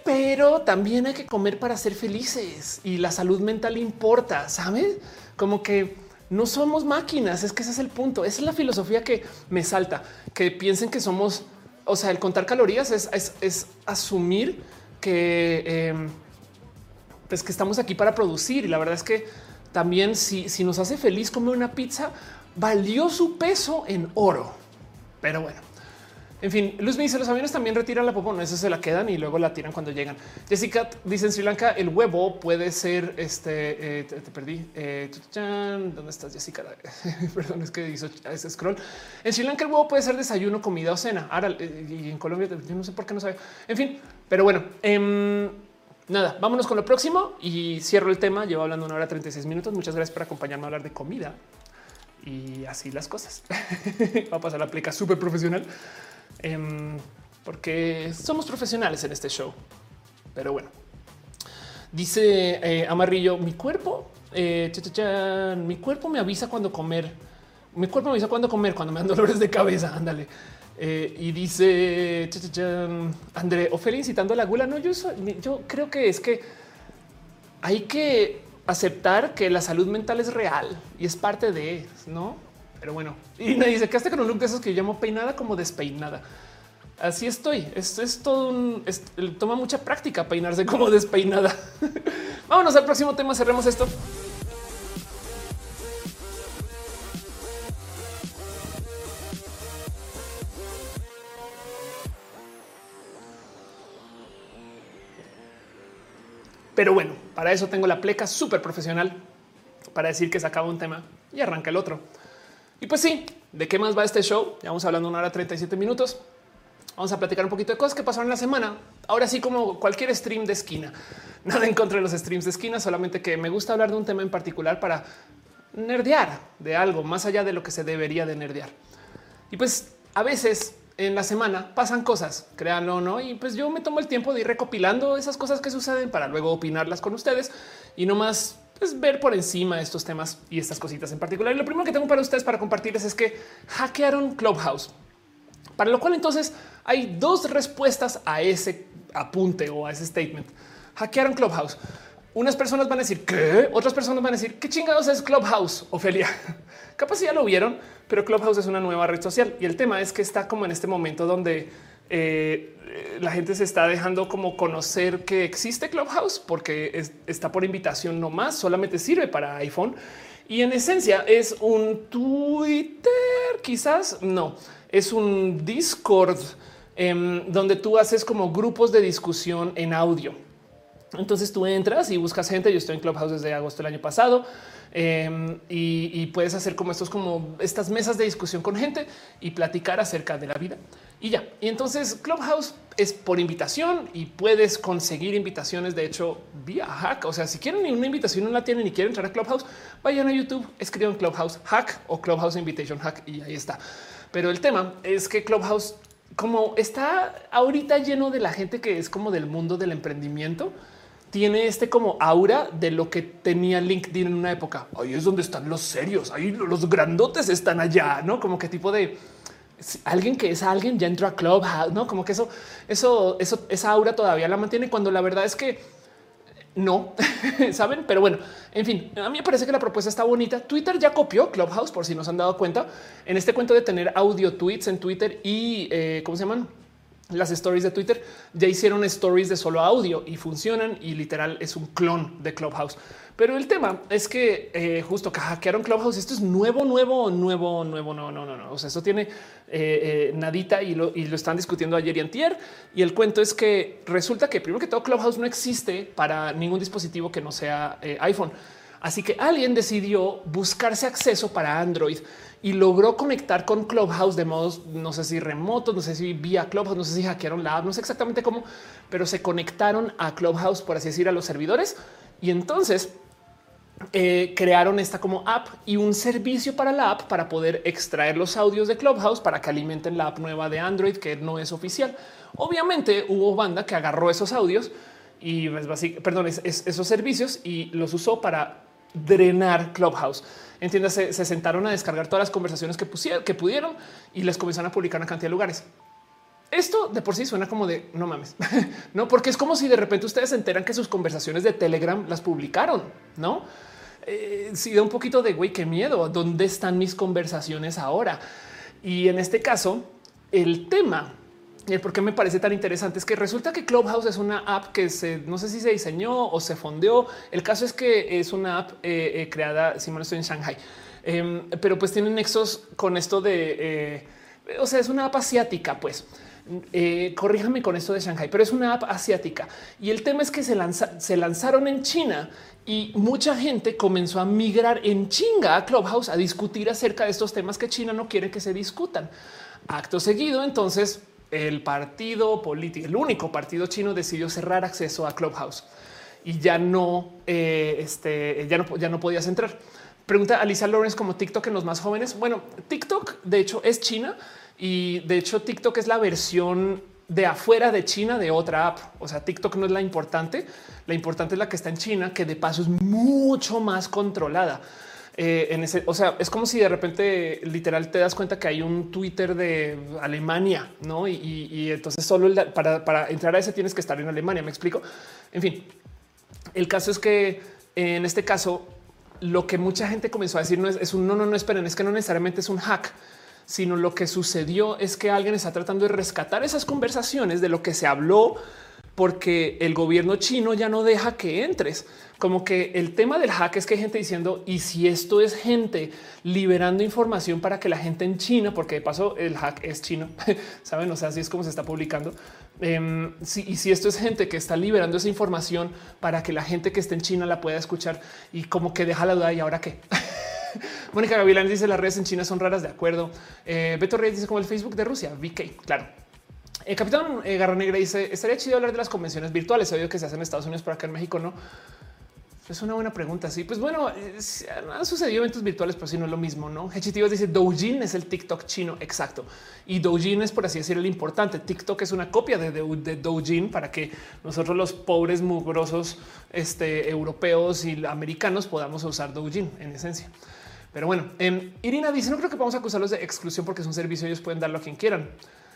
pero también hay que comer para ser felices y la salud mental importa, sabes? Como que no somos máquinas. Es que ese es el punto. Esa es la filosofía que me salta, que piensen que somos o sea, el contar calorías es, asumir que, em, pues que estamos aquí para producir. Y la verdad es que también si, si nos hace feliz comer una pizza, valió su peso en oro. Pero bueno, en fin, Luz me dice los aviones también retiran la popón, eso se la quedan y luego la tiran cuando llegan. Jessica dice en Sri Lanka el huevo puede ser este. Eh, te, perdí. Eh, ¿Dónde estás, Jessica? Perdón, es que hizo ese scroll. En Sri Lanka el huevo puede ser desayuno, comida o cena. Ahora eh, y en Colombia yo no sé por qué no sabe. En fin, pero bueno. Em, nada, vámonos con lo próximo y cierro el tema. Llevo hablando una hora 36 minutos. Muchas gracias por acompañarme a hablar de comida y así las cosas. Va a pasar la pleca súper profesional. Em, porque somos profesionales en este show. Pero bueno, dice eh, Amarillo, mi cuerpo, eh, mi cuerpo me avisa cuando comer. Mi cuerpo me avisa cuando comer, cuando me dan dolores de cabeza. Ándale. Eh, y dice André Ofelia incitando a la gula. No, yo, yo creo que es que hay que aceptar que la salud mental es real y es parte de, no? Pero bueno, y me dice que hasta con un look de esos que yo llamo peinada como despeinada. Así estoy. Esto es todo un toma mucha práctica peinarse como despeinada. Vámonos al próximo tema. Cerremos esto. Pero bueno, para eso tengo la pleca súper profesional para decir que se acaba un tema y arranca el otro. Y pues sí, ¿de qué más va este show? Ya vamos hablando una hora 37 minutos. Vamos a platicar un poquito de cosas que pasaron la semana. Ahora sí, como cualquier stream de esquina. Nada en contra de los streams de esquina, solamente que me gusta hablar de un tema en particular para nerdear de algo más allá de lo que se debería de nerdear. Y pues a veces en la semana pasan cosas, créanlo o no, y pues yo me tomo el tiempo de ir recopilando esas cosas que suceden para luego opinarlas con ustedes y no más pues, ver por encima estos temas y estas cositas en particular. Y lo primero que tengo para ustedes para compartirles es que hackearon Clubhouse. Para lo cual entonces hay dos respuestas a ese apunte o a ese statement. Hackearon Clubhouse. Unas personas van a decir que otras personas van a decir qué chingados es Clubhouse, Ofelia. Capaz ya lo vieron, pero Clubhouse es una nueva red social y el tema es que está como en este momento donde eh, la gente se está dejando como conocer que existe Clubhouse porque está por invitación no más, solamente sirve para iPhone y en esencia es un Twitter, quizás no, es un Discord em, donde tú haces como grupos de discusión en audio. Entonces tú entras y buscas gente. Yo estoy en Clubhouse desde agosto del año pasado em, y, puedes hacer como estos, como estas mesas de discusión con gente y platicar acerca de la vida y ya. Y entonces Clubhouse es por invitación y puedes conseguir invitaciones. De hecho, vía hack. O sea, si quieren una invitación, no la tienen y quieren entrar a Clubhouse, vayan a YouTube, escriban Clubhouse hack o Clubhouse invitation hack y ahí está. Pero el tema es que Clubhouse, como está ahorita lleno de la gente que es como del mundo del emprendimiento, tiene este como aura de lo que tenía LinkedIn en una época. Ahí es donde están los serios, ahí los grandotes están allá, no como que tipo de alguien que es alguien ya entró a Clubhouse, no como que eso, eso, eso, esa aura todavía la mantiene cuando la verdad es que no saben, pero bueno, en fin, a mí me parece que la propuesta está bonita. Twitter ya copió Clubhouse, por si no se han dado cuenta. En este cuento de tener audio tweets en Twitter y eh, cómo se llaman las stories de Twitter ya hicieron stories de solo audio y funcionan y literal es un clon de Clubhouse. Pero el tema es que eh, justo que hackearon Clubhouse. Esto es nuevo, nuevo, nuevo, nuevo. No, no, no, no. O sea, eso tiene eh, eh, nadita y lo, están discutiendo ayer y antier. Y el cuento es que resulta que primero que todo Clubhouse no existe para ningún dispositivo que no sea iPhone. Así que alguien decidió buscarse acceso para Android y logró conectar con Clubhouse de modos, no sé si remotos, no sé si vía Clubhouse, no sé si hackearon la app, no sé exactamente cómo, pero se conectaron a Clubhouse, por así decir, a los servidores. Y entonces eh, crearon esta como app y un servicio para la app para poder extraer los audios de Clubhouse para que alimenten la app nueva de Android que no es oficial. Obviamente hubo banda que agarró esos audios y perdón, esos servicios y los usó para drenar Clubhouse. Entiéndase, se sentaron a descargar todas las conversaciones que pusieron, que pudieron y les comenzaron a publicar una cantidad de lugares. Esto de por sí suena como de no mames, no, porque es como si de repente ustedes se enteran que sus conversaciones de Telegram las publicaron, no? Eh, si da un poquito de güey, qué miedo. ¿Dónde están mis conversaciones ahora? Y en este caso, el tema y el por qué me parece tan interesante es que resulta que Clubhouse es una app que se no sé si se diseñó o se fondeó. El caso es que es una app eh, eh, creada, si no estoy en Shanghai, em, pero pues tiene nexos con esto de, eh, o sea, es una app asiática, pues. corríjame con esto de Shanghai, pero es una app asiática y el tema es que se, lanza, se lanzaron en China y mucha gente comenzó a migrar en chinga a Clubhouse a discutir acerca de estos temas que China no quiere que se discutan. Acto seguido, entonces el partido político, el único partido chino decidió cerrar acceso a Clubhouse y ya no, eh, este, ya no, podías entrar. Pregunta a Lisa Lawrence como TikTok en los más jóvenes. Bueno, TikTok de hecho es China y de hecho TikTok es la versión de afuera de China de otra app. O sea, TikTok no es la importante. La importante es la que está en China, que de paso es mucho más controlada. Eh, en ese, o sea, es como si de repente literal te das cuenta que hay un Twitter de Alemania, no? Y, entonces solo para, entrar a ese tienes que estar en Alemania. Me explico. En fin, el caso es que en este caso, lo que mucha gente comenzó a decir no es, es un no, no, no esperen, es que no necesariamente es un hack sino lo que sucedió es que alguien está tratando de rescatar esas conversaciones de lo que se habló porque el gobierno chino ya no deja que entres. Como que el tema del hack es que hay gente diciendo, y si esto es gente liberando información para que la gente en China, porque de paso el hack es chino, saben, o sea, así es como se está publicando. Em, y si esto es gente que está liberando esa información para que la gente que esté en China la pueda escuchar y como que deja la duda y ahora qué. Mónica Gavilán dice las redes en China son raras, de acuerdo. Eh, Beto Reyes dice como el Facebook de Rusia, VK, claro. El capitán eh, Garra Negra dice: Estaría chido hablar de las convenciones virtuales. He oído que se hacen en Estados Unidos, pero acá en México no. Es una buena pregunta. Sí, pues bueno, han sucedido eventos virtuales, pero si no es lo mismo. No Hechitivos dice Doujin es el TikTok chino. Exacto. Y Doujin es por así decirlo el importante. TikTok es una copia de, Doujin para que nosotros, los pobres mugrosos este, europeos y americanos, podamos usar Doujin en esencia. Pero bueno, eh, Irina dice: No creo que vamos a acusarlos de exclusión porque es un servicio. Ellos pueden darlo a quien quieran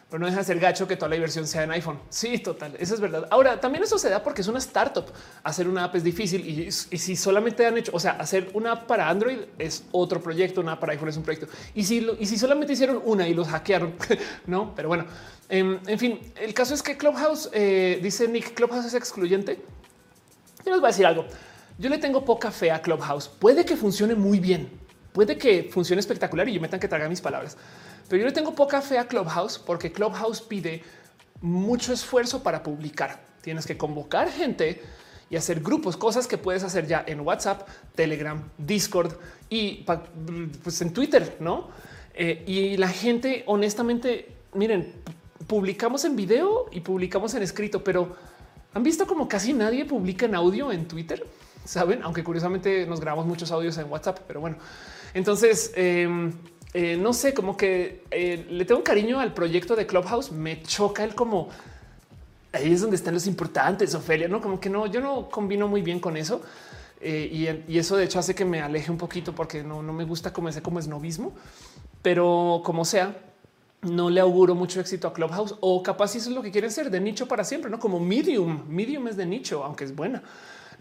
pero no deja de ser gacho que toda la diversión sea en iPhone. Sí, total. Eso es verdad. Ahora también eso se da porque es una startup. Hacer una app es difícil y, si solamente han hecho, o sea, hacer una app para Android es otro proyecto, una app para iPhone es un proyecto. Y si, y si solamente hicieron una y los hackearon, no, pero bueno, em, en, fin, el caso es que Clubhouse eh, dice Nick, Clubhouse es excluyente. Yo les voy a decir algo. Yo le tengo poca fe a Clubhouse. Puede que funcione muy bien, puede que funcione espectacular y yo me tenga que tragar mis palabras pero yo le tengo poca fe a Clubhouse porque Clubhouse pide mucho esfuerzo para publicar. Tienes que convocar gente y hacer grupos, cosas que puedes hacer ya en WhatsApp, Telegram, Discord y pues en Twitter, no? Eh, y la gente, honestamente, miren, publicamos en video y publicamos en escrito, pero han visto como casi nadie publica en audio en Twitter, saben? Aunque curiosamente nos grabamos muchos audios en WhatsApp, pero bueno, entonces em, eh, no sé, como que eh, le tengo un cariño al proyecto de Clubhouse. Me choca el como ahí es donde están los importantes, Ofelia, no como que no, yo no combino muy bien con eso. Eh, y, eso de hecho hace que me aleje un poquito porque no, me gusta como ese como esnovismo, pero como sea, no le auguro mucho éxito a Clubhouse o capaz eso es lo que quieren ser de nicho para siempre, no como Medium. Medium es de nicho, aunque es buena.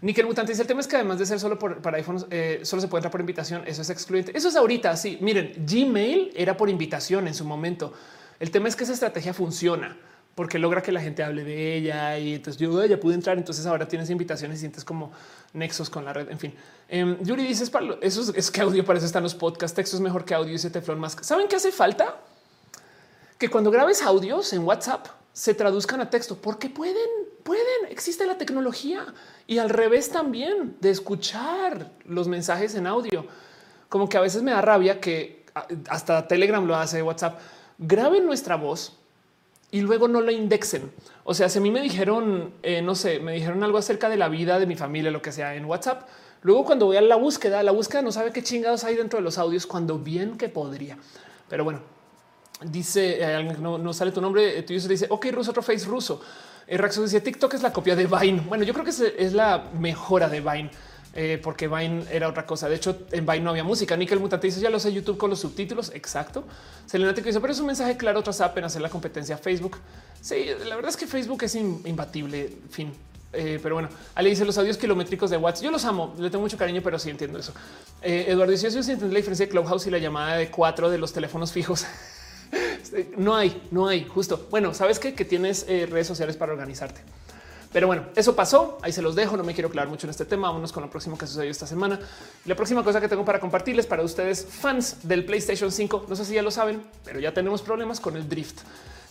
Nickel Mutante dice el tema es que además de ser solo por, para iPhones, eh, solo se puede entrar por invitación. Eso es excluyente. Eso es ahorita. Sí, miren, Gmail era por invitación en su momento. El tema es que esa estrategia funciona porque logra que la gente hable de ella y entonces yo ya pude entrar. Entonces ahora tienes invitaciones y sientes como nexos con la red. En fin, um, Yuri dice eso es, que audio para eso están los podcasts. Texto es mejor que audio y ese teflón más. Saben qué hace falta? Que cuando grabes audios en WhatsApp se traduzcan a texto porque pueden, pueden, existe la tecnología y al revés también de escuchar los mensajes en audio. Como que a veces me da rabia que hasta Telegram lo hace, WhatsApp, graben nuestra voz y luego no lo indexen. O sea, si a mí me dijeron, eh, no sé, me dijeron algo acerca de la vida de mi familia, lo que sea en WhatsApp, luego cuando voy a la búsqueda, la búsqueda no sabe qué chingados hay dentro de los audios cuando bien que podría. Pero bueno, Dice, eh, no, sale tu nombre, tu user dice, ok, ruso, otro face ruso. El Raxo dice, TikTok es la copia de Vine. Bueno, yo creo que es, la mejora de Vine. Eh, porque Vine era otra cosa. De hecho, en Vine no había música. Nickel Mutante dice ya lo sé YouTube con los subtítulos. Exacto. Selena te dice, pero es un mensaje claro tras en hacer la competencia Facebook. Sí, la verdad es que Facebook es imbatible. Fin. Eh, pero bueno, Ale dice los audios kilométricos de WhatsApp. Yo los amo, le tengo mucho cariño, pero sí entiendo eso. Eduardo dice: Yo sí entiendo la diferencia de Clubhouse y la llamada de cuatro de los teléfonos fijos. No hay, no hay, justo. Bueno, sabes que, tienes eh, redes sociales para organizarte. Pero bueno, eso pasó. Ahí se los dejo. No me quiero aclarar mucho en este tema. Vámonos con lo próximo que sucedió esta semana. La próxima cosa que tengo para compartirles para ustedes, fans del PlayStation 5. No sé si ya lo saben, pero ya tenemos problemas con el drift.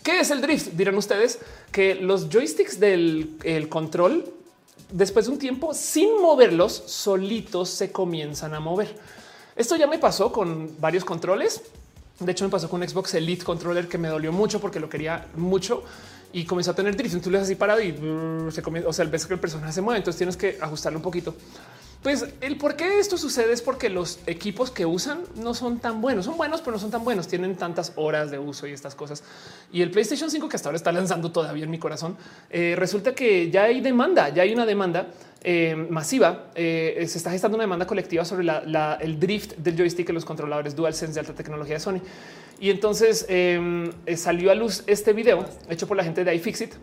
¿Qué es el drift? Dirán ustedes que los joysticks del control, después de un tiempo sin moverlos, solitos se comienzan a mover. Esto ya me pasó con varios controles de hecho, me pasó con un Xbox Elite Controller que me dolió mucho porque lo quería mucho y comenzó a tener drift. Tú le así parado y se comienza, o sea, ves que el personaje se mueve, entonces tienes que ajustarlo un poquito. Pues el por qué esto sucede es porque los equipos que usan no son tan buenos, son buenos, pero no son tan buenos, tienen tantas horas de uso y estas cosas. Y el PlayStation 5 que hasta ahora está lanzando todavía en mi corazón, eh, resulta que ya hay demanda, ya hay una demanda eh, masiva. Eh, se está gestando una demanda colectiva sobre el drift del joystick en los controladores DualSense de alta tecnología de Sony. Y entonces em, salió a luz este video hecho por la gente de iFixit,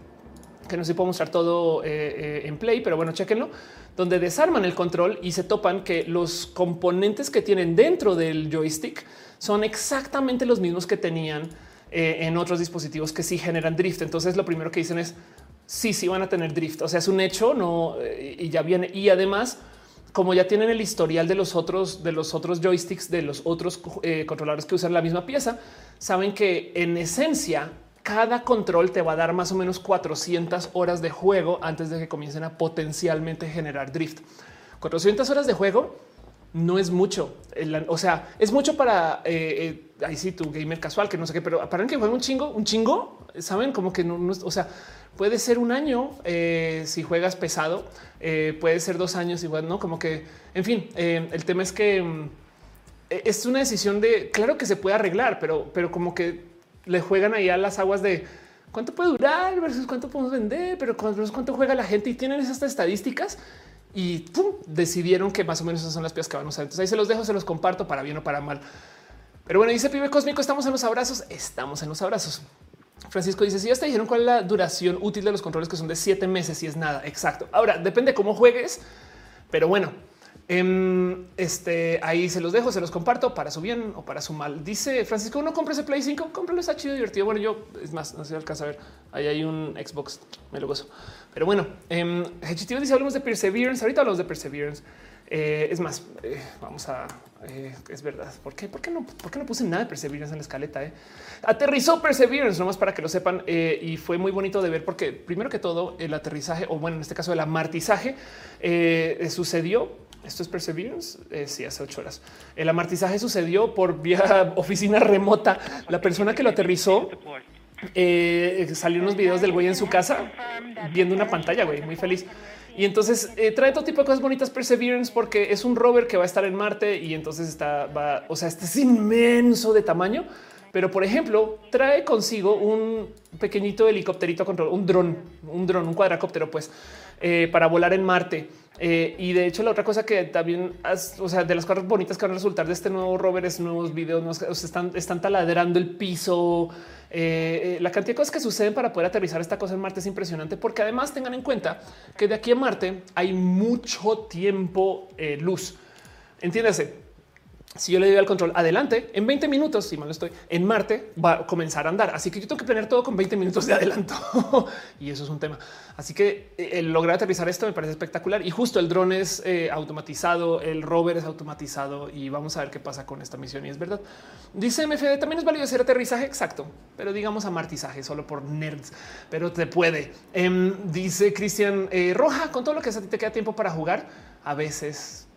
que no se puede mostrar todo en play, pero bueno, chequenlo, donde desarman el control y se topan que los componentes que tienen dentro del joystick son exactamente los mismos que tenían en otros dispositivos que sí generan drift. Entonces lo primero que dicen es sí, sí van a tener drift. O sea, es un hecho, no y ya viene. Y además, como ya tienen el historial de los otros, de los otros joysticks, de los otros eh, controladores que usan la misma pieza, saben que en esencia cada control te va a dar más o menos 400 horas de juego antes de que comiencen a potencialmente generar drift. 400 horas de juego no es mucho. O sea, es mucho para eh, eh, ahí sí, tu gamer casual, que no sé qué, pero para que juegue un chingo, un chingo, saben como que no, o sea, puede ser un año eh, si juegas pesado, puede ser dos años igual, no como que, en fin, el tema es que mm, e, es una decisión de claro que se puede arreglar, pero, pero como que le juegan ahí a las aguas de cuánto puede durar versus cuánto podemos vender, pero cuánto juega la gente y tienen esas estadísticas y decidieron que más o menos esas son las piezas que van a usar. Entonces ahí se los dejo, se los comparto para bien o para mal. Pero bueno, dice Pibe Cósmico, estamos en los abrazos, estamos en los abrazos. Francisco dice, si ya te dijeron cuál es la duración útil de los controles que son de siete meses y es nada. Exacto. Ahora, depende cómo juegues, pero bueno, Em, este ahí se los dejo, se los comparto para su bien o para su mal. Dice Francisco, no compre ese Play 5, cómpralo, está chido, divertido. Bueno, yo es más, no se alcanza a ver. Ahí hay un Xbox, me lo gozo. Pero bueno, eh, dice hablamos de Perseverance. Ahorita hablamos de Perseverance. Eh, es más, eh, vamos a eh, es verdad. ¿Por qué? ¿Por qué no? ¿Por qué no puse nada de Perseverance en la escaleta? Aterrizó Perseverance, nomás para que lo sepan. y fue muy bonito de ver, porque primero que todo, el aterrizaje, o bueno, en este caso, el amartizaje sucedió esto es Perseverance. Eh, sí, hace ocho horas. El amartizaje sucedió por vía oficina remota. La persona que lo aterrizó eh, salió unos videos del güey en su casa viendo una pantalla, güey, muy feliz. Y entonces eh, trae todo tipo de cosas bonitas Perseverance porque es un rover que va a estar en Marte y entonces está, o sea, este es inmenso de tamaño. Pero por ejemplo, trae consigo un pequeñito helicópterito control, un dron, un dron, un cuadracóptero, pues eh, para volar en Marte. Eh, y de hecho, la otra cosa que también, o sea, de las cosas bonitas que van a resultar de este nuevo rover es nuevos videos, están, están taladrando el piso. Eh, la cantidad de cosas que suceden para poder aterrizar esta cosa en Marte es impresionante, porque además tengan en cuenta que de aquí a Marte hay mucho tiempo luz. Entiéndase, si yo le doy al control adelante en 20 minutos, si mal estoy en Marte, va a comenzar a andar. Así que yo tengo que planear todo con 20 minutos de adelanto y eso es un tema. Así que eh, lograr aterrizar esto me parece espectacular y justo el dron es eh, automatizado, el rover es automatizado y vamos a ver qué pasa con esta misión. Y es verdad. Dice MFD también es válido hacer aterrizaje exacto, pero digamos amartizaje solo por nerds, pero te puede. Em, dice Cristian eh, Roja con todo lo que a ti te queda tiempo para jugar. A veces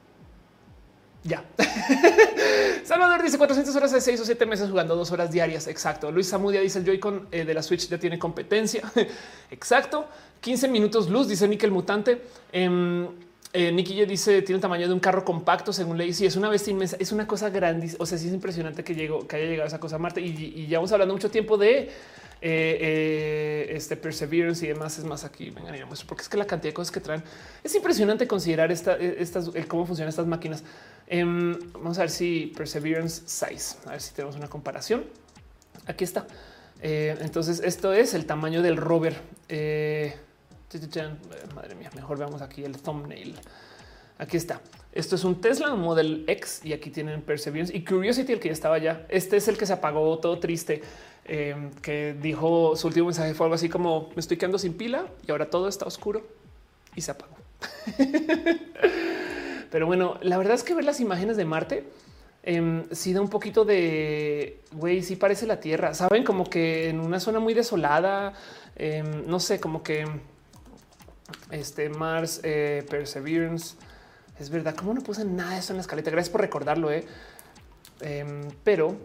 ya. Salvador dice 400 horas de 6 o 7 meses jugando dos horas diarias. Exacto. Luis Samudia dice el Joy-Con eh, de la Switch ya tiene competencia. Exacto. 15 minutos luz, dice Nickel Mutante. Eh, eh, Nicky dice tiene el tamaño de un carro compacto según ley. Sí, es una bestia inmensa, es una cosa grande. O sea, sí es impresionante que llegó, que haya llegado esa cosa a Marte y, ya vamos hablando mucho tiempo de eh, eh, este Perseverance y demás. Es más aquí, vengan y porque es que la cantidad de cosas que traen es impresionante considerar esta, estas, cómo funcionan estas máquinas. Em, vamos a ver si Perseverance size, a ver si tenemos una comparación. Aquí está. Eh, entonces, esto es el tamaño del rover. Eh, madre mía, mejor veamos aquí el thumbnail. Aquí está. Esto es un Tesla Model X y aquí tienen Perseverance y Curiosity, el que ya estaba ya. Este es el que se apagó todo triste, em, que dijo su último mensaje fue algo así como me estoy quedando sin pila y ahora todo está oscuro y se apagó. Pero bueno, la verdad es que ver las imágenes de Marte eh, sí da un poquito de güey, sí parece la Tierra. Saben, como que en una zona muy desolada, em, no sé, como que este Mars eh, Perseverance. Es verdad, como no puse nada de eso en la escaleta. Gracias por recordarlo. Eh. Pero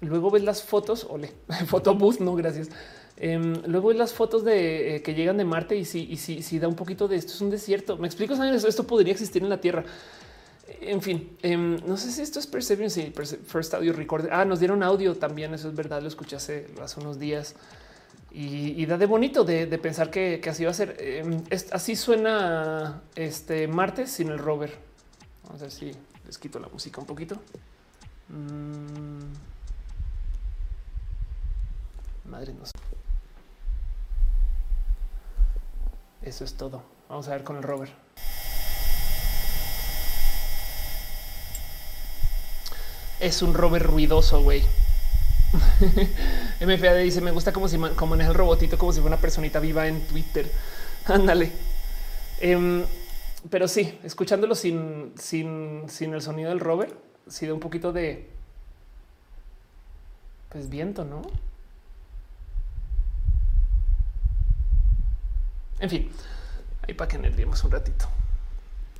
luego ves las fotos, ole, fotobús, no gracias. Em, luego ves las fotos de eh, que llegan de Marte y si, da un poquito de esto es un desierto. Me explico. Esto podría existir en la Tierra. En fin, em, no sé si esto es Perseverance, First Audio Record. Ah, nos dieron audio también. Eso es verdad. Lo escuché hace, unos días y, da de bonito de, pensar que, así va a ser. Em, así suena este martes sin el rover. Vamos a ver si les quito la música un poquito. Mm. Madre nos. Eso es todo. Vamos a ver con el rover. Es un rover ruidoso, güey. MFAD dice: Me gusta como si como maneja el robotito como si fuera una personita viva en Twitter. Ándale. Em, pero sí, escuchándolo sin, sin, sin el sonido del rover, sí da un poquito de pues viento, no? En fin, ahí para que nerviemos un ratito.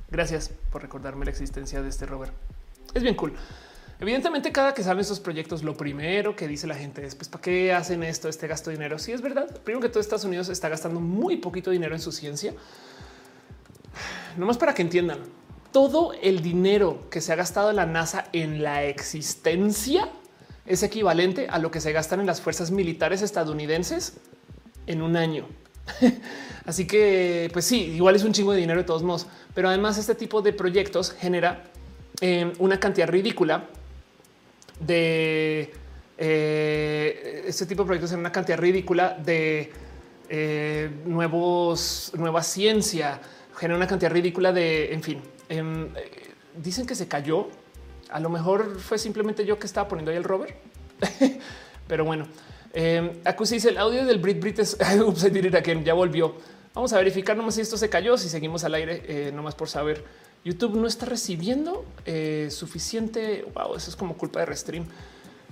Gracias por recordarme la existencia de este rover. Es bien cool. Evidentemente, cada que salen estos proyectos, lo primero que dice la gente es: pues, ¿para qué hacen esto? Este gasto de dinero. Sí, es verdad. Primero que todo, Estados Unidos está gastando muy poquito dinero en su ciencia. No más para que entiendan todo el dinero que se ha gastado la NASA en la existencia es equivalente a lo que se gastan en las fuerzas militares estadounidenses en un año. Así que, pues sí, igual es un chingo de dinero de todos modos, pero además este tipo de proyectos genera eh, una cantidad ridícula de eh, este tipo de proyectos en una cantidad ridícula de eh, nuevos, nueva ciencia, genera una cantidad ridícula de, en fin, em, dicen que se cayó. A lo mejor fue simplemente yo que estaba poniendo ahí el rover, pero bueno, eh, dice el audio del Brit Brit es que ya volvió. Vamos a verificar nomás si esto se cayó, si seguimos al aire, eh, nomás por saber. YouTube no está recibiendo eh, suficiente. Wow, eso es como culpa de Restream.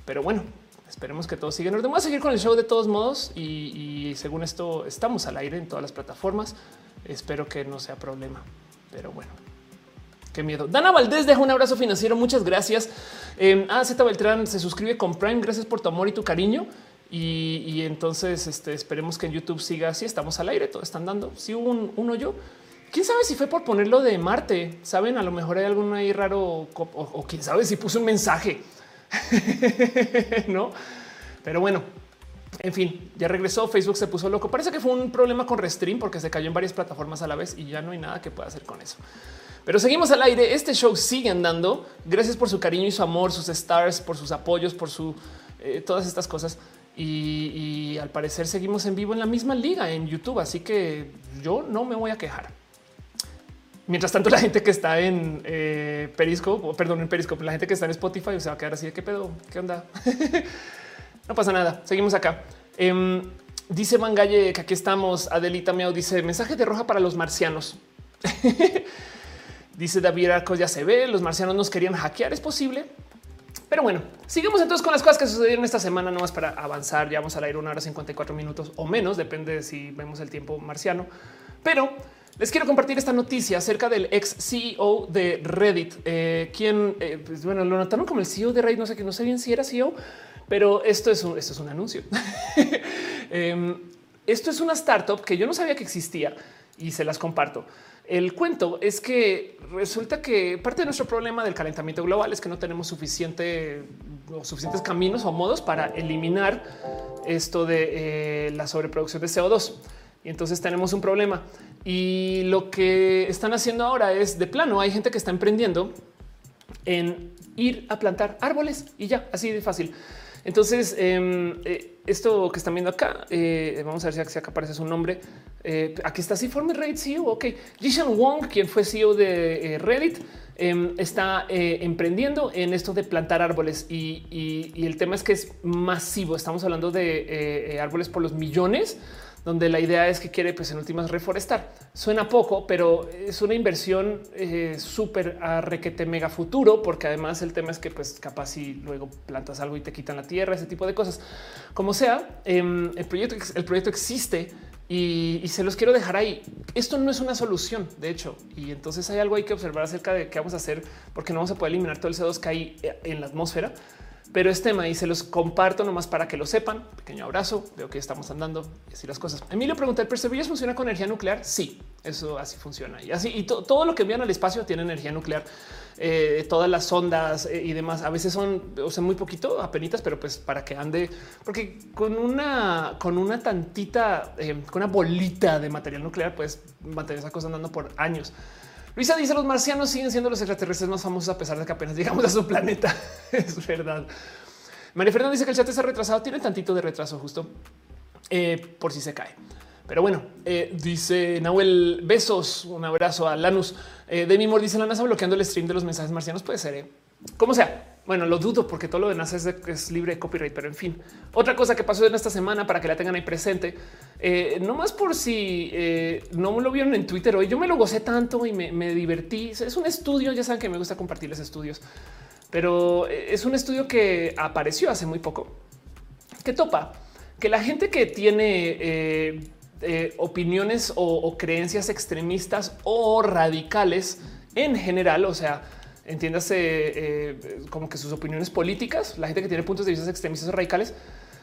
Pero bueno, esperemos que todo siga en. Vamos a seguir con el show de todos modos y, según esto estamos al aire en todas las plataformas. Espero que no sea problema, pero bueno. Qué miedo. Dana Valdés deja un abrazo financiero. Muchas gracias. Eh, ah, Z Beltrán se suscribe con Prime. Gracias por tu amor y tu cariño. Y, entonces este, esperemos que en YouTube siga así. Estamos al aire, todo están dando. Si hubo un, uno yo, quién sabe si fue por ponerlo de Marte. Saben, a lo mejor hay alguno ahí raro o, o quién sabe si puso un mensaje, no? Pero bueno, en fin, ya regresó. Facebook se puso loco. Parece que fue un problema con Restream porque se cayó en varias plataformas a la vez y ya no hay nada que pueda hacer con eso. Pero seguimos al aire. Este show sigue andando. Gracias por su cariño y su amor, sus stars, por sus apoyos, por su eh, todas estas cosas y, al parecer seguimos en vivo en la misma liga en YouTube, así que yo no me voy a quejar. Mientras tanto, la gente que está en eh, Periscope, perdón, en Periscope, la gente que está en Spotify se va a quedar así de qué pedo, qué onda. no pasa nada. Seguimos acá. Em, dice Mangalle que aquí estamos. Adelita Miau dice mensaje de roja para los marcianos. dice David Arcos ya se ve. Los marcianos nos querían hackear. Es posible. Pero bueno, sigamos entonces con las cosas que sucedieron esta semana, nomás para avanzar. Ya vamos a ir una hora 54 minutos o menos, depende de si vemos el tiempo marciano. Pero les quiero compartir esta noticia acerca del ex CEO de Reddit, eh, quien, eh, pues, bueno, lo notaron como el CEO de Reddit. No sé que no sé bien si era CEO, pero esto es un, esto es un anuncio. Em, esto es una startup que yo no sabía que existía y se las comparto. El cuento es que resulta que parte de nuestro problema del calentamiento global es que no tenemos suficiente o suficientes caminos o modos para eliminar esto de eh, la sobreproducción de CO2. Y entonces tenemos un problema. Y lo que están haciendo ahora es de plano. Hay gente que está emprendiendo en ir a plantar árboles y ya así de fácil. Entonces, em, eh, esto que están viendo acá, eh, vamos a ver si acá aparece su nombre. Eh, aquí está, si forma Reddit CEO. Ok, Jishan Wong, quien fue CEO de Reddit, em, está emprendiendo en esto de plantar árboles y, el tema es que es masivo. Estamos hablando de árboles por los millones donde la idea es que quiere, pues en últimas, reforestar. Suena poco, pero es una inversión eh, súper a requete mega futuro, porque además el tema es que, pues, capaz si luego plantas algo y te quitan la tierra, ese tipo de cosas. Como sea, em, el proyecto, el proyecto existe y, se los quiero dejar ahí. Esto no es una solución, de hecho, y entonces hay algo hay que observar acerca de qué vamos a hacer, porque no vamos a poder eliminar todo el CO2 que hay eh, en la atmósfera pero este tema y se los comparto nomás para que lo sepan. Pequeño abrazo. Veo que estamos andando y así las cosas. Emilio pregunta: ¿el Perseverance funciona con energía nuclear? Sí, eso así funciona y así. Y todo lo que envían al espacio tiene energía nuclear. Eh, todas las ondas eh, y demás a veces son, o sea, muy poquito, apenitas, pero pues para que ande, porque con una, con una tantita, eh, con una bolita de material nuclear, puedes mantener esa cosa andando por años. Luisa dice los marcianos siguen siendo los extraterrestres más famosos a pesar de que apenas llegamos a su planeta. es verdad. María Fernanda dice que el chat está retrasado. Tiene tantito de retraso justo eh, por si se cae. Pero bueno, eh, dice Nahuel, besos, un abrazo a Lanus. Eh, Demi Moore dice la NASA bloqueando el stream de los mensajes marcianos. Puede ser, eh. como sea. Bueno, lo dudo porque todo lo de NASA es, libre de copyright, pero en fin. Otra cosa que pasó en esta semana para que la tengan ahí presente, eh, no más por si eh, no lo vieron en Twitter hoy, yo me lo gocé tanto y me, divertí. Es un estudio, ya saben que me gusta compartirles estudios, pero eh, es un estudio que apareció hace muy poco, que topa que la gente que tiene opiniones o creencias extremistas o radicales en general, o sea, entiéndase eh, como que sus opiniones políticas, la gente que tiene puntos de vista extremistas o radicales,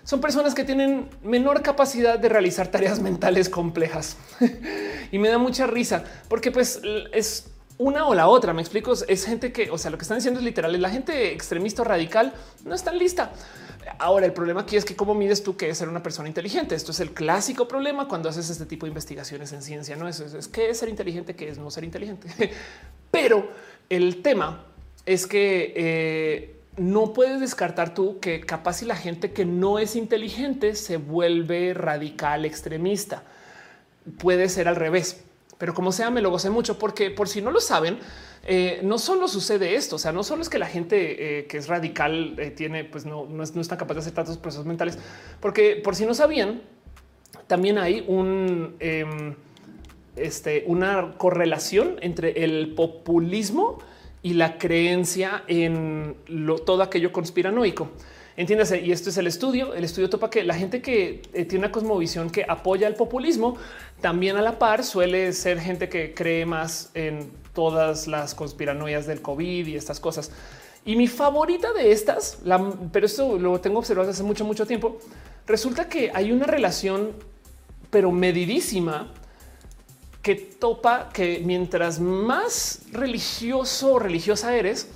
son personas que tienen menor capacidad de realizar tareas mentales complejas. y me da mucha risa porque pues es una o la otra. Me explico. Es gente que, o sea, lo que están diciendo es literal. La gente extremista o radical no está lista. Ahora, el problema aquí es que cómo mides tú que es ser una persona inteligente. Esto es el clásico problema cuando haces este tipo de investigaciones en ciencia. No es, es, qué es ser inteligente, qué es no ser inteligente. Pero el tema es que eh, no puedes descartar tú que capaz si la gente que no es inteligente se vuelve radical extremista. Puede ser al revés, pero como sea, me lo gocé mucho porque por si no lo saben, eh, no solo sucede esto, o sea, no solo es que la gente eh, que es radical tiene, pues no, no, es, no está capaz de hacer tantos procesos mentales, porque por si no sabían, también hay un, em, este, una correlación entre el populismo y la creencia en todo aquello conspiranoico. Entiéndase, y esto es el estudio. El estudio topa que la gente que tiene una cosmovisión que apoya el populismo también a la par suele ser gente que cree más en todas las conspiranoias del COVID y estas cosas. Y mi favorita de estas, pero esto lo tengo observado hace mucho, mucho tiempo, resulta que hay una relación, pero medidísima, que topa que mientras más religioso o religiosa eres,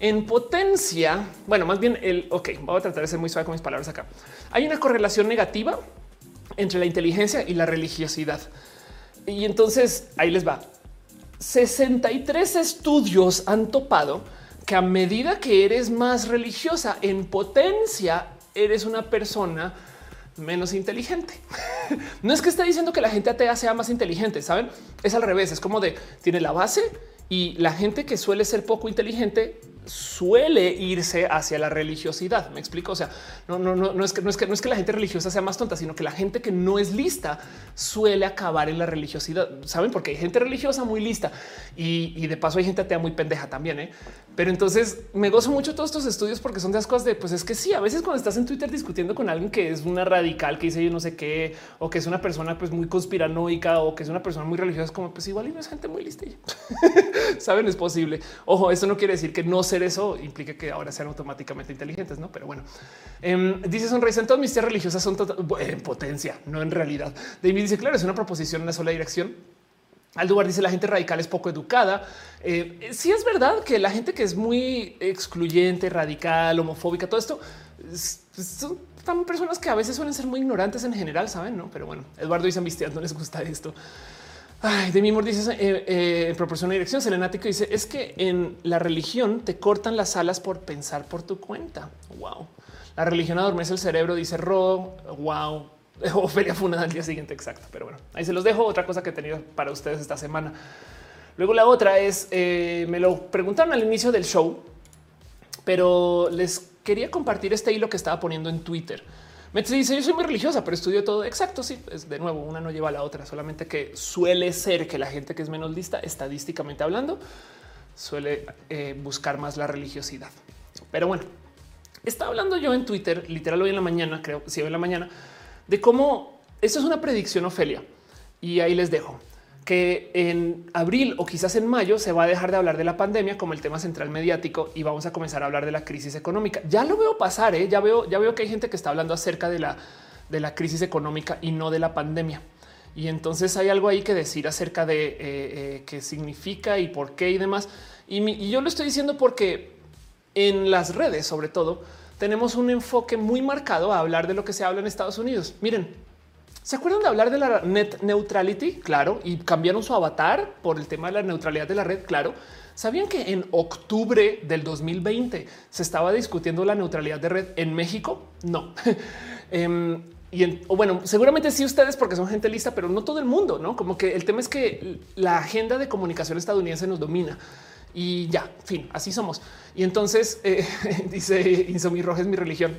en potencia, bueno, más bien el, ok, voy a tratar de ser muy suave con mis palabras acá. Hay una correlación negativa entre la inteligencia y la religiosidad. Y entonces ahí les va. 63 estudios han topado que a medida que eres más religiosa en potencia, eres una persona menos inteligente. no es que esté diciendo que la gente atea sea más inteligente, saben? Es al revés, es como de tiene la base y la gente que suele ser poco inteligente suele irse hacia la religiosidad. Me explico. O sea, no, no, no, no es que no es que no es que la gente religiosa sea más tonta, sino que la gente que no es lista suele acabar en la religiosidad. Saben, porque hay gente religiosa muy lista y, de paso hay gente atea muy pendeja también. ¿eh? Pero entonces me gozo mucho todos estos estudios porque son de las cosas de pues es que sí, a veces cuando estás en Twitter discutiendo con alguien que es una radical que dice yo no sé qué, o que es una persona pues muy conspiranoica o que es una persona muy religiosa, es como pues igual y no es gente muy lista. Saben, es posible. Ojo, esto no quiere decir que no se eso implica que ahora sean automáticamente inteligentes, no? Pero bueno, eh, dice. En todas mis teorías religiosas son en potencia, no en realidad. David dice, claro, es una proposición en una sola dirección. Aldubar dice la gente radical es poco educada. Eh, sí es verdad que la gente que es muy excluyente, radical, homofóbica, todo esto son personas que a veces suelen ser muy ignorantes en general, saben? No, pero bueno, Eduardo dice no les gusta esto. Ay, de mi amor dice eh, eh, en proporción a dirección. Selenático dice es que en la religión te cortan las alas por pensar por tu cuenta. Wow. La religión adormece el cerebro, dice Ro. Wow. Ofelia Funada al día siguiente. Exacto. Pero bueno, ahí se los dejo. Otra cosa que he tenido para ustedes esta semana. Luego la otra es eh, me lo preguntaron al inicio del show, pero les quería compartir este hilo que estaba poniendo en Twitter. Me dice yo soy muy religiosa, pero estudio todo. Exacto. Sí, es de nuevo, una no lleva a la otra, solamente que suele ser que la gente que es menos lista, estadísticamente hablando, suele eh, buscar más la religiosidad. Pero bueno, estaba hablando yo en Twitter, literal hoy en la mañana, creo, si hoy en la mañana, de cómo esto es una predicción, Ofelia, y ahí les dejo que en abril o quizás en mayo se va a dejar de hablar de la pandemia como el tema central mediático y vamos a comenzar a hablar de la crisis económica. Ya lo veo pasar, ¿eh? ya veo, ya veo que hay gente que está hablando acerca de la, de la crisis económica y no de la pandemia. Y entonces hay algo ahí que decir acerca de eh, eh, qué significa y por qué y demás. Y, y yo lo estoy diciendo porque en las redes, sobre todo, tenemos un enfoque muy marcado a hablar de lo que se habla en Estados Unidos. Miren, ¿Se acuerdan de hablar de la net neutrality? Claro, y cambiaron su avatar por el tema de la neutralidad de la red. Claro. ¿Sabían que en octubre del 2020 se estaba discutiendo la neutralidad de red en México? No. Em, y bueno, seguramente sí ustedes porque son gente lista, pero no todo el mundo, ¿no? Como que el tema es que la agenda de comunicación estadounidense nos domina y ya, fin, así somos. Y entonces eh, dice Insomi Roja es mi religión.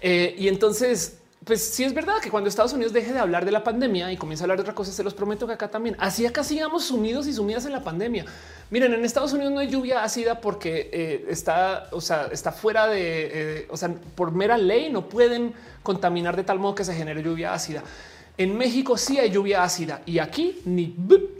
Eh, y entonces pues sí es verdad que cuando Estados Unidos deje de hablar de la pandemia y comienza a hablar de otra cosa, se los prometo que acá también. Así acá sigamos sumidos y sumidas en la pandemia. Miren, en Estados Unidos no hay lluvia ácida porque eh, está, o sea, está fuera de, eh, o sea, por mera ley no pueden contaminar de tal modo que se genere lluvia ácida. En México sí hay lluvia ácida y aquí ni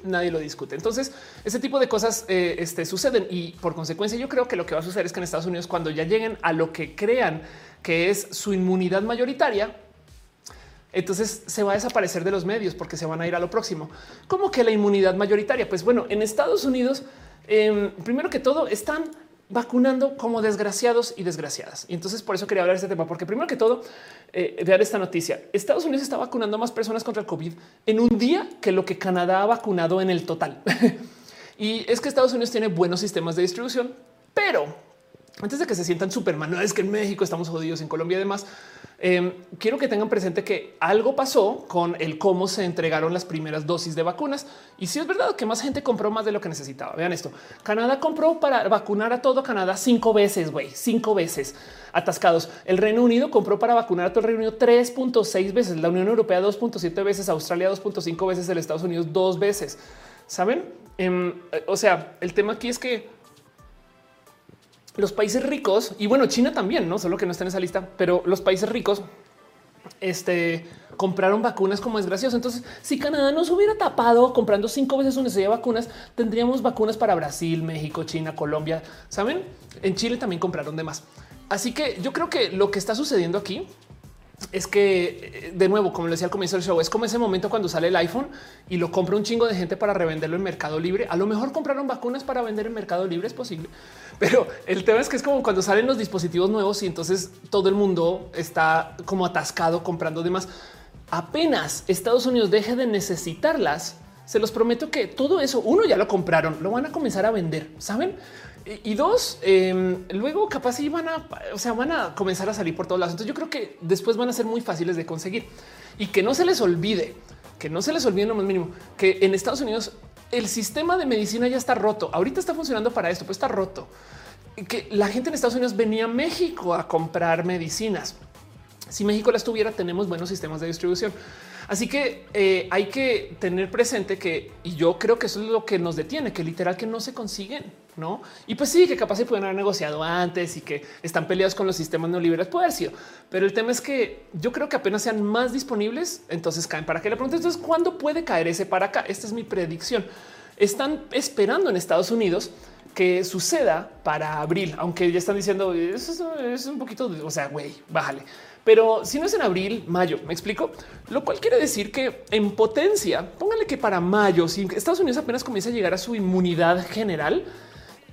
nadie lo discute. Entonces, ese tipo de cosas eh, este, suceden y por consecuencia yo creo que lo que va a suceder es que en Estados Unidos cuando ya lleguen a lo que crean que es su inmunidad mayoritaria, entonces se va a desaparecer de los medios porque se van a ir a lo próximo. ¿Cómo que la inmunidad mayoritaria? Pues bueno, en Estados Unidos, em, primero que todo, están vacunando como desgraciados y desgraciadas. Y entonces por eso quería hablar de este tema, porque primero que todo, eh, vean esta noticia. Estados Unidos está vacunando a más personas contra el COVID en un día que lo que Canadá ha vacunado en el total. y es que Estados Unidos tiene buenos sistemas de distribución, pero antes de que se sientan Superman, no es que en México estamos jodidos, en Colombia y demás. Em, quiero que tengan presente que algo pasó con el cómo se entregaron las primeras dosis de vacunas. Y si es verdad que más gente compró más de lo que necesitaba. Vean esto. Canadá compró para vacunar a todo Canadá cinco veces, güey, cinco veces atascados. El Reino Unido compró para vacunar a todo el Reino Unido 3.6 veces, la Unión Europea 2.7 veces, Australia 2.5 veces, el Estados Unidos dos veces. Saben? Em, o sea, el tema aquí es que los países ricos y bueno, China también, no solo que no está en esa lista, pero los países ricos este, compraron vacunas como es gracioso. Entonces, si Canadá nos hubiera tapado comprando cinco veces una serie de vacunas, tendríamos vacunas para Brasil, México, China, Colombia. Saben, en Chile también compraron de más. Así que yo creo que lo que está sucediendo aquí es que de nuevo, como le decía al comienzo del show, es como ese momento cuando sale el iPhone y lo compra un chingo de gente para revenderlo en Mercado Libre. A lo mejor compraron vacunas para vender en Mercado Libre, es posible, pero el tema es que es como cuando salen los dispositivos nuevos y entonces todo el mundo está como atascado comprando demás. Apenas Estados Unidos deje de necesitarlas, se los prometo que todo eso, uno ya lo compraron, lo van a comenzar a vender, saben? Y dos, em, luego capaz van a, o sea, van a comenzar a salir por todos lados. Entonces yo creo que después van a ser muy fáciles de conseguir y que no se les olvide, que no se les olvide lo más mínimo, que en Estados Unidos el sistema de medicina ya está roto. Ahorita está funcionando para esto, pues está roto. Que la gente en Estados Unidos venía a México a comprar medicinas. Si México las tuviera, tenemos buenos sistemas de distribución. Así que eh, hay que tener presente que, y yo creo que eso es lo que nos detiene, que literal que no se consiguen, ¿no? Y pues sí, que capaz se pueden haber negociado antes y que están peleados con los sistemas neoliberales, puede haber sido. Pero el tema es que yo creo que apenas sean más disponibles, entonces caen para que le pregunte, entonces, ¿cuándo puede caer ese para acá? Esta es mi predicción. Están esperando en Estados Unidos que suceda para abril, aunque ya están diciendo eso es un poquito, o sea, güey, bájale. Pero si no es en abril, mayo, me explico, lo cual quiere decir que en potencia, póngale que para mayo, si Estados Unidos apenas comienza a llegar a su inmunidad general,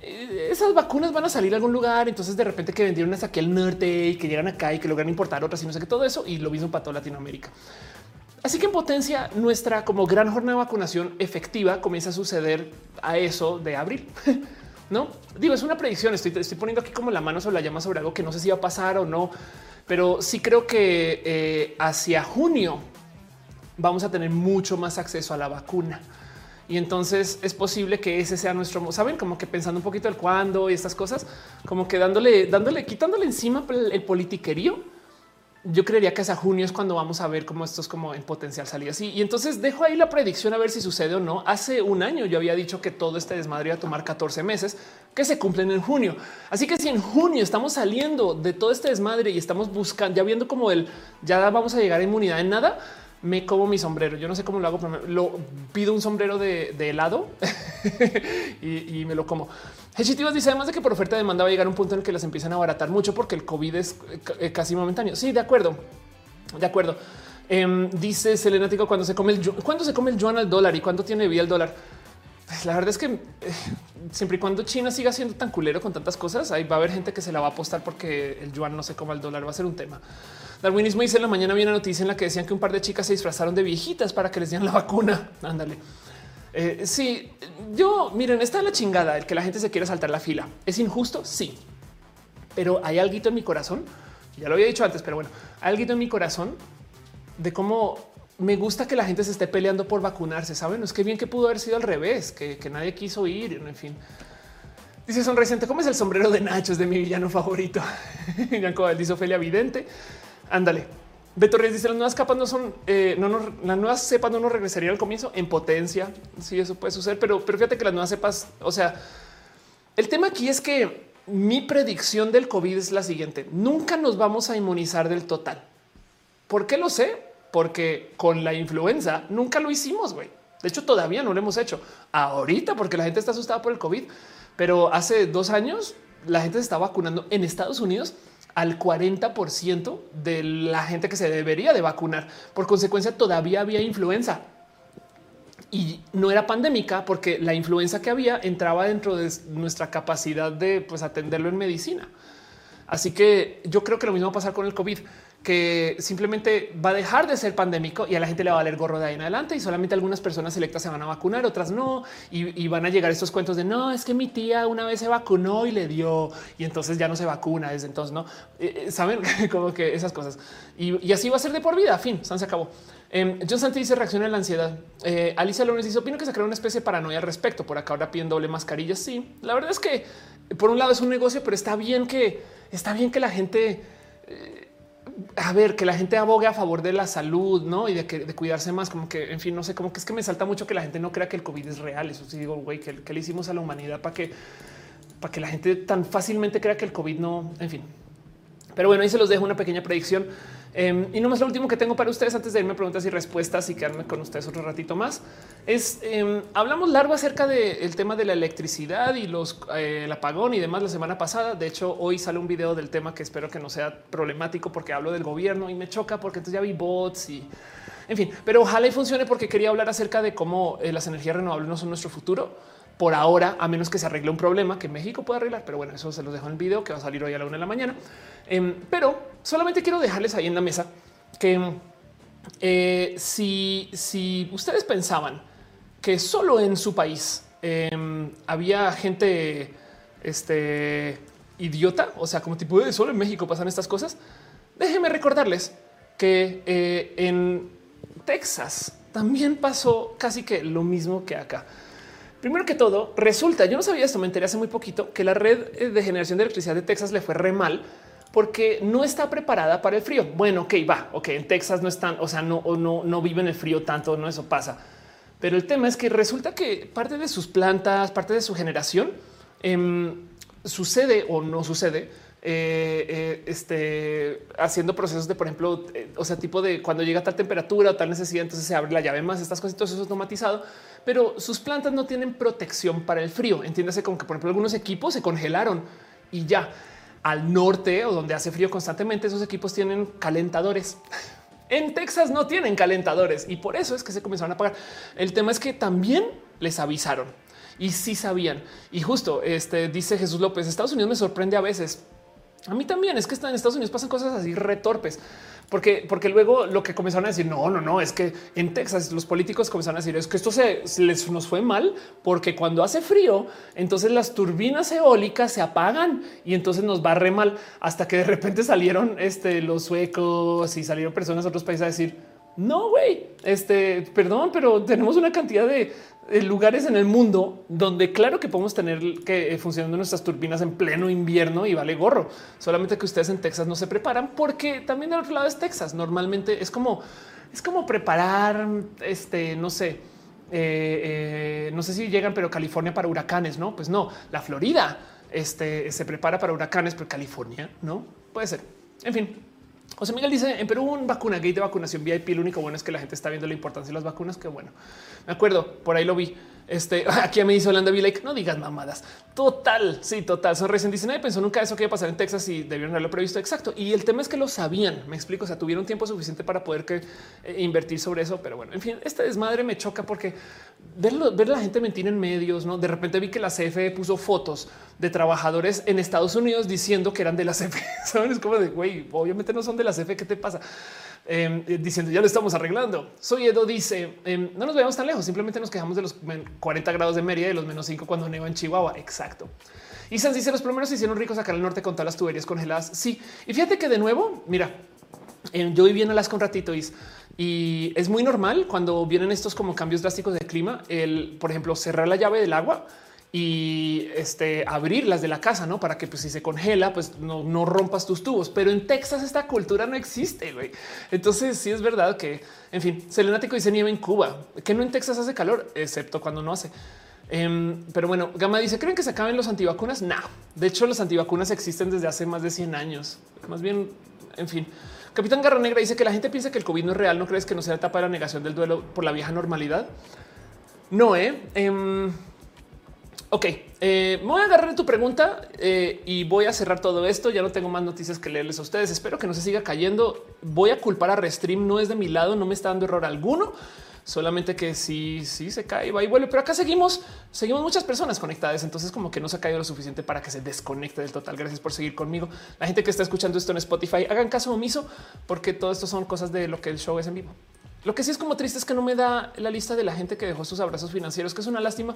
eh, esas vacunas van a salir a algún lugar. Entonces, de repente que vendieron hasta aquí al norte y que llegan acá y que logran importar otras y no sé qué, todo eso. Y lo mismo para toda Latinoamérica. Así que en potencia, nuestra como gran jornada de vacunación efectiva comienza a suceder a eso de abril. No digo, es una predicción. Estoy, estoy poniendo aquí como la mano sobre la llama sobre algo que no sé si va a pasar o no, pero sí creo que eh, hacia junio vamos a tener mucho más acceso a la vacuna. Y entonces es posible que ese sea nuestro, saben, como que pensando un poquito el cuándo y estas cosas, como que dándole, dándole, quitándole encima el politiquerío yo creería que hasta junio es cuando vamos a ver cómo esto es como en potencial salir así. Y entonces dejo ahí la predicción a ver si sucede o no. Hace un año yo había dicho que todo este desmadre iba a tomar 14 meses que se cumplen en junio. Así que si en junio estamos saliendo de todo este desmadre y estamos buscando, ya viendo como el ya vamos a llegar a inmunidad en nada, me como mi sombrero. Yo no sé cómo lo hago, pero lo pido un sombrero de, helado y, me lo como. Hechitivas dice además de que por oferta de demanda va a llegar un punto en el que las empiezan a abaratar mucho porque el COVID es eh, casi momentáneo. Sí, de acuerdo, de acuerdo. Em, dice Selenático cuando se come el cuando se come el yuan al dólar y cuánto tiene vida el dólar. Pues la verdad es que eh, siempre y cuando China siga siendo tan culero con tantas cosas, ahí va a haber gente que se la va a apostar porque el yuan no se coma el dólar, va a ser un tema. Darwinismo dice en la mañana había una noticia en la que decían que un par de chicas se disfrazaron de viejitas para que les dieran la vacuna. Ándale. Eh, sí, yo miren, está la chingada el que la gente se quiera saltar la fila. Es injusto, sí, pero hay algo en mi corazón. Ya lo había dicho antes, pero bueno, algo en mi corazón de cómo me gusta que la gente se esté peleando por vacunarse. Saben, es que bien que pudo haber sido al revés, que, nadie quiso ir. En fin, dice sonreciente, ¿cómo es el sombrero de Nacho? Es de mi villano favorito. dice Ophelia Vidente. Ándale. Beto Reyes dice las nuevas capas no son, eh, no las nuevas cepas no nos regresarían al comienzo en potencia. Sí, eso puede suceder, pero, pero fíjate que las nuevas cepas, o sea, el tema aquí es que mi predicción del COVID es la siguiente. Nunca nos vamos a inmunizar del total. ¿Por qué lo sé? porque con la influenza nunca lo hicimos, güey. De hecho, todavía no lo hemos hecho ahorita porque la gente está asustada por el COVID, pero hace dos años la gente se está vacunando en Estados Unidos al 40% de la gente que se debería de vacunar. Por consecuencia, todavía había influenza y no era pandémica porque la influenza que había entraba dentro de nuestra capacidad de pues, atenderlo en medicina. Así que yo creo que lo mismo va a pasar con el COVID que simplemente va a dejar de ser pandémico y a la gente le va a valer gorro de ahí en adelante y solamente algunas personas selectas se van a vacunar, otras no. Y, van a llegar estos cuentos de no, es que mi tía una vez se vacunó y le dio y entonces ya no se vacuna desde entonces, no eh, eh, saben como que esas cosas y, así va a ser de por vida. Fin, se acabó. Eh, John Santi dice reacciona a la ansiedad. Eh, Alicia López dice opino que se crea una especie de paranoia al respecto. Por acá ahora piden doble mascarilla. Sí, la verdad es que por un lado es un negocio, pero está bien que está bien que la gente a ver, que la gente abogue a favor de la salud, ¿no? Y de, que, de cuidarse más, como que, en fin, no sé, como que es que me salta mucho que la gente no crea que el COVID es real. Eso sí digo, güey, que, le hicimos a la humanidad para que, para que la gente tan fácilmente crea que el COVID no, en fin. Pero bueno, ahí se los dejo una pequeña predicción. Em, y no más lo último que tengo para ustedes antes de irme preguntas y respuestas y quedarme con ustedes otro ratito más es em, hablamos largo acerca del tema de la electricidad y los eh, el apagón y demás la semana pasada. De hecho, hoy sale un video del tema que espero que no sea problemático porque hablo del gobierno y me choca porque entonces ya vi bots y en fin, pero ojalá y funcione porque quería hablar acerca de cómo eh, las energías renovables no son nuestro futuro por ahora, a menos que se arregle un problema que México puede arreglar. Pero bueno, eso se los dejo en el video que va a salir hoy a la una de la mañana. Em, pero solamente quiero dejarles ahí en la mesa que eh, si, si ustedes pensaban que solo en su país em, había gente este, idiota, o sea, como tipo de solo en México pasan estas cosas, déjenme recordarles que eh, en Texas también pasó casi que lo mismo que acá. Primero que todo, resulta, yo no sabía esto, me enteré hace muy poquito, que la red eh, de generación de electricidad de Texas le fue re mal porque no está preparada para el frío. Bueno, ok, va, ok, en Texas no están, o sea, no, no, no viven el frío tanto, no eso pasa. Pero el tema es que resulta que parte de sus plantas, parte de su generación, em, sucede o no sucede eh, eh, este, haciendo procesos de, por ejemplo, o sea, tipo de cuando llega tal temperatura o tal necesidad, entonces se abre la llave más, estas todo eso es automatizado pero sus plantas no tienen protección para el frío. Entiéndase como que, por ejemplo, algunos equipos se congelaron y ya al norte o donde hace frío constantemente, esos equipos tienen calentadores. En Texas no tienen calentadores y por eso es que se comenzaron a apagar. El tema es que también les avisaron y sí sabían. Y justo este dice Jesús López, Estados Unidos me sorprende a veces. A mí también es que en Estados Unidos pasan cosas así retorpes porque, porque luego lo que comenzaron a decir, no, no, no, es que en Texas los políticos comenzaron a decir es que esto se les nos fue mal porque cuando hace frío, entonces las turbinas eólicas se apagan y entonces nos va re mal hasta que de repente salieron este, los suecos y salieron personas de otros países a decir no, güey, este, perdón, pero tenemos una cantidad de, lugares en el mundo donde claro que podemos tener que eh, funcionando nuestras turbinas en pleno invierno y vale gorro. Solamente que ustedes en Texas no se preparan porque también del otro lado es Texas. Normalmente es como, es como preparar, este, no sé, eh, eh, no sé si llegan, pero California para huracanes, no? Pues no, la Florida este, se prepara para huracanes, pero California no puede ser. En fin, José Miguel dice en Perú un vacuna gate de vacunación VIP. Lo único bueno es que la gente está viendo la importancia de las vacunas. Que bueno, me acuerdo, por ahí lo vi. Este aquí me dice Holanda like no digas mamadas. Total, sí, total. Son recién dicen, pensó nunca eso que iba a pasar en Texas y debieron haberlo previsto. Exacto. Y el tema es que lo sabían. Me explico. O sea, tuvieron tiempo suficiente para poder que, eh, invertir sobre eso. Pero bueno, en fin, esta desmadre me choca porque verlo, ver la gente mentir en medios. No de repente vi que la CFE puso fotos de trabajadores en Estados Unidos diciendo que eran de la CFE. Sabes como de güey, obviamente no son de la CFE. ¿Qué te pasa? Em, eh, diciendo ya lo estamos arreglando. Soy Edo dice em, no nos veamos tan lejos, simplemente nos quejamos de los 40 grados de Mérida y los menos 5 cuando neva en Chihuahua. Exacto. Y Sans dice los primeros se hicieron ricos acá el norte con todas las tuberías congeladas. Sí, y fíjate que de nuevo, mira, em, yo viví en Alaska un ratito y, y es muy normal cuando vienen estos como cambios drásticos de clima, el por ejemplo cerrar la llave del agua y este, abrir las de la casa, no para que pues, si se congela, pues no, no rompas tus tubos. Pero en Texas esta cultura no existe. güey. Entonces, sí es verdad que, en fin, Selenático dice nieve en Cuba, que no en Texas hace calor, excepto cuando no hace. Em, pero bueno, Gama dice: ¿Creen que se acaben los antivacunas? No, de hecho, los antivacunas existen desde hace más de 100 años. Más bien, en fin, Capitán Garra Negra dice que la gente piensa que el COVID no es real. ¿No crees que no sea etapa de la negación del duelo por la vieja normalidad? No, eh. Em, ok, eh, me voy a agarrar tu pregunta eh, y voy a cerrar todo esto. Ya no tengo más noticias que leerles a ustedes. Espero que no se siga cayendo. Voy a culpar a Restream. No es de mi lado, no me está dando error alguno. Solamente que sí, sí se cae, va y vuelve. Pero acá seguimos, seguimos muchas personas conectadas. Entonces, como que no se ha caído lo suficiente para que se desconecte del total. Gracias por seguir conmigo. La gente que está escuchando esto en Spotify, hagan caso omiso, porque todo esto son cosas de lo que el show es en vivo. Lo que sí es como triste es que no me da la lista de la gente que dejó sus abrazos financieros, que es una lástima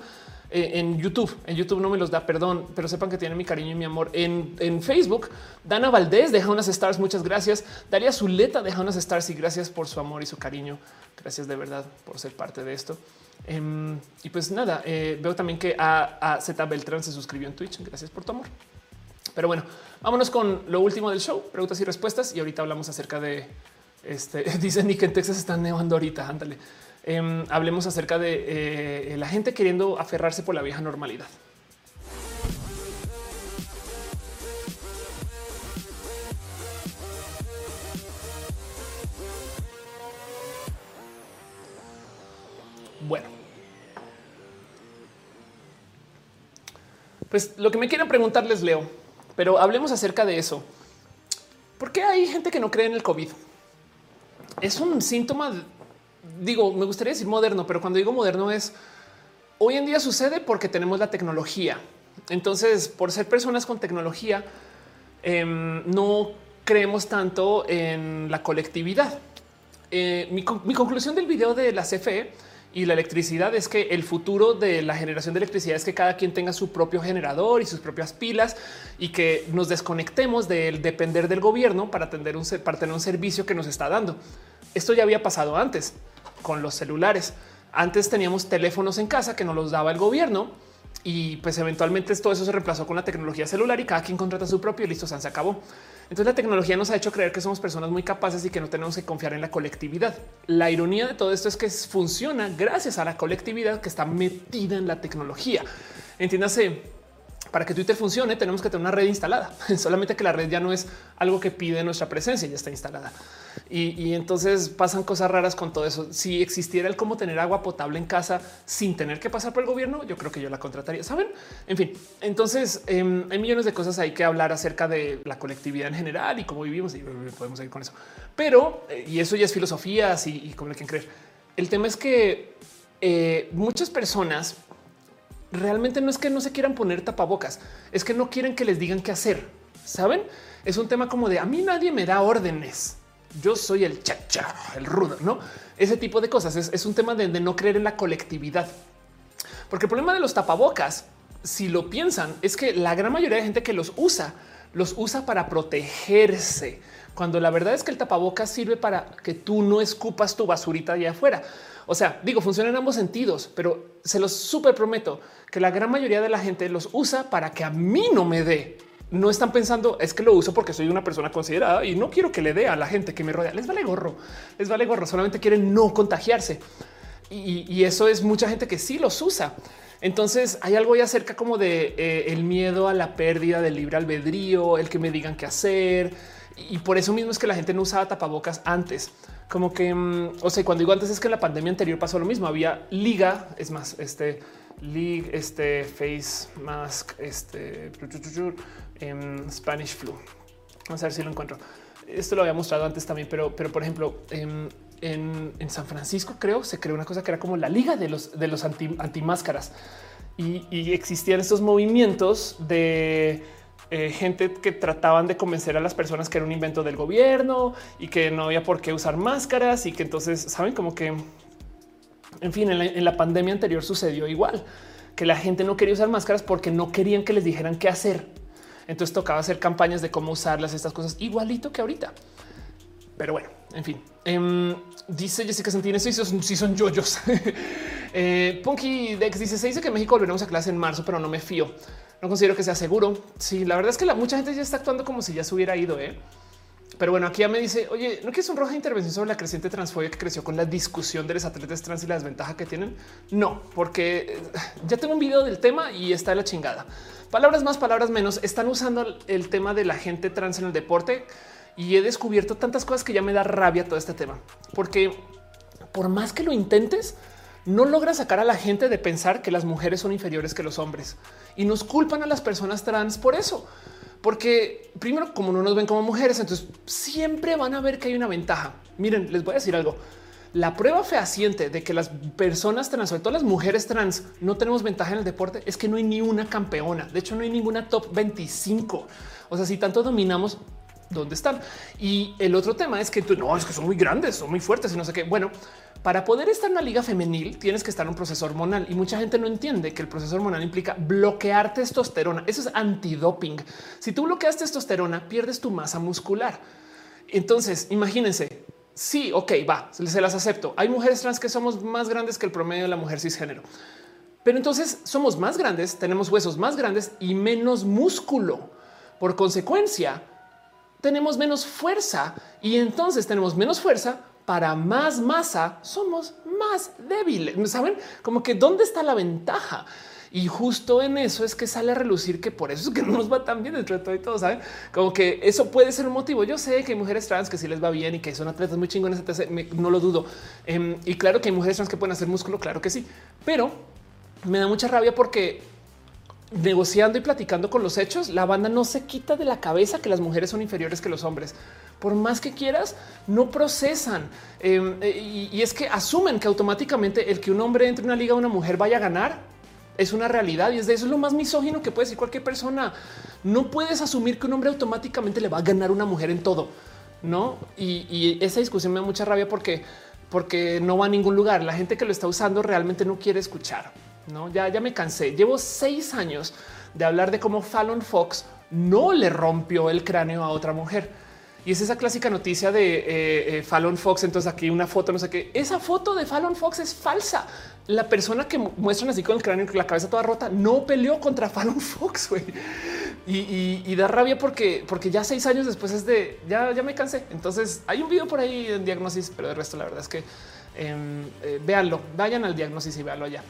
eh, en YouTube. En YouTube no me los da, perdón, pero sepan que tienen mi cariño y mi amor. En, en Facebook, Dana Valdés deja unas stars. Muchas gracias. Daría Zuleta deja unas stars y gracias por su amor y su cariño. Gracias de verdad por ser parte de esto. Em, y pues nada, eh, veo también que a, a Z Beltrán se suscribió en Twitch. Gracias por tu amor. Pero bueno, vámonos con lo último del show, preguntas y respuestas. Y ahorita hablamos acerca de este, dice ni que en Texas están nevando ahorita. Ándale. Em, hablemos acerca de eh, la gente queriendo aferrarse por la vieja normalidad. Bueno, pues lo que me quieran preguntar les leo, pero hablemos acerca de eso. ¿Por qué hay gente que no cree en el COVID? Es un síntoma, digo, me gustaría decir moderno, pero cuando digo moderno es hoy en día sucede porque tenemos la tecnología. Entonces, por ser personas con tecnología, em, no creemos tanto en la colectividad. Eh, mi, mi, conclusión del video de la CFE y la electricidad es que el futuro de la generación de electricidad es que cada quien tenga su propio generador y sus propias pilas y que nos desconectemos del depender del gobierno para, atender un, para tener un servicio que nos está dando. Esto ya había pasado antes con los celulares. Antes teníamos teléfonos en casa que nos los daba el gobierno y pues eventualmente todo eso se reemplazó con la tecnología celular y cada quien contrata su propio y listo, se acabó. Entonces la tecnología nos ha hecho creer que somos personas muy capaces y que no tenemos que confiar en la colectividad. La ironía de todo esto es que funciona gracias a la colectividad que está metida en la tecnología. Entiéndase, para que Twitter funcione tenemos que tener una red instalada, solamente que la red ya no es algo que pide nuestra presencia, ya está instalada. Y, entonces pasan cosas raras con todo eso. Si existiera el cómo tener agua potable en casa sin tener que pasar por el gobierno, yo creo que yo la contrataría. Saben? En fin, entonces em, hay millones de cosas hay que hablar acerca de la colectividad en general y cómo vivimos y podemos ir con eso. Pero, eh, y eso ya es filosofía y, y como le quieren creer. El tema es que eh, muchas personas realmente no es que no se quieran poner tapabocas, es que no quieren que les digan qué hacer. Saben? Es un tema como de a mí nadie me da órdenes. Yo soy el chacha, el rudo, no? Ese tipo de cosas es, un tema de, no creer en la colectividad, porque el problema de los tapabocas, si lo piensan, es que la gran mayoría de gente que los usa, los usa para protegerse, cuando la verdad es que el tapabocas sirve para que tú no escupas tu basurita allá afuera. O sea, digo, funciona en ambos sentidos, pero se los súper prometo que la gran mayoría de la gente los usa para que a mí no me dé. No están pensando es que lo uso porque soy una persona considerada y no quiero que le dé a la gente que me rodea. Les vale gorro, les vale gorro. Solamente quieren no contagiarse. Y, eso es mucha gente que sí los usa. Entonces hay algo ya acerca como de eh, el miedo a la pérdida del libre albedrío, el que me digan qué hacer. Y por eso mismo es que la gente no usaba tapabocas antes como que, mm, o sea, cuando digo antes es que en la pandemia anterior pasó lo mismo. Había liga, es más, este league, este face mask, este em, Spanish flu. Vamos a ver si lo encuentro. Esto lo había mostrado antes también, pero, pero por ejemplo, em, en, San Francisco creo se creó una cosa que era como la liga de los de los anti, máscaras y existían estos movimientos de eh, gente que trataban de convencer a las personas que era un invento del gobierno y que no había por qué usar máscaras y que entonces saben como que, en fin, en la, pandemia anterior sucedió igual, que la gente no quería usar máscaras porque no querían que les dijeran qué hacer. Entonces tocaba hacer campañas de cómo usarlas, estas cosas igualito que ahorita. Pero bueno, en fin. Em, dice Jessica Santini, si son, si son yoyos. eh, Punky Dex dice, se dice que México volveremos a clase en marzo, pero no me fío no considero que sea seguro. Sí, la verdad es que la, mucha gente ya está actuando como si ya se hubiera ido. ¿eh? Pero bueno, aquí ya me dice, oye, ¿no quieres un roja intervención sobre la creciente transfobia que creció con la discusión de los atletas trans y la desventaja que tienen? No, porque eh, ya tengo un video del tema y está la chingada. Palabras más, palabras menos. Están usando el tema de la gente trans en el deporte y he descubierto tantas cosas que ya me da rabia todo este tema, porque por más que lo intentes, no logra sacar a la gente de pensar que las mujeres son inferiores que los hombres y nos culpan a las personas trans por eso. Porque primero, como no nos ven como mujeres, entonces siempre van a ver que hay una ventaja. Miren, les voy a decir algo. La prueba fehaciente de que las personas trans, sobre todo las mujeres trans, no tenemos ventaja en el deporte es que no hay ni una campeona. De hecho, no hay ninguna top 25. O sea, si tanto dominamos, ¿dónde están? Y el otro tema es que no es que son muy grandes, son muy fuertes y no sé qué. Bueno, para poder estar en una liga femenil tienes que estar en un proceso hormonal y mucha gente no entiende que el proceso hormonal implica bloquear testosterona. Eso es antidoping. Si tú bloqueas testosterona, pierdes tu masa muscular. Entonces, imagínense, sí, ok, va, se las acepto. Hay mujeres trans que somos más grandes que el promedio de la mujer cisgénero. Pero entonces somos más grandes, tenemos huesos más grandes y menos músculo. Por consecuencia, tenemos menos fuerza y entonces tenemos menos fuerza, para más masa somos más débiles. Saben como que dónde está la ventaja? Y justo en eso es que sale a relucir que por eso es que no nos va tan bien dentro de todo y todo. Saben como que eso puede ser un motivo. Yo sé que hay mujeres trans que sí les va bien y que son atletas muy chingones, no lo dudo. Em, y claro que hay mujeres trans que pueden hacer músculo, claro que sí, pero me da mucha rabia porque negociando y platicando con los hechos, la banda no se quita de la cabeza que las mujeres son inferiores que los hombres por más que quieras, no procesan. Em, eh, y, es que asumen que automáticamente el que un hombre entre en una liga, una mujer vaya a ganar es una realidad y es de eso es lo más misógino que puede decir cualquier persona. No puedes asumir que un hombre automáticamente le va a ganar una mujer en todo, no? Y, esa discusión me da mucha rabia porque, porque no va a ningún lugar. La gente que lo está usando realmente no quiere escuchar. No, ya, ya me cansé. Llevo seis años de hablar de cómo Fallon Fox no le rompió el cráneo a otra mujer y es esa clásica noticia de eh, eh, Fallon Fox. Entonces aquí una foto, no sé qué. Esa foto de Fallon Fox es falsa. La persona que muestran así con el cráneo, con la cabeza toda rota, no peleó contra Fallon Fox. Y, da rabia porque, porque ya seis años después es de ya, ya me cansé. Entonces hay un video por ahí en diagnosis, pero el resto la verdad es que em, eh, véanlo, vayan al diagnosis y véanlo allá.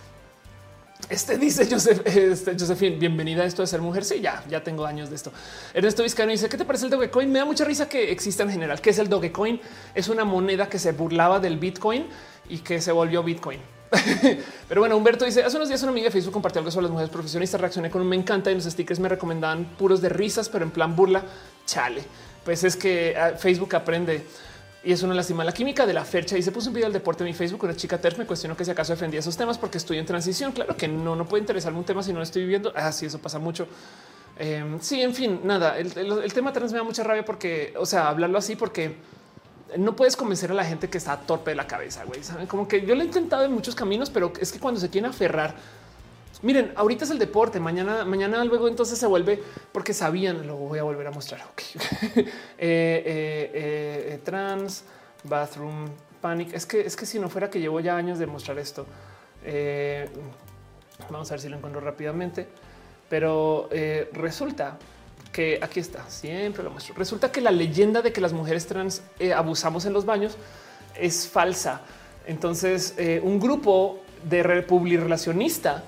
Este dice Joseph, este, Josephine, bienvenida a esto de ser mujer. Sí, ya, ya tengo años de esto. Ernesto Vizcaíno dice: ¿Qué te parece el Dogecoin? Me da mucha risa que exista en general. ¿Qué es el Dogecoin? Es una moneda que se burlaba del Bitcoin y que se volvió Bitcoin. Pero bueno, Humberto dice: Hace unos días una amiga de Facebook compartió algo sobre las mujeres profesionistas. Reaccioné con un me encanta y los stickers me recomendaban puros de risas, pero en plan burla. Chale, pues es que ah, Facebook aprende y es una lástima. La química de la fecha y se puso un video del deporte en mi Facebook. Una chica terf me cuestionó que si acaso defendía esos temas porque estoy en transición. Claro que no, no puede interesarme un tema si no lo estoy viviendo. Así ah, eso pasa mucho. Em, sí, en fin, nada. El, tema trans me da mucha rabia porque, o sea, hablarlo así porque no puedes convencer a la gente que está torpe de la cabeza. Güey, saben como que yo lo he intentado en muchos caminos, pero es que cuando se quieren aferrar Miren, ahorita es el deporte, mañana, mañana luego entonces se vuelve porque sabían, lo voy a volver a mostrar. Eh, eh, eh, trans, bathroom, panic. Es que es que si no fuera que llevo ya años de mostrar esto, vamos a ver si lo encuentro rápidamente. Pero resulta que aquí está, siempre lo muestro. Resulta que la leyenda de que las mujeres trans abusamos en los baños es falsa. Entonces, un grupo de relacionista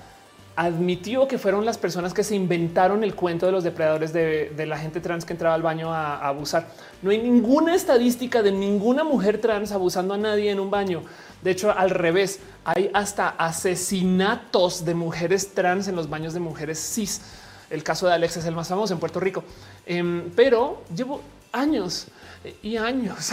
admitió que fueron las personas que se inventaron el cuento de los depredadores de, la gente trans que entraba al baño a, abusar. No hay ninguna estadística de ninguna mujer trans abusando a nadie en un baño. De hecho, al revés, hay hasta asesinatos de mujeres trans en los baños de mujeres cis. El caso de Alex es el más famoso en Puerto Rico. Em, pero llevo años y años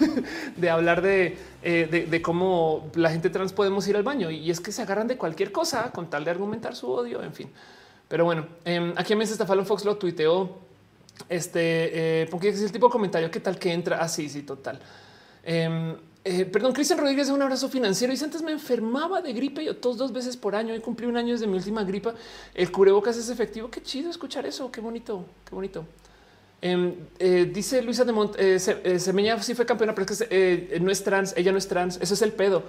de hablar eh, de, cómo la gente trans podemos ir al baño y es que se agarran de cualquier cosa con tal de argumentar su odio, en fin. Pero bueno, eh, aquí a mí está Fox lo tuiteó. Este, eh, porque es el tipo de comentario que tal que entra así, ah, sí, total. Em, eh, perdón, Cristian Rodríguez, un abrazo financiero. Y antes me enfermaba de gripe, yo todos dos veces por año y cumplí un año desde mi última gripa. El cubrebocas es efectivo. Qué chido escuchar eso. Qué bonito, qué bonito. Em, eh, dice Luisa de Mont, eh, eh Semeña sí fue campeona, pero es que no es trans, ella no es trans, eso es el pedo.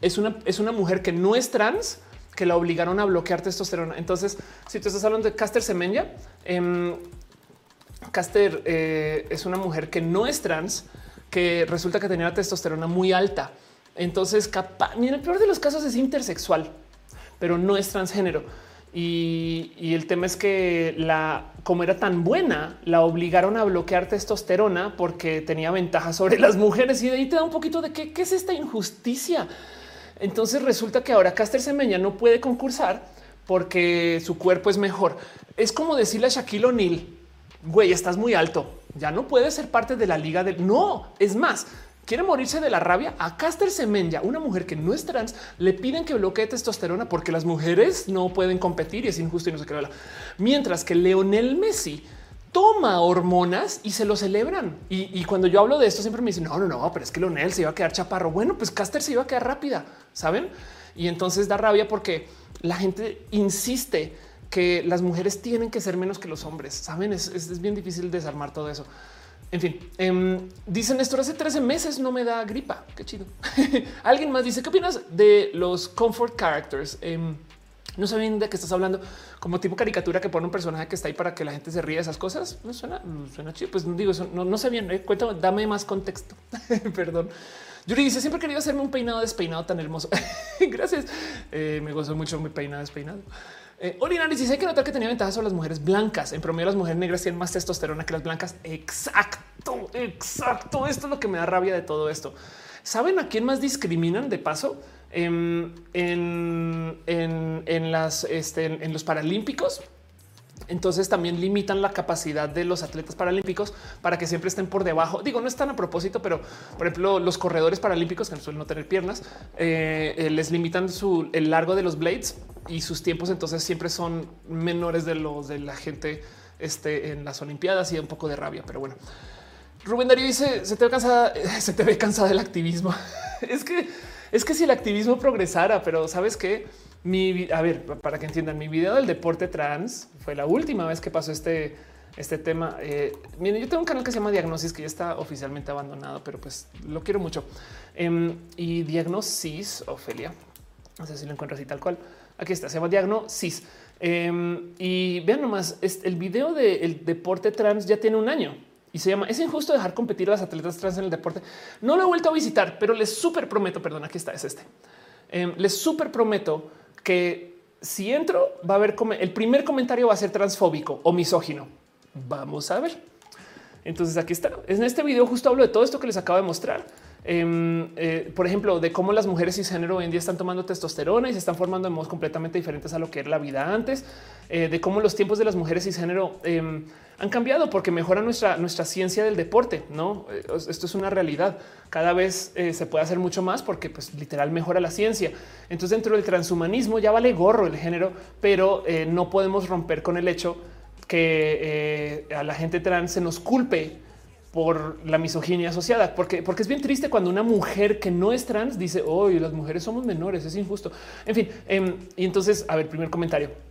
Es una, es una mujer que no es trans, que la obligaron a bloquear testosterona. Entonces, si tú estás hablando de Caster Semenya, eh, Caster es una mujer que no es trans, que resulta que tenía la testosterona muy alta. Entonces, capaz, en el peor de los casos es intersexual, pero no es transgénero. Y, el tema es que la, como era tan buena, la obligaron a bloquear testosterona porque tenía ventaja sobre las mujeres. Y de ahí te da un poquito de qué, qué es esta injusticia. Entonces resulta que ahora Caster Semenya no puede concursar porque su cuerpo es mejor. Es como decirle a Shaquille O'Neal, güey, estás muy alto, ya no puedes ser parte de la liga del... No, es más, quiere morirse de la rabia. A Caster Semenya, una mujer que no es trans, le piden que bloquee testosterona porque las mujeres no pueden competir y es injusto y no se qué. Mientras que Leonel Messi toma hormonas y se lo celebran. Y, cuando yo hablo de esto, siempre me dicen, no, no, no, pero es que Leonel se iba a quedar chaparro. Bueno, pues Caster se iba a quedar rápida, ¿saben? Y entonces da rabia porque la gente insiste que las mujeres tienen que ser menos que los hombres. Saben, es bien difícil desarmar todo eso. En fin, eh, dicen esto hace 13 meses no me da gripa. Qué chido. Alguien más dice qué opinas de los comfort characters? Em, no saben de qué estás hablando, como tipo caricatura que pone un personaje que está ahí para que la gente se ríe de esas cosas. No suena, suena chido. Pues digo, no, no sé bien. Eh, cuéntame, dame más contexto. Perdón. Yuri dice siempre he querido hacerme un peinado despeinado tan hermoso. Gracias. Eh, me gozo mucho mi peinado despeinado. Eh, dice hay que notar que tenía ventajas sobre las mujeres blancas. En promedio, las mujeres negras tienen más testosterona que las blancas. Exacto, exacto. Esto es lo que me da rabia de todo esto. ¿Saben a quién más discriminan de paso? Em, en, en, las, este, en los paralímpicos entonces también limitan la capacidad de los atletas paralímpicos para que siempre estén por debajo. Digo, no están a propósito, pero por ejemplo, los corredores paralímpicos que suelen no tener piernas eh, eh, les limitan su, el largo de los blades y sus tiempos. Entonces siempre son menores de los de la gente este, en las Olimpiadas y un poco de rabia. Pero bueno, Rubén Darío dice: Se te ve cansada, se te ve cansada del activismo. es que es que si el activismo progresara, pero sabes que mi, a ver, para que entiendan, mi video del deporte trans fue la última vez que pasó este, este tema. Eh, yo tengo un canal que se llama Diagnosis, que ya está oficialmente abandonado, pero pues lo quiero mucho. Em, y Diagnosis, Ofelia, no sé si lo encuentras así tal cual. Aquí está, se llama Diagnosis. Em, y vean nomás, el video del deporte trans ya tiene un año y se llama Es injusto dejar competir a las atletas trans en el deporte. No lo he vuelto a visitar, pero les súper prometo, perdón, aquí está, es este. Em, les súper prometo que si entro va a haber el primer comentario va a ser transfóbico o misógino. Vamos a ver. Entonces aquí está. En este video justo hablo de todo esto que les acabo de mostrar. Em, eh, por ejemplo, de cómo las mujeres cisgénero hoy en día están tomando testosterona y se están formando de modos completamente diferentes a lo que era la vida antes, eh, de cómo los tiempos de las mujeres cisgénero eh, han cambiado porque mejora nuestra, nuestra ciencia del deporte. No, eh, esto es una realidad. Cada vez eh, se puede hacer mucho más porque pues, literal mejora la ciencia. Entonces, dentro del transhumanismo ya vale gorro el género, pero eh, no podemos romper con el hecho que a la gente trans se nos culpe por la misoginia asociada, porque, porque es bien triste cuando una mujer que no es trans dice hoy las mujeres somos menores, es injusto. En fin, em, y entonces, a ver, primer comentario.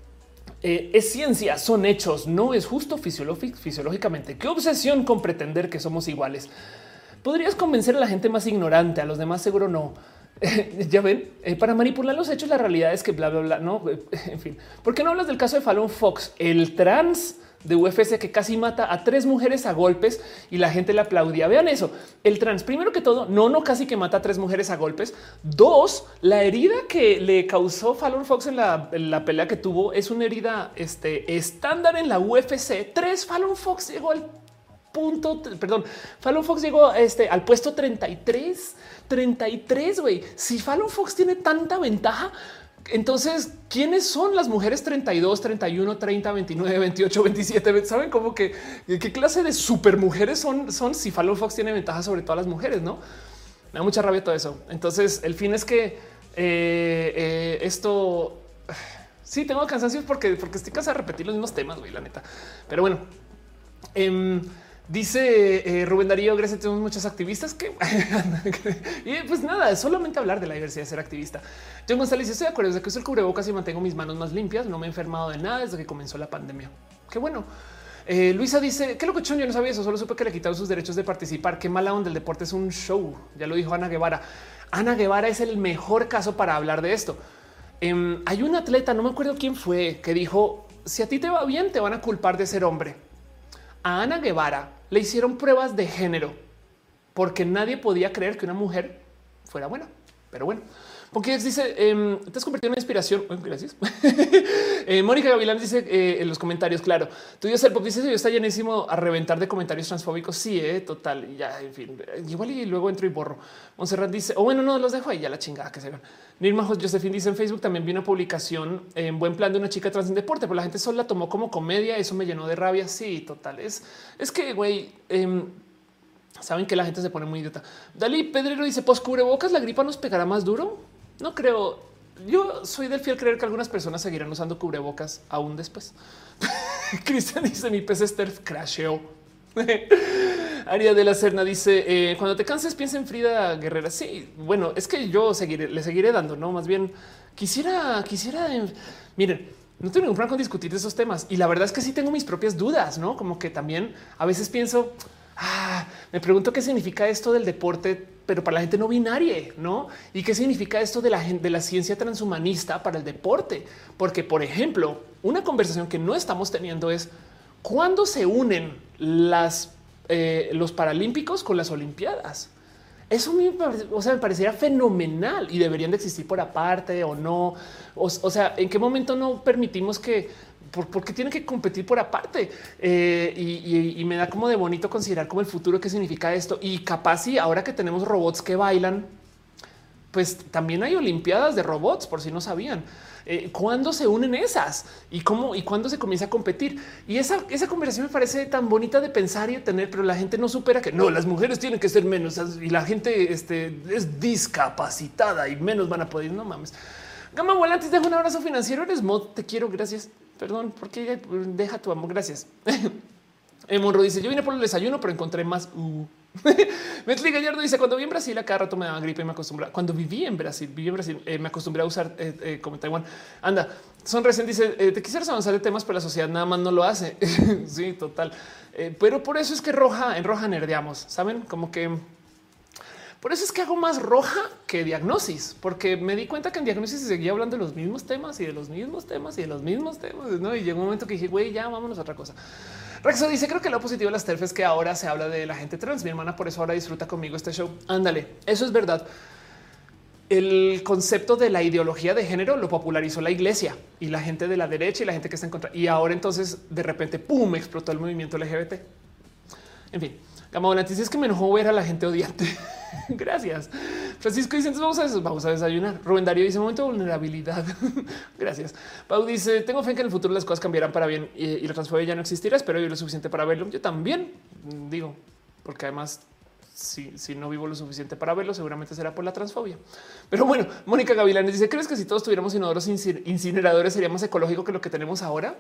Eh, es ciencia, son hechos, no es justo fisiológicamente. Qué obsesión con pretender que somos iguales. Podrías convencer a la gente más ignorante, a los demás seguro no. ya ven, eh, para manipular los hechos, la realidad es que bla, bla, bla. No, en fin, ¿por qué no hablas del caso de Fallon Fox, el trans? De UFC que casi mata a tres mujeres a golpes y la gente le aplaudía. Vean eso. El trans, primero que todo, no, no casi que mata a tres mujeres a golpes. Dos, la herida que le causó Fallon Fox en la, pelea que tuvo es una herida este, estándar en la UFC. Tres, Fallon Fox llegó al punto, perdón, Fallon Fox llegó este, al puesto 33, 33, güey. Si Fallon Fox tiene tanta ventaja, entonces, ¿quiénes son las mujeres 32, 31, 30, 29, 28, 27? ¿Saben cómo que qué clase de super mujeres son? Son si Fallon Fox tiene ventaja sobre todas las mujeres, no? Me da mucha rabia todo eso. Entonces, el fin es que eh, eh, esto sí tengo cansancios porque, porque estoy cansado de repetir los mismos temas, güey, la neta. Pero bueno, eh, Dice eh, Rubén Darío, gracias, tenemos muchos activistas que y pues nada, solamente hablar de la diversidad de ser activista. John González, estoy de acuerdo desde que uso el cubrebocas y mantengo mis manos más limpias. No me he enfermado de nada desde que comenzó la pandemia. Qué bueno. Eh, Luisa dice qué loco, yo no sabía eso. Solo supe que le quitaron sus derechos de participar. Qué mala onda. El deporte es un show. Ya lo dijo Ana Guevara. Ana Guevara es el mejor caso para hablar de esto. Em, hay un atleta, no me acuerdo quién fue, que dijo si a ti te va bien, te van a culpar de ser hombre. A Ana Guevara le hicieron pruebas de género porque nadie podía creer que una mujer fuera buena. Pero bueno, Porque dice, em, te has convertido en una inspiración. gracias. Eh, Mónica Gavilán dice eh, en los comentarios, claro, tú dios el pop dice, yo está llenísimo a reventar de comentarios transfóbicos. Sí, eh, total. Y ya, en fin, igual y luego entro y borro. Monserrat dice, o bueno, no los dejo ahí, ya la chingada que se van. Nirma Josephine dice en Facebook también vi una publicación en buen plan de una chica trans en deporte, pero la gente solo la tomó como comedia. Eso me llenó de rabia. Sí, total. Es, que, güey, em, saben que la gente se pone muy idiota. Dalí Pedrero dice: Pues cubrebocas, la gripa nos pegará más duro. No creo. Yo soy del fiel creer que algunas personas seguirán usando cubrebocas aún después. Cristian dice: Mi pez Steph crasheó. Aria de la Serna dice: eh, Cuando te canses, piensa en Frida Guerrera. Sí, bueno, es que yo seguiré, le seguiré dando, no más bien quisiera, quisiera. Miren, no tengo ningún problema con discutir esos temas y la verdad es que sí tengo mis propias dudas, no como que también a veces pienso, ah, me pregunto qué significa esto del deporte, pero para la gente no binaria, no? Y qué significa esto de la ciencia transhumanista para el deporte, porque, por ejemplo, una conversación que no estamos teniendo es cuándo se unen eh, los paralímpicos con las olimpiadas. Eso me, o sea, me parecería fenomenal y deberían de existir por aparte o no. O, sea, en qué momento no permitimos que porque tienen que competir por aparte eh, y, me da como de bonito considerar como el futuro qué significa esto. Y capaz, y ahora que tenemos robots que bailan, pues también hay olimpiadas de robots, por si no sabían. Eh, ¿Cuándo se unen esas? ¿Y cómo? ¿Y cuándo se comienza a competir? Y esa, esa conversación me parece tan bonita de pensar y tener, pero la gente no supera que no, las mujeres tienen que ser menos y la gente este, es discapacitada y menos van a poder. No mames. Gama Volantes, dejo un abrazo financiero. Eres mod, te quiero, gracias. Perdón, porque deja tu amor, gracias. Monro dice: Yo vine por el desayuno, pero encontré más. Uh. Metli Gallardo dice: Cuando vi en Brasil, a cada rato me daba gripe y me acostumbré. Cuando viví en Brasil, viví en Brasil, eh, me acostumbré a usar eh, eh, como Taiwán. Anda, son recién dice: Te quisieras avanzar de temas, pero la sociedad nada más no lo hace. sí, total. pero por eso es que roja en roja nerdeamos, saben, como que por eso es que hago más roja que diagnosis, porque me di cuenta que en diagnosis se seguía hablando de los mismos temas y de los mismos temas y de los mismos temas. Y llegó un momento que dije, güey, ya vámonos a otra cosa. Rexo dice: Creo que lo positivo de las TERF es que ahora se habla de la gente trans. Mi hermana por eso ahora disfruta conmigo este show. Ándale, eso es verdad. El concepto de la ideología de género lo popularizó la iglesia y la gente de la derecha y la gente que está en contra. Y ahora entonces de repente, pum, explotó el movimiento LGBT. En fin, Gama Volantis es que me enojó ver a la gente odiante. Gracias. Francisco dice entonces vamos a, desayunar. Rubén Darío dice momento de vulnerabilidad. Gracias. Pau dice tengo fe en que en el futuro las cosas cambiarán para bien y, la transfobia ya no existirá. Espero vivir lo suficiente para verlo. Yo también digo, porque además si, si, no vivo lo suficiente para verlo, seguramente será por la transfobia. Pero bueno, Mónica Gavilán dice: ¿Crees que si todos tuviéramos inodoros incineradores sería más ecológico que lo que tenemos ahora?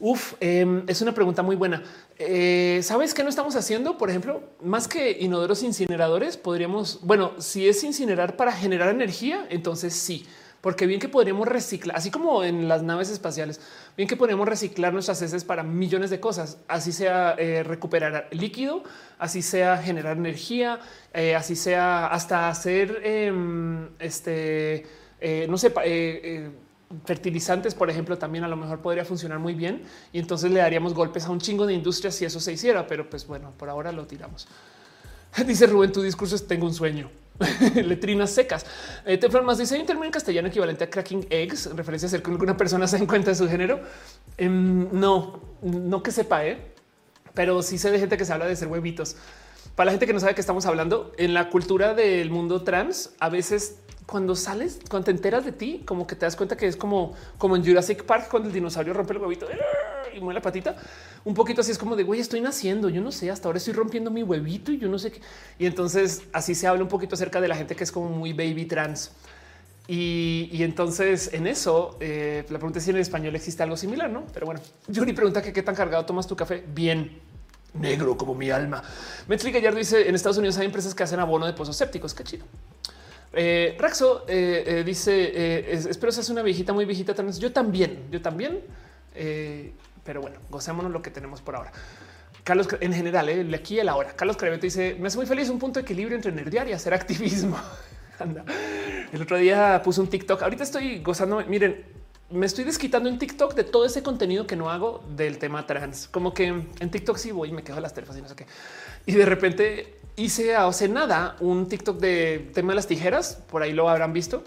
Uf, em, es una pregunta muy buena. Eh, ¿Sabes qué no estamos haciendo? Por ejemplo, más que inodoros incineradores, podríamos, bueno, si es incinerar para generar energía, entonces sí, porque bien que podríamos reciclar, así como en las naves espaciales, bien que podríamos reciclar nuestras heces para millones de cosas, así sea eh, recuperar líquido, así sea generar energía, eh, así sea hasta hacer em, este, no sé, fertilizantes, por ejemplo, también a lo mejor podría funcionar muy bien y entonces le daríamos golpes a un chingo de industrias si eso se hiciera, pero pues bueno, por ahora lo tiramos. Dice Rubén, tu discurso es tengo un sueño. Letrinas secas. Eh, Teflon más dice hay un término en castellano equivalente a cracking eggs, en referencia a hacer que alguna persona se den cuenta de su género. Em, no, no que sepa, ¿eh? pero sí sé de gente que se habla de ser huevitos. Para la gente que no sabe que estamos hablando, en la cultura del mundo trans, a veces cuando sales, cuando te enteras de ti, como que te das cuenta que es como, como en Jurassic Park, cuando el dinosaurio rompe el huevito y mueve la patita. Un poquito así es como de güey, estoy naciendo. Yo no sé, hasta ahora estoy rompiendo mi huevito y yo no sé qué. Y entonces así se habla un poquito acerca de la gente que es como muy baby trans. Y, entonces en eso eh, la pregunta es si en español existe algo similar, no? Pero bueno, Yuri pregunta que qué tan cargado tomas tu café. Bien negro como mi alma. Metri Gallardo dice en Estados Unidos hay empresas que hacen abono de pozos sépticos. Qué chido. Eh, Raxo eh, eh, dice: Espero seas una viejita muy viejita. Yo también, yo también. pero bueno, gocémonos lo que tenemos por ahora. Carlos, en general, el aquí y el ahora. Carlos Creveto dice: Me hace muy feliz un punto de equilibrio entre nerdear y hacer activismo. Anda. El otro día puse un TikTok. Ahorita estoy gozando. Miren, me estoy desquitando en TikTok de todo ese contenido que no hago del tema trans. Como que en TikTok sí voy y me quejo las terfas y no sé qué. Y de repente hice hace nada un TikTok de tema de las tijeras. Por ahí lo habrán visto,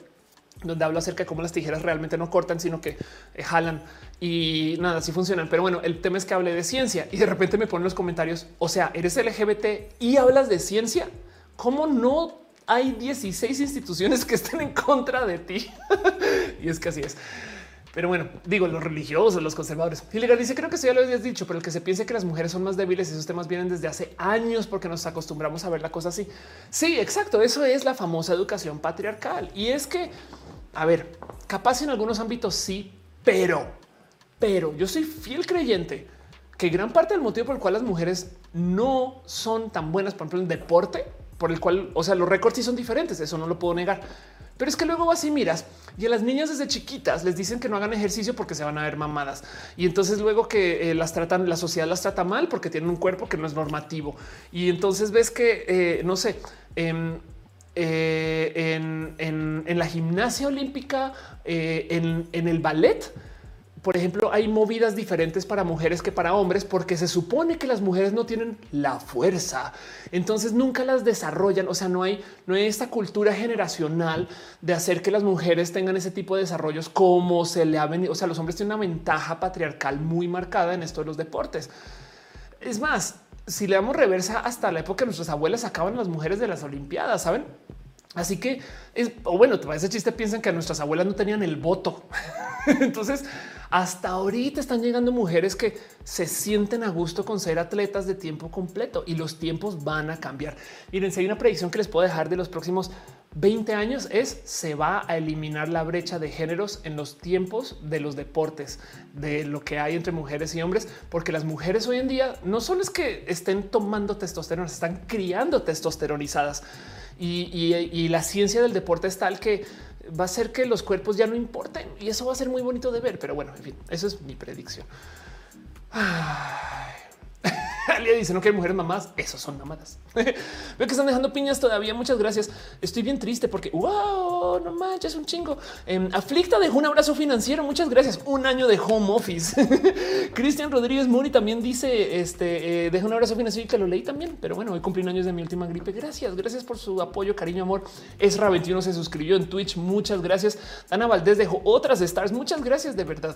donde hablo acerca de cómo las tijeras realmente no cortan, sino que eh, jalan y nada, así funcionan. Pero bueno, el tema es que hablé de ciencia y de repente me ponen los comentarios. O sea, eres LGBT y hablas de ciencia. ¿Cómo no hay 16 instituciones que estén en contra de ti? y es que así es. Pero bueno, digo los religiosos, los conservadores. Gilligan dice: Creo que eso ya lo habías dicho, pero el que se piense que las mujeres son más débiles, esos temas vienen desde hace años porque nos acostumbramos a ver la cosa así. Sí, exacto. Eso es la famosa educación patriarcal. Y es que, a ver, capaz en algunos ámbitos sí, pero, pero yo soy fiel creyente que gran parte del motivo por el cual las mujeres no son tan buenas, por ejemplo, en deporte, por el cual, o sea, los récords sí son diferentes. Eso no lo puedo negar pero es que luego vas y miras y a las niñas desde chiquitas les dicen que no hagan ejercicio porque se van a ver mamadas. Y entonces luego que eh, las tratan, la sociedad las trata mal porque tienen un cuerpo que no es normativo. Y entonces ves que, eh, no sé, eh, en, la gimnasia olímpica, en, en el ballet, por ejemplo, hay movidas diferentes para mujeres que para hombres porque se supone que las mujeres no tienen la fuerza. Entonces nunca las desarrollan. O sea, no hay, no hay esta cultura generacional de hacer que las mujeres tengan ese tipo de desarrollos como se le ha venido. O sea, los hombres tienen una ventaja patriarcal muy marcada en esto de los deportes. Es más, si le damos reversa hasta la época nuestras abuelas sacaban las mujeres de las Olimpiadas, saben? Así que es o bueno, ese chiste piensan que nuestras abuelas no tenían el voto. Entonces, hasta ahorita están llegando mujeres que se sienten a gusto con ser atletas de tiempo completo y los tiempos van a cambiar. Miren, si hay una predicción que les puedo dejar de los próximos 20 años es se va a eliminar la brecha de géneros en los tiempos de los deportes, de lo que hay entre mujeres y hombres, porque las mujeres hoy en día no solo es que estén tomando testosterona, están criando testosteronizadas y, la ciencia del deporte es tal que va a ser que los cuerpos ya no importen y eso va a ser muy bonito de ver. Pero bueno, en fin, eso es mi predicción. Alia dice no que hay mujeres mamás. Esos son mamadas. Veo que están dejando piñas todavía. Muchas gracias. Estoy bien triste porque wow, no manches, un chingo. Eh, Aflicta dejó un abrazo financiero. Muchas gracias. Un año de home office. Cristian Rodríguez Mori también dice este eh, un abrazo financiero y que lo leí también. Pero bueno, hoy cumplí años de mi última gripe. Gracias, gracias por su apoyo, cariño, amor. Esra 21 se suscribió en Twitch. Muchas gracias. Dana Valdés dejó otras stars. Muchas gracias de verdad.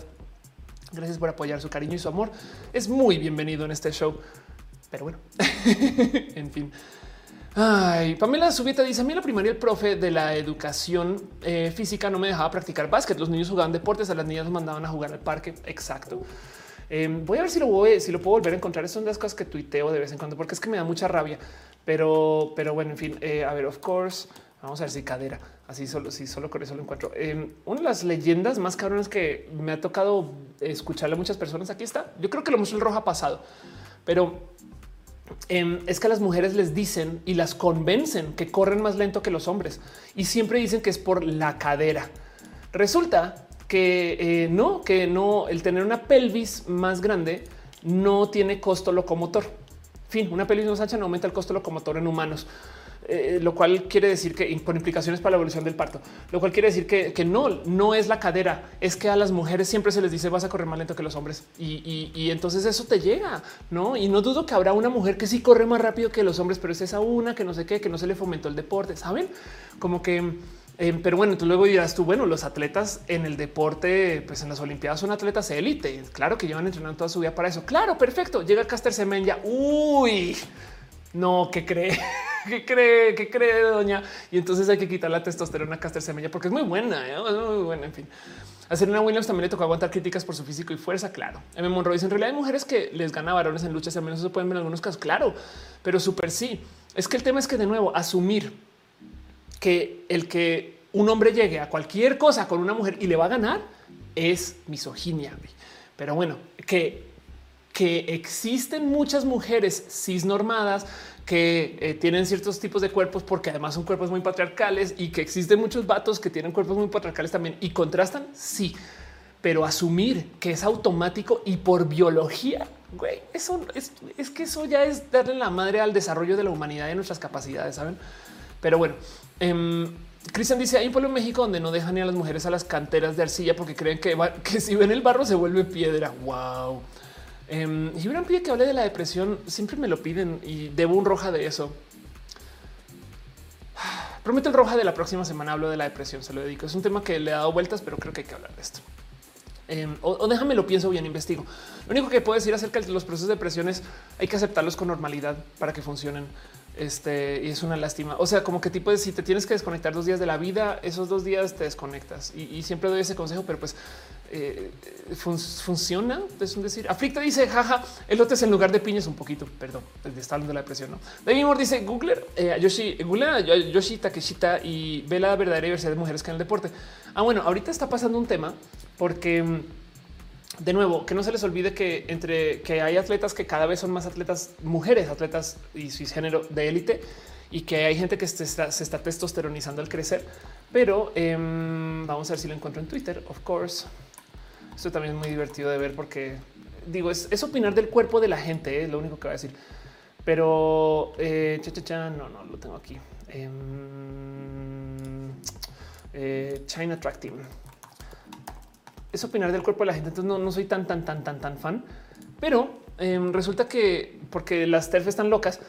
Gracias por apoyar su cariño y su amor. Es muy bienvenido en este show. Pero bueno, en fin. Ay, Pamela Subieta dice: A mí en la primaria, el profe de la educación eh, física no me dejaba practicar básquet. Los niños jugaban deportes, a las niñas nos mandaban a jugar al parque. Exacto. Em, voy a ver si lo voy, si lo puedo volver a encontrar. Son las cosas que tuiteo de vez en cuando, porque es que me da mucha rabia. Pero, pero bueno, en fin, eh, a ver, of course, vamos a ver si cadera. Así solo, si solo con eso lo encuentro. Em, una de las leyendas más cabronas que me ha tocado escucharle a muchas personas. Aquí está. Yo creo que lo mostró el rojo pasado, pero em, es que a las mujeres les dicen y las convencen que corren más lento que los hombres y siempre dicen que es por la cadera. Resulta que eh, no, que no, el tener una pelvis más grande no tiene costo locomotor. Fin, una pelvis más ancha no aumenta el costo locomotor en humanos. Eh, lo cual quiere decir que con implicaciones para la evolución del parto, lo cual quiere decir que, no, no es la cadera, es que a las mujeres siempre se les dice vas a correr más lento que los hombres y, entonces eso te llega, no? Y no dudo que habrá una mujer que sí corre más rápido que los hombres, pero es esa una que no sé qué, que no se le fomentó el deporte, saben? Como que eh, pero bueno, tú luego dirás tú, bueno, los atletas en el deporte, pues en las Olimpiadas son atletas élite. Claro que llevan entrenando toda su vida para eso. Claro, perfecto. Llega Caster Semenya. Uy, no, ¿qué cree? ¿Qué cree? ¿Qué cree, doña? Y entonces hay que quitar la testosterona Caster Semenya porque es muy buena, ¿eh? muy buena. En fin, a Serena Williams también le tocó aguantar críticas por su físico y fuerza. Claro. M. Monroe dice en realidad hay mujeres que les gana varones en luchas, al menos eso pueden ver en algunos casos. Claro, pero súper sí. Es que el tema es que de nuevo asumir que el que un hombre llegue a cualquier cosa con una mujer y le va a ganar es misoginia. Pero bueno, que que existen muchas mujeres cisnormadas que eh, tienen ciertos tipos de cuerpos porque además son cuerpos muy patriarcales y que existen muchos vatos que tienen cuerpos muy patriarcales también y contrastan. Sí, pero asumir que es automático y por biología, güey, eso es, es, que eso ya es darle la madre al desarrollo de la humanidad y nuestras capacidades, saben? Pero bueno, em, Cristian dice hay un pueblo en México donde no dejan ni a las mujeres a las canteras de arcilla porque creen que, que si ven el barro se vuelve piedra. Wow. Eh, em, pide que hable de la depresión. Siempre me lo piden y debo un roja de eso. Prometo el roja de la próxima semana. Hablo de la depresión. Se lo dedico. Es un tema que le ha dado vueltas, pero creo que hay que hablar de esto. Em, o, déjame lo pienso bien, investigo. Lo único que puedo decir acerca de los procesos de depresión es hay que aceptarlos con normalidad para que funcionen. Este y es una lástima. O sea, como que tipo de si te tienes que desconectar dos días de la vida, esos dos días te desconectas y, siempre doy ese consejo, pero pues eh, funciona. Es un decir, aflicta dice jaja, elotes en lugar de piñas un poquito. Perdón, está hablando de la depresión. No, David Moore dice Google, eh, Yoshi, Google Yoshi Takeshita y ve la verdadera diversidad de mujeres que en el deporte. Ah, bueno, ahorita está pasando un tema porque de nuevo, que no se les olvide que entre que hay atletas que cada vez son más atletas, mujeres atletas y género de élite, y que hay gente que se está, testosteronizando al crecer. Pero em, vamos a ver si lo encuentro en Twitter. Of course, esto también es muy divertido de ver porque digo, es, opinar del cuerpo de la gente, es lo único que voy a decir. Pero eh, no, no lo tengo aquí. Em, eh, China Track Team es opinar del cuerpo de la gente. Entonces no, no soy tan, tan, tan, tan, tan fan, pero em, resulta que porque las TERF están locas,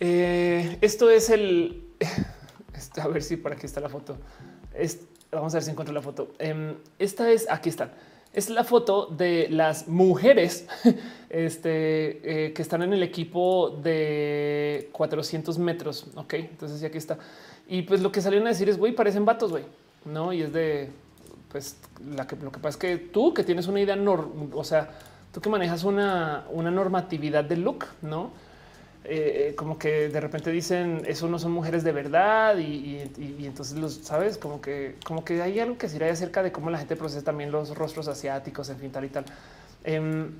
eh, esto es el a ver si por aquí está la foto. vamos a ver si encuentro la foto. Em, esta es aquí están. Es la foto de las mujeres este, eh, que están en el equipo de 400 metros. Ok, entonces aquí está. Y pues lo que salieron a decir es güey, parecen vatos, güey, no? Y es de pues la que, lo que pasa es que tú que tienes una idea, o sea, tú que manejas una, normatividad de look, no? Eh, como que de repente dicen eso no son mujeres de verdad y, entonces los sabes como que como que hay algo que se irá acerca de cómo la gente procesa también los rostros asiáticos en fin tal y tal. Em,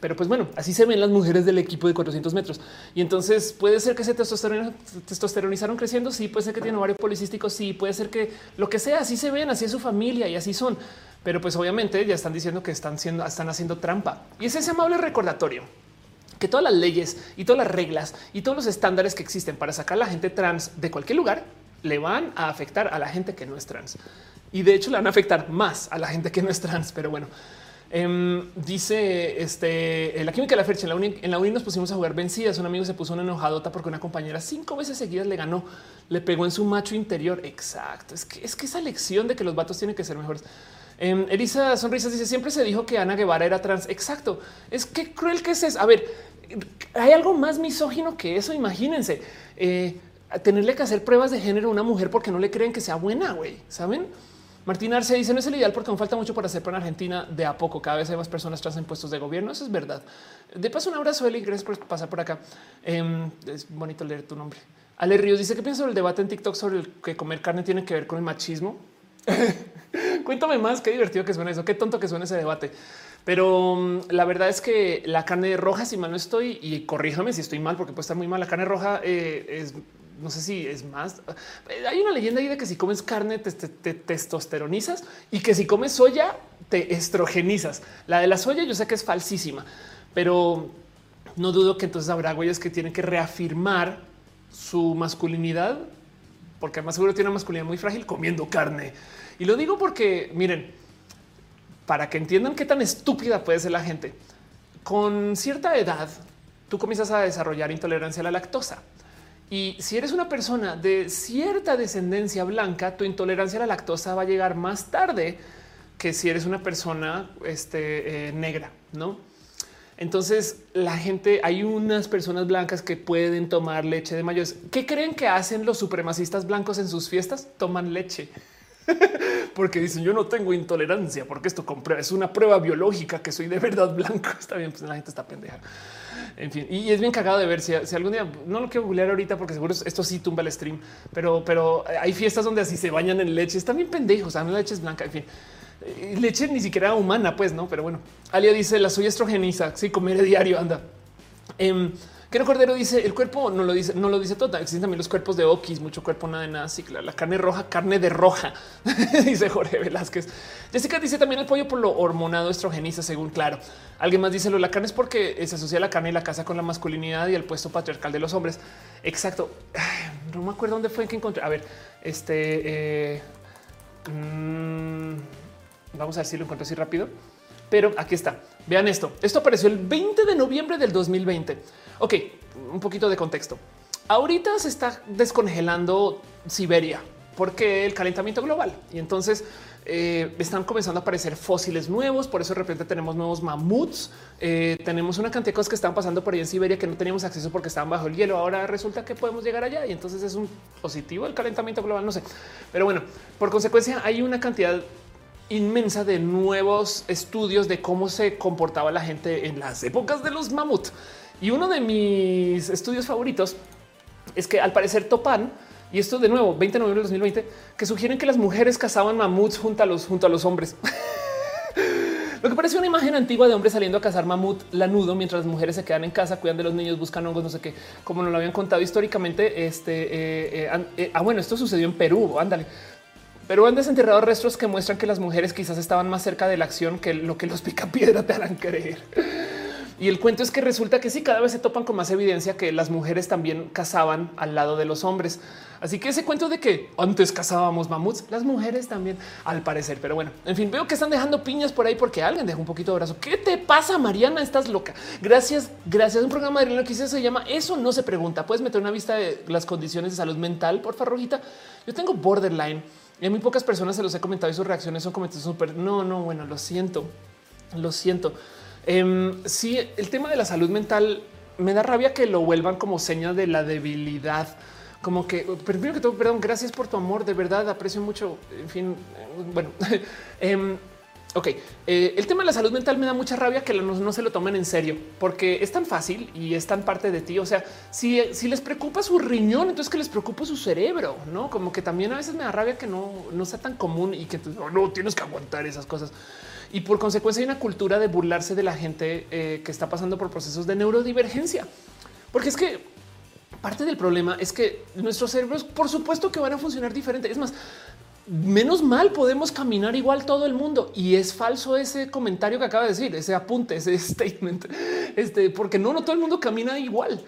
pero pues bueno, así se ven las mujeres del equipo de 400 metros. Y entonces puede ser que se testosteronizaron creciendo. Sí, puede ser que tienen ovario policístico. Sí, puede ser que lo que sea, así se ven, así es su familia y así son. Pero pues obviamente ya están diciendo que están siendo, están haciendo trampa. Y es ese amable recordatorio que todas las leyes y todas las reglas y todos los estándares que existen para sacar a la gente trans de cualquier lugar le van a afectar a la gente que no es trans. Y de hecho le van a afectar más a la gente que no es trans. Pero bueno, Em, dice este la química de la fecha en la, uni, en la uni nos pusimos a jugar vencidas. Un amigo se puso una enojadota porque una compañera cinco veces seguidas le ganó, le pegó en su macho interior. Exacto. Es que es que esa lección de que los vatos tienen que ser mejores. Eh, Elisa Sonrisas dice siempre se dijo que Ana Guevara era trans. Exacto. Es que cruel que es. A ver, hay algo más misógino que eso. Imagínense eh, tenerle que hacer pruebas de género a una mujer porque no le creen que sea buena. Güey, saben? Martín Arce dice no es el ideal porque aún falta mucho para hacer para Argentina de a poco. Cada vez hay más personas tras en puestos de gobierno. Eso es verdad. De paso, un abrazo, Eli. Gracias por pasar por acá. Em, es bonito leer tu nombre. Ale Ríos dice que piensa sobre el debate en TikTok sobre el que comer carne tiene que ver con el machismo. Cuéntame más. Qué divertido que suena eso. Qué tonto que suena ese debate. Pero mm, la verdad es que la carne roja, si mal no estoy, y corríjame si estoy mal, porque puede estar muy mal. La carne roja eh, es no sé si es más. Hay una leyenda ahí de que si comes carne te, testosteronizas y que si comes soya te estrogenizas. La de la soya yo sé que es falsísima, pero no dudo que entonces habrá güeyes que tienen que reafirmar su masculinidad, porque además seguro tiene una masculinidad muy frágil comiendo carne. Y lo digo porque miren, para que entiendan qué tan estúpida puede ser la gente, con cierta edad tú comienzas a desarrollar intolerancia a la lactosa. Y si eres una persona de cierta descendencia blanca, tu intolerancia a la lactosa va a llegar más tarde que si eres una persona este, eh, negra, ¿no? Entonces la gente, hay unas personas blancas que pueden tomar leche de mayores. ¿Qué creen que hacen los supremacistas blancos en sus fiestas? Toman leche. porque dicen yo no tengo intolerancia, porque esto es una prueba biológica que soy de verdad blanco. Está bien, pues la gente está pendeja. En fin, y es bien cagado de ver si, algún día no lo quiero googlear ahorita porque seguro esto sí tumba el stream, pero, pero hay fiestas donde así se bañan en leche. Están bien pendejos. la leche es blanca. En fin, eh, leche ni siquiera humana, pues no, pero bueno. Alia dice la soya estrogeniza. Sí, comer diario. Anda. Em, Quiero Cordero dice el cuerpo no lo dice, no lo dice todo. Existen también los cuerpos de Okis, mucho cuerpo, nada de nada. Sí, la carne roja, carne de roja, dice Jorge Velázquez. Jessica dice también el pollo por lo hormonado estrogeniza, según claro. Alguien más dice lo la carne es porque se asocia la carne y la casa con la masculinidad y el puesto patriarcal de los hombres. Exacto. no me acuerdo dónde fue que encontré. A ver, este eh, mm, vamos a ver si lo encontré así rápido, pero aquí está. Vean esto. Esto apareció el 20 de noviembre del 2020. Ok, un poquito de contexto. Ahorita se está descongelando Siberia porque el calentamiento global y entonces eh, están comenzando a aparecer fósiles nuevos. Por eso de repente tenemos nuevos mamuts. Eh, tenemos una cantidad de cosas que están pasando por ahí en Siberia que no teníamos acceso porque estaban bajo el hielo. Ahora resulta que podemos llegar allá y entonces es un positivo el calentamiento global. No sé, pero bueno, por consecuencia hay una cantidad inmensa de nuevos estudios de cómo se comportaba la gente en las épocas de los mamuts. Y uno de mis estudios favoritos es que al parecer topan y esto de nuevo, 20 de noviembre de 2020, que sugieren que las mujeres cazaban mamuts junto a los, junto a los hombres. Lo que parece una imagen antigua de hombres saliendo a cazar mamut lanudo mientras las mujeres se quedan en casa, cuidan de los niños, buscan hongos, no sé qué, como nos lo habían contado históricamente. Este, eh, eh, eh, ah, bueno, esto sucedió en Perú, ándale. Pero han desenterrado restos que muestran que las mujeres quizás estaban más cerca de la acción que lo que los picapiedra te harán creer. Y el cuento es que resulta que sí, cada vez se topan con más evidencia que las mujeres también cazaban al lado de los hombres. Así que ese cuento de que antes cazábamos mamuts, las mujeres también, al parecer. Pero bueno, en fin, veo que están dejando piñas por ahí porque alguien dejó un poquito de brazo. ¿Qué te pasa, Mariana? Estás loca. Gracias, gracias. Un programa de lo que se llama Eso no se pregunta. Puedes meter una vista de las condiciones de salud mental, por favor, Rojita. Yo tengo borderline y a muy pocas personas se los he comentado y sus reacciones son comentarios súper. No, no, bueno, lo siento, lo siento. Eh, sí, el tema de la salud mental me da rabia que lo vuelvan como seña de la debilidad. Como que, primero que todo, perdón, gracias por tu amor, de verdad, aprecio mucho. En fin, eh, bueno, em, ok. Eh, el tema de la salud mental me da mucha rabia que no, se lo tomen en serio, porque es tan fácil y es tan parte de ti. O sea, si, les preocupa su riñón, entonces que les preocupa su cerebro, no como que también a veces me da rabia que no, no sea tan común y que no tienes que aguantar esas cosas y por consecuencia hay una cultura de burlarse de la gente eh, que está pasando por procesos de neurodivergencia. Porque es que parte del problema es que nuestros cerebros, por supuesto que van a funcionar diferente. Es más, menos mal podemos caminar igual todo el mundo. Y es falso ese comentario que acaba de decir, ese apunte, ese statement, este, porque no, no todo el mundo camina igual.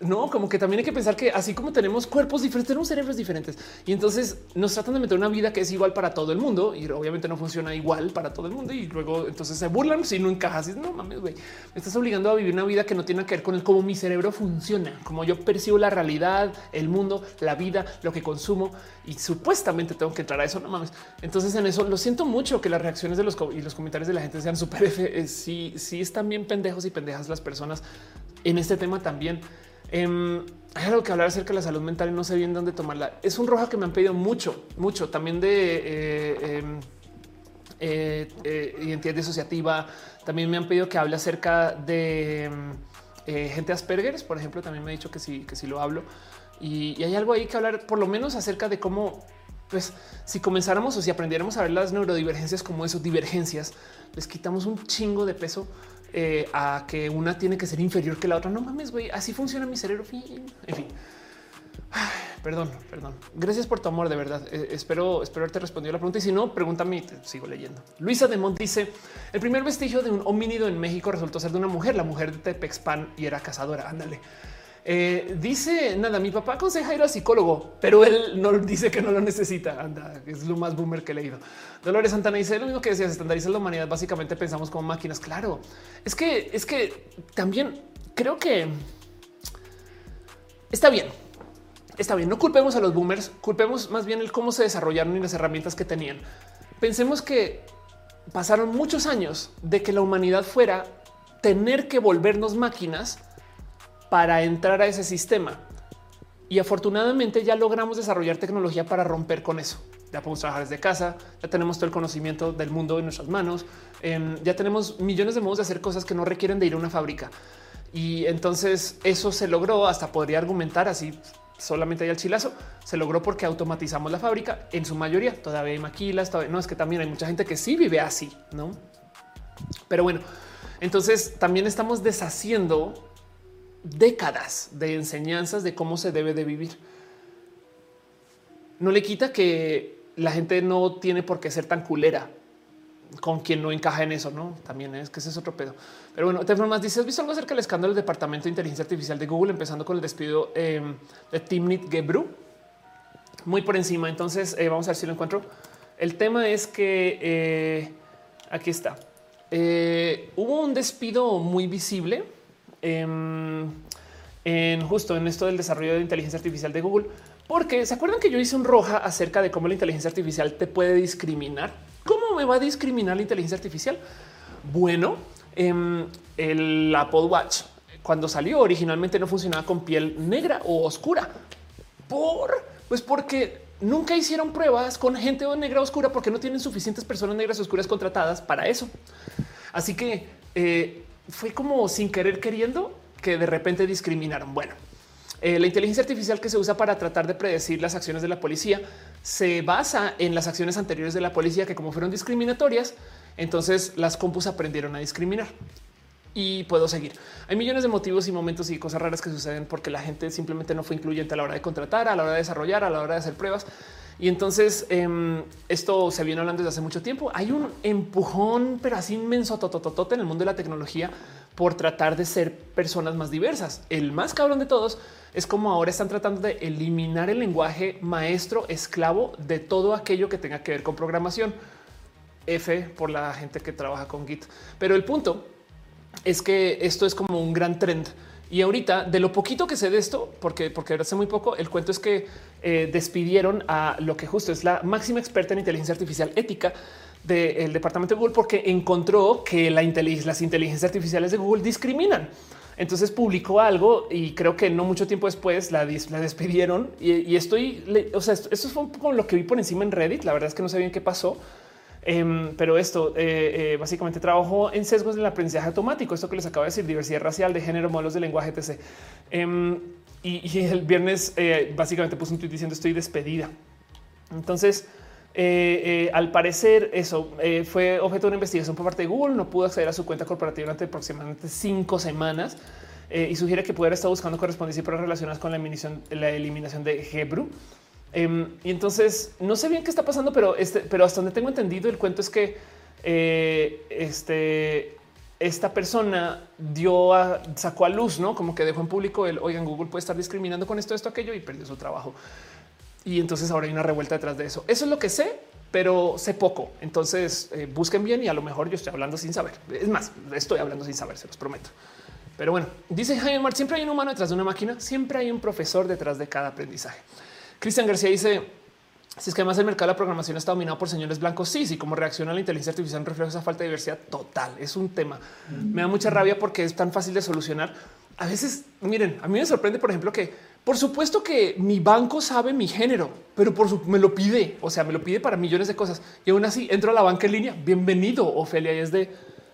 No, como que también hay que pensar que así como tenemos cuerpos diferentes, tenemos cerebros diferentes y entonces nos tratan de meter una vida que es igual para todo el mundo y obviamente no funciona igual para todo el mundo y luego entonces se burlan si no encajas. Y no mames, güey, me estás obligando a vivir una vida que no tiene que ver con el cómo mi cerebro funciona, como yo percibo la realidad, el mundo, la vida, lo que consumo y supuestamente tengo que entrar a eso. No mames. Entonces en eso lo siento mucho que las reacciones de los y los comentarios de la gente sean súper. Eh, sí, sí están bien pendejos y pendejas las personas en este tema también. Em, hay algo que hablar acerca de la salud mental y no sé bien dónde tomarla. Es un roja que me han pedido mucho, mucho también de eh, em, eh, eh, identidad disociativa. También me han pedido que hable acerca de em, gente Asperger, por ejemplo. También me ha dicho que sí, que sí lo hablo. Y, y hay algo ahí que hablar, por lo menos acerca de cómo, pues, si comenzáramos o si aprendiéramos a ver las neurodivergencias como eso, divergencias, les quitamos un chingo de peso eh, a que una tiene que ser inferior que la otra. No mames, güey, así funciona mi cerebro. En fin. perdón, perdón. Gracias por tu amor, de verdad. Eh, espero, espero haberte respondido la pregunta y si no, pregúntame y te sigo leyendo. Luisa de Mont dice, el primer vestigio de un homínido en México resultó ser de una mujer, la mujer de Tepexpan y era cazadora. Ándale. Eh, dice nada, mi papá aconseja ir al psicólogo, pero él no dice que no lo necesita. Anda, es lo más boomer que he leído. Dolores Santana dice lo mismo que decías, estandariza la humanidad. Básicamente pensamos como máquinas. Claro, es que es que también creo que está bien. Está bien, no culpemos a los boomers, culpemos más bien el cómo se desarrollaron y las herramientas que tenían. Pensemos que pasaron muchos años de que la humanidad fuera tener que volvernos máquinas para entrar a ese sistema. Y afortunadamente ya logramos desarrollar tecnología para romper con eso. Ya podemos trabajar desde casa, ya tenemos todo el conocimiento del mundo en nuestras manos, em, ya tenemos millones de modos de hacer cosas que no requieren de ir a una fábrica. Y entonces eso se logró, hasta podría argumentar así solamente hay el chilazo, se logró porque automatizamos la fábrica en su mayoría. Todavía hay maquilas, todavía no es que también hay mucha gente que sí vive así, no? Pero bueno, entonces también estamos deshaciendo décadas de enseñanzas de cómo se debe de vivir. No le quita que la gente no tiene por qué ser tan culera con quien no encaja en eso, no? También es que ese es otro pedo. Pero bueno, te más dice: ¿Has visto algo acerca del escándalo del departamento de inteligencia artificial de Google, empezando con el despido em, de Timnit Gebru? muy por encima. Entonces eh, vamos a ver si lo encuentro. El tema es que eh, aquí está. Eh, hubo un despido muy visible em, en justo en esto del desarrollo de inteligencia artificial de Google, porque se acuerdan que yo hice un roja acerca de cómo la inteligencia artificial te puede discriminar. ¿Cómo me va a discriminar la inteligencia artificial? Bueno, em, el Apple Watch cuando salió originalmente no funcionaba con piel negra o oscura. Por pues porque nunca hicieron pruebas con gente negra oscura porque no tienen suficientes personas negras oscuras contratadas para eso. Así que eh, fue como sin querer queriendo que de repente discriminaron. Bueno, eh, la inteligencia artificial que se usa para tratar de predecir las acciones de la policía se basa en las acciones anteriores de la policía que como fueron discriminatorias, entonces las compus aprendieron a discriminar y puedo seguir. Hay millones de motivos y momentos y cosas raras que suceden porque la gente simplemente no fue incluyente a la hora de contratar, a la hora de desarrollar, a la hora de hacer pruebas. Y entonces em, esto se viene hablando desde hace mucho tiempo. Hay un empujón, pero así inmenso en el mundo de la tecnología por tratar de ser personas más diversas. El más cabrón de todos es como ahora están tratando de eliminar el lenguaje maestro esclavo de todo aquello que tenga que ver con programación. F por la gente que trabaja con Git. Pero el punto es que esto es como un gran trend. Y ahorita, de lo poquito que sé de esto, porque, porque hace muy poco, el cuento es que eh, despidieron a lo que justo es la máxima experta en inteligencia artificial ética del departamento de Google, porque encontró que la las inteligencias artificiales de Google discriminan. Entonces publicó algo y creo que no mucho tiempo después la, despidieron. Y, estoy, o sea, esto, fue un poco lo que vi por encima en Reddit. La verdad es que no sé bien qué pasó Em, pero esto eh, eh, básicamente trabajó en sesgos del aprendizaje automático. Esto que les acabo de decir, diversidad racial, de género, modelos de lenguaje, etc. Em, y, el viernes eh, básicamente puso un tweet diciendo estoy despedida. Entonces, al parecer, eso fue objeto de una investigación por parte de Google. No pudo acceder a su cuenta corporativa durante aproximadamente cinco semanas y sugiere que pudiera estar buscando correspondencia para relacionadas con la eliminación, la eliminación de Hebrew. Em, y entonces no sé bien qué está pasando, pero este, pero hasta donde tengo entendido, el cuento es que eh, este, esta persona dio a, sacó a luz, no como que dejó en público el oigan, Google puede estar discriminando con esto, esto, aquello y perdió su trabajo. Y entonces ahora hay una revuelta detrás de eso. Eso es lo que sé, pero sé poco. Entonces eh, busquen bien y a lo mejor yo estoy hablando sin saber. Es más, estoy hablando sin saber, se los prometo. Pero bueno, dice Jaime Mar, siempre hay un humano detrás de una máquina, siempre hay un profesor detrás de cada aprendizaje. Cristian García dice, si es que además el mercado de la programación está dominado por señores blancos, sí, sí, como reacciona la inteligencia artificial un reflejo esa falta de diversidad total. Es un tema. Me da mucha rabia porque es tan fácil de solucionar. A veces, miren, a mí me sorprende, por ejemplo, que por supuesto que mi banco sabe mi género, pero por su, me lo pide, o sea, me lo pide para millones de cosas. Y aún así entro a la banca en línea. Bienvenido, Ofelia. Y es de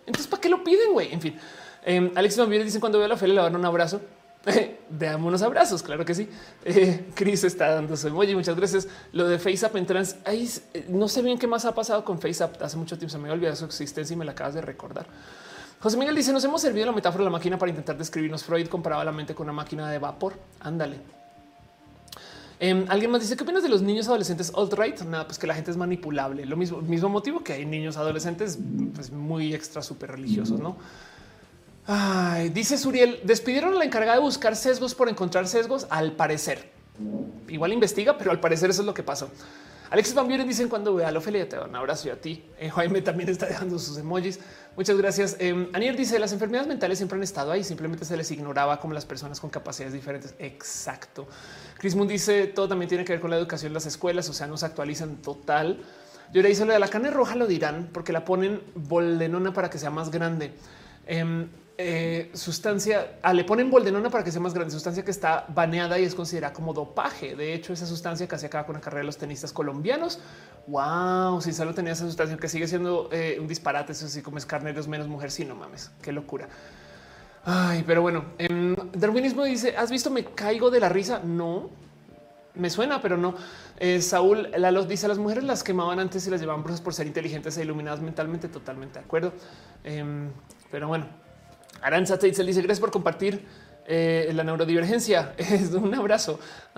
entonces, ¿para qué lo piden? Güey, en fin. Eh, Alex dicen cuando veo a la le dan un abrazo. Veamos unos abrazos, claro que sí. Eh, Chris está dando su emoji, muchas gracias. Lo de FaceApp en trans, ahí, eh, no sé bien qué más ha pasado con FaceApp. Hace mucho tiempo se me había olvidado su existencia y me la acabas de recordar. José Miguel dice, nos hemos servido la metáfora de la máquina para intentar describirnos. Freud comparaba la mente con una máquina de vapor. Ándale. Em, Alguien más dice, ¿qué opinas de los niños adolescentes alt-right? Nada, pues que la gente es manipulable. Lo mismo, mismo motivo que hay niños adolescentes pues muy extra, súper religiosos, ¿no? Ay, dice Suriel, despidieron a la encargada de buscar sesgos por encontrar sesgos. Al parecer, igual investiga, pero al parecer eso es lo que pasó. Alexis Van Buren dicen cuando vea a Ofelia te da un abrazo y a ti. Eh, Jaime también está dejando sus emojis. Muchas gracias. Eh, Aniel dice las enfermedades mentales siempre han estado ahí, simplemente se les ignoraba como las personas con capacidades diferentes. Exacto. Chris Moon dice todo también tiene que ver con la educación las escuelas, o sea, no se actualizan total. Yo le hice de la carne roja, lo dirán porque la ponen boldenona para que sea más grande. Em, eh, sustancia, ah, le ponen boldenona para que sea más grande, sustancia que está baneada y es considerada como dopaje. De hecho, esa sustancia casi acaba con la carrera de los tenistas colombianos. Wow, si solo tenía esa sustancia que sigue siendo eh, un disparate, eso sí, como es carne de menos mujer, sí, no mames, qué locura. Ay, pero bueno, en darwinismo dice: ¿Has visto? Me caigo de la risa. No me suena, pero no. Eh, Saúl Lalo dice: Las mujeres las quemaban antes y las llevaban brujas por ser inteligentes e iluminadas mentalmente. Totalmente de acuerdo. Em, pero bueno, Aranza Teitzel dice gracias por compartir eh, la neurodivergencia. Es un abrazo.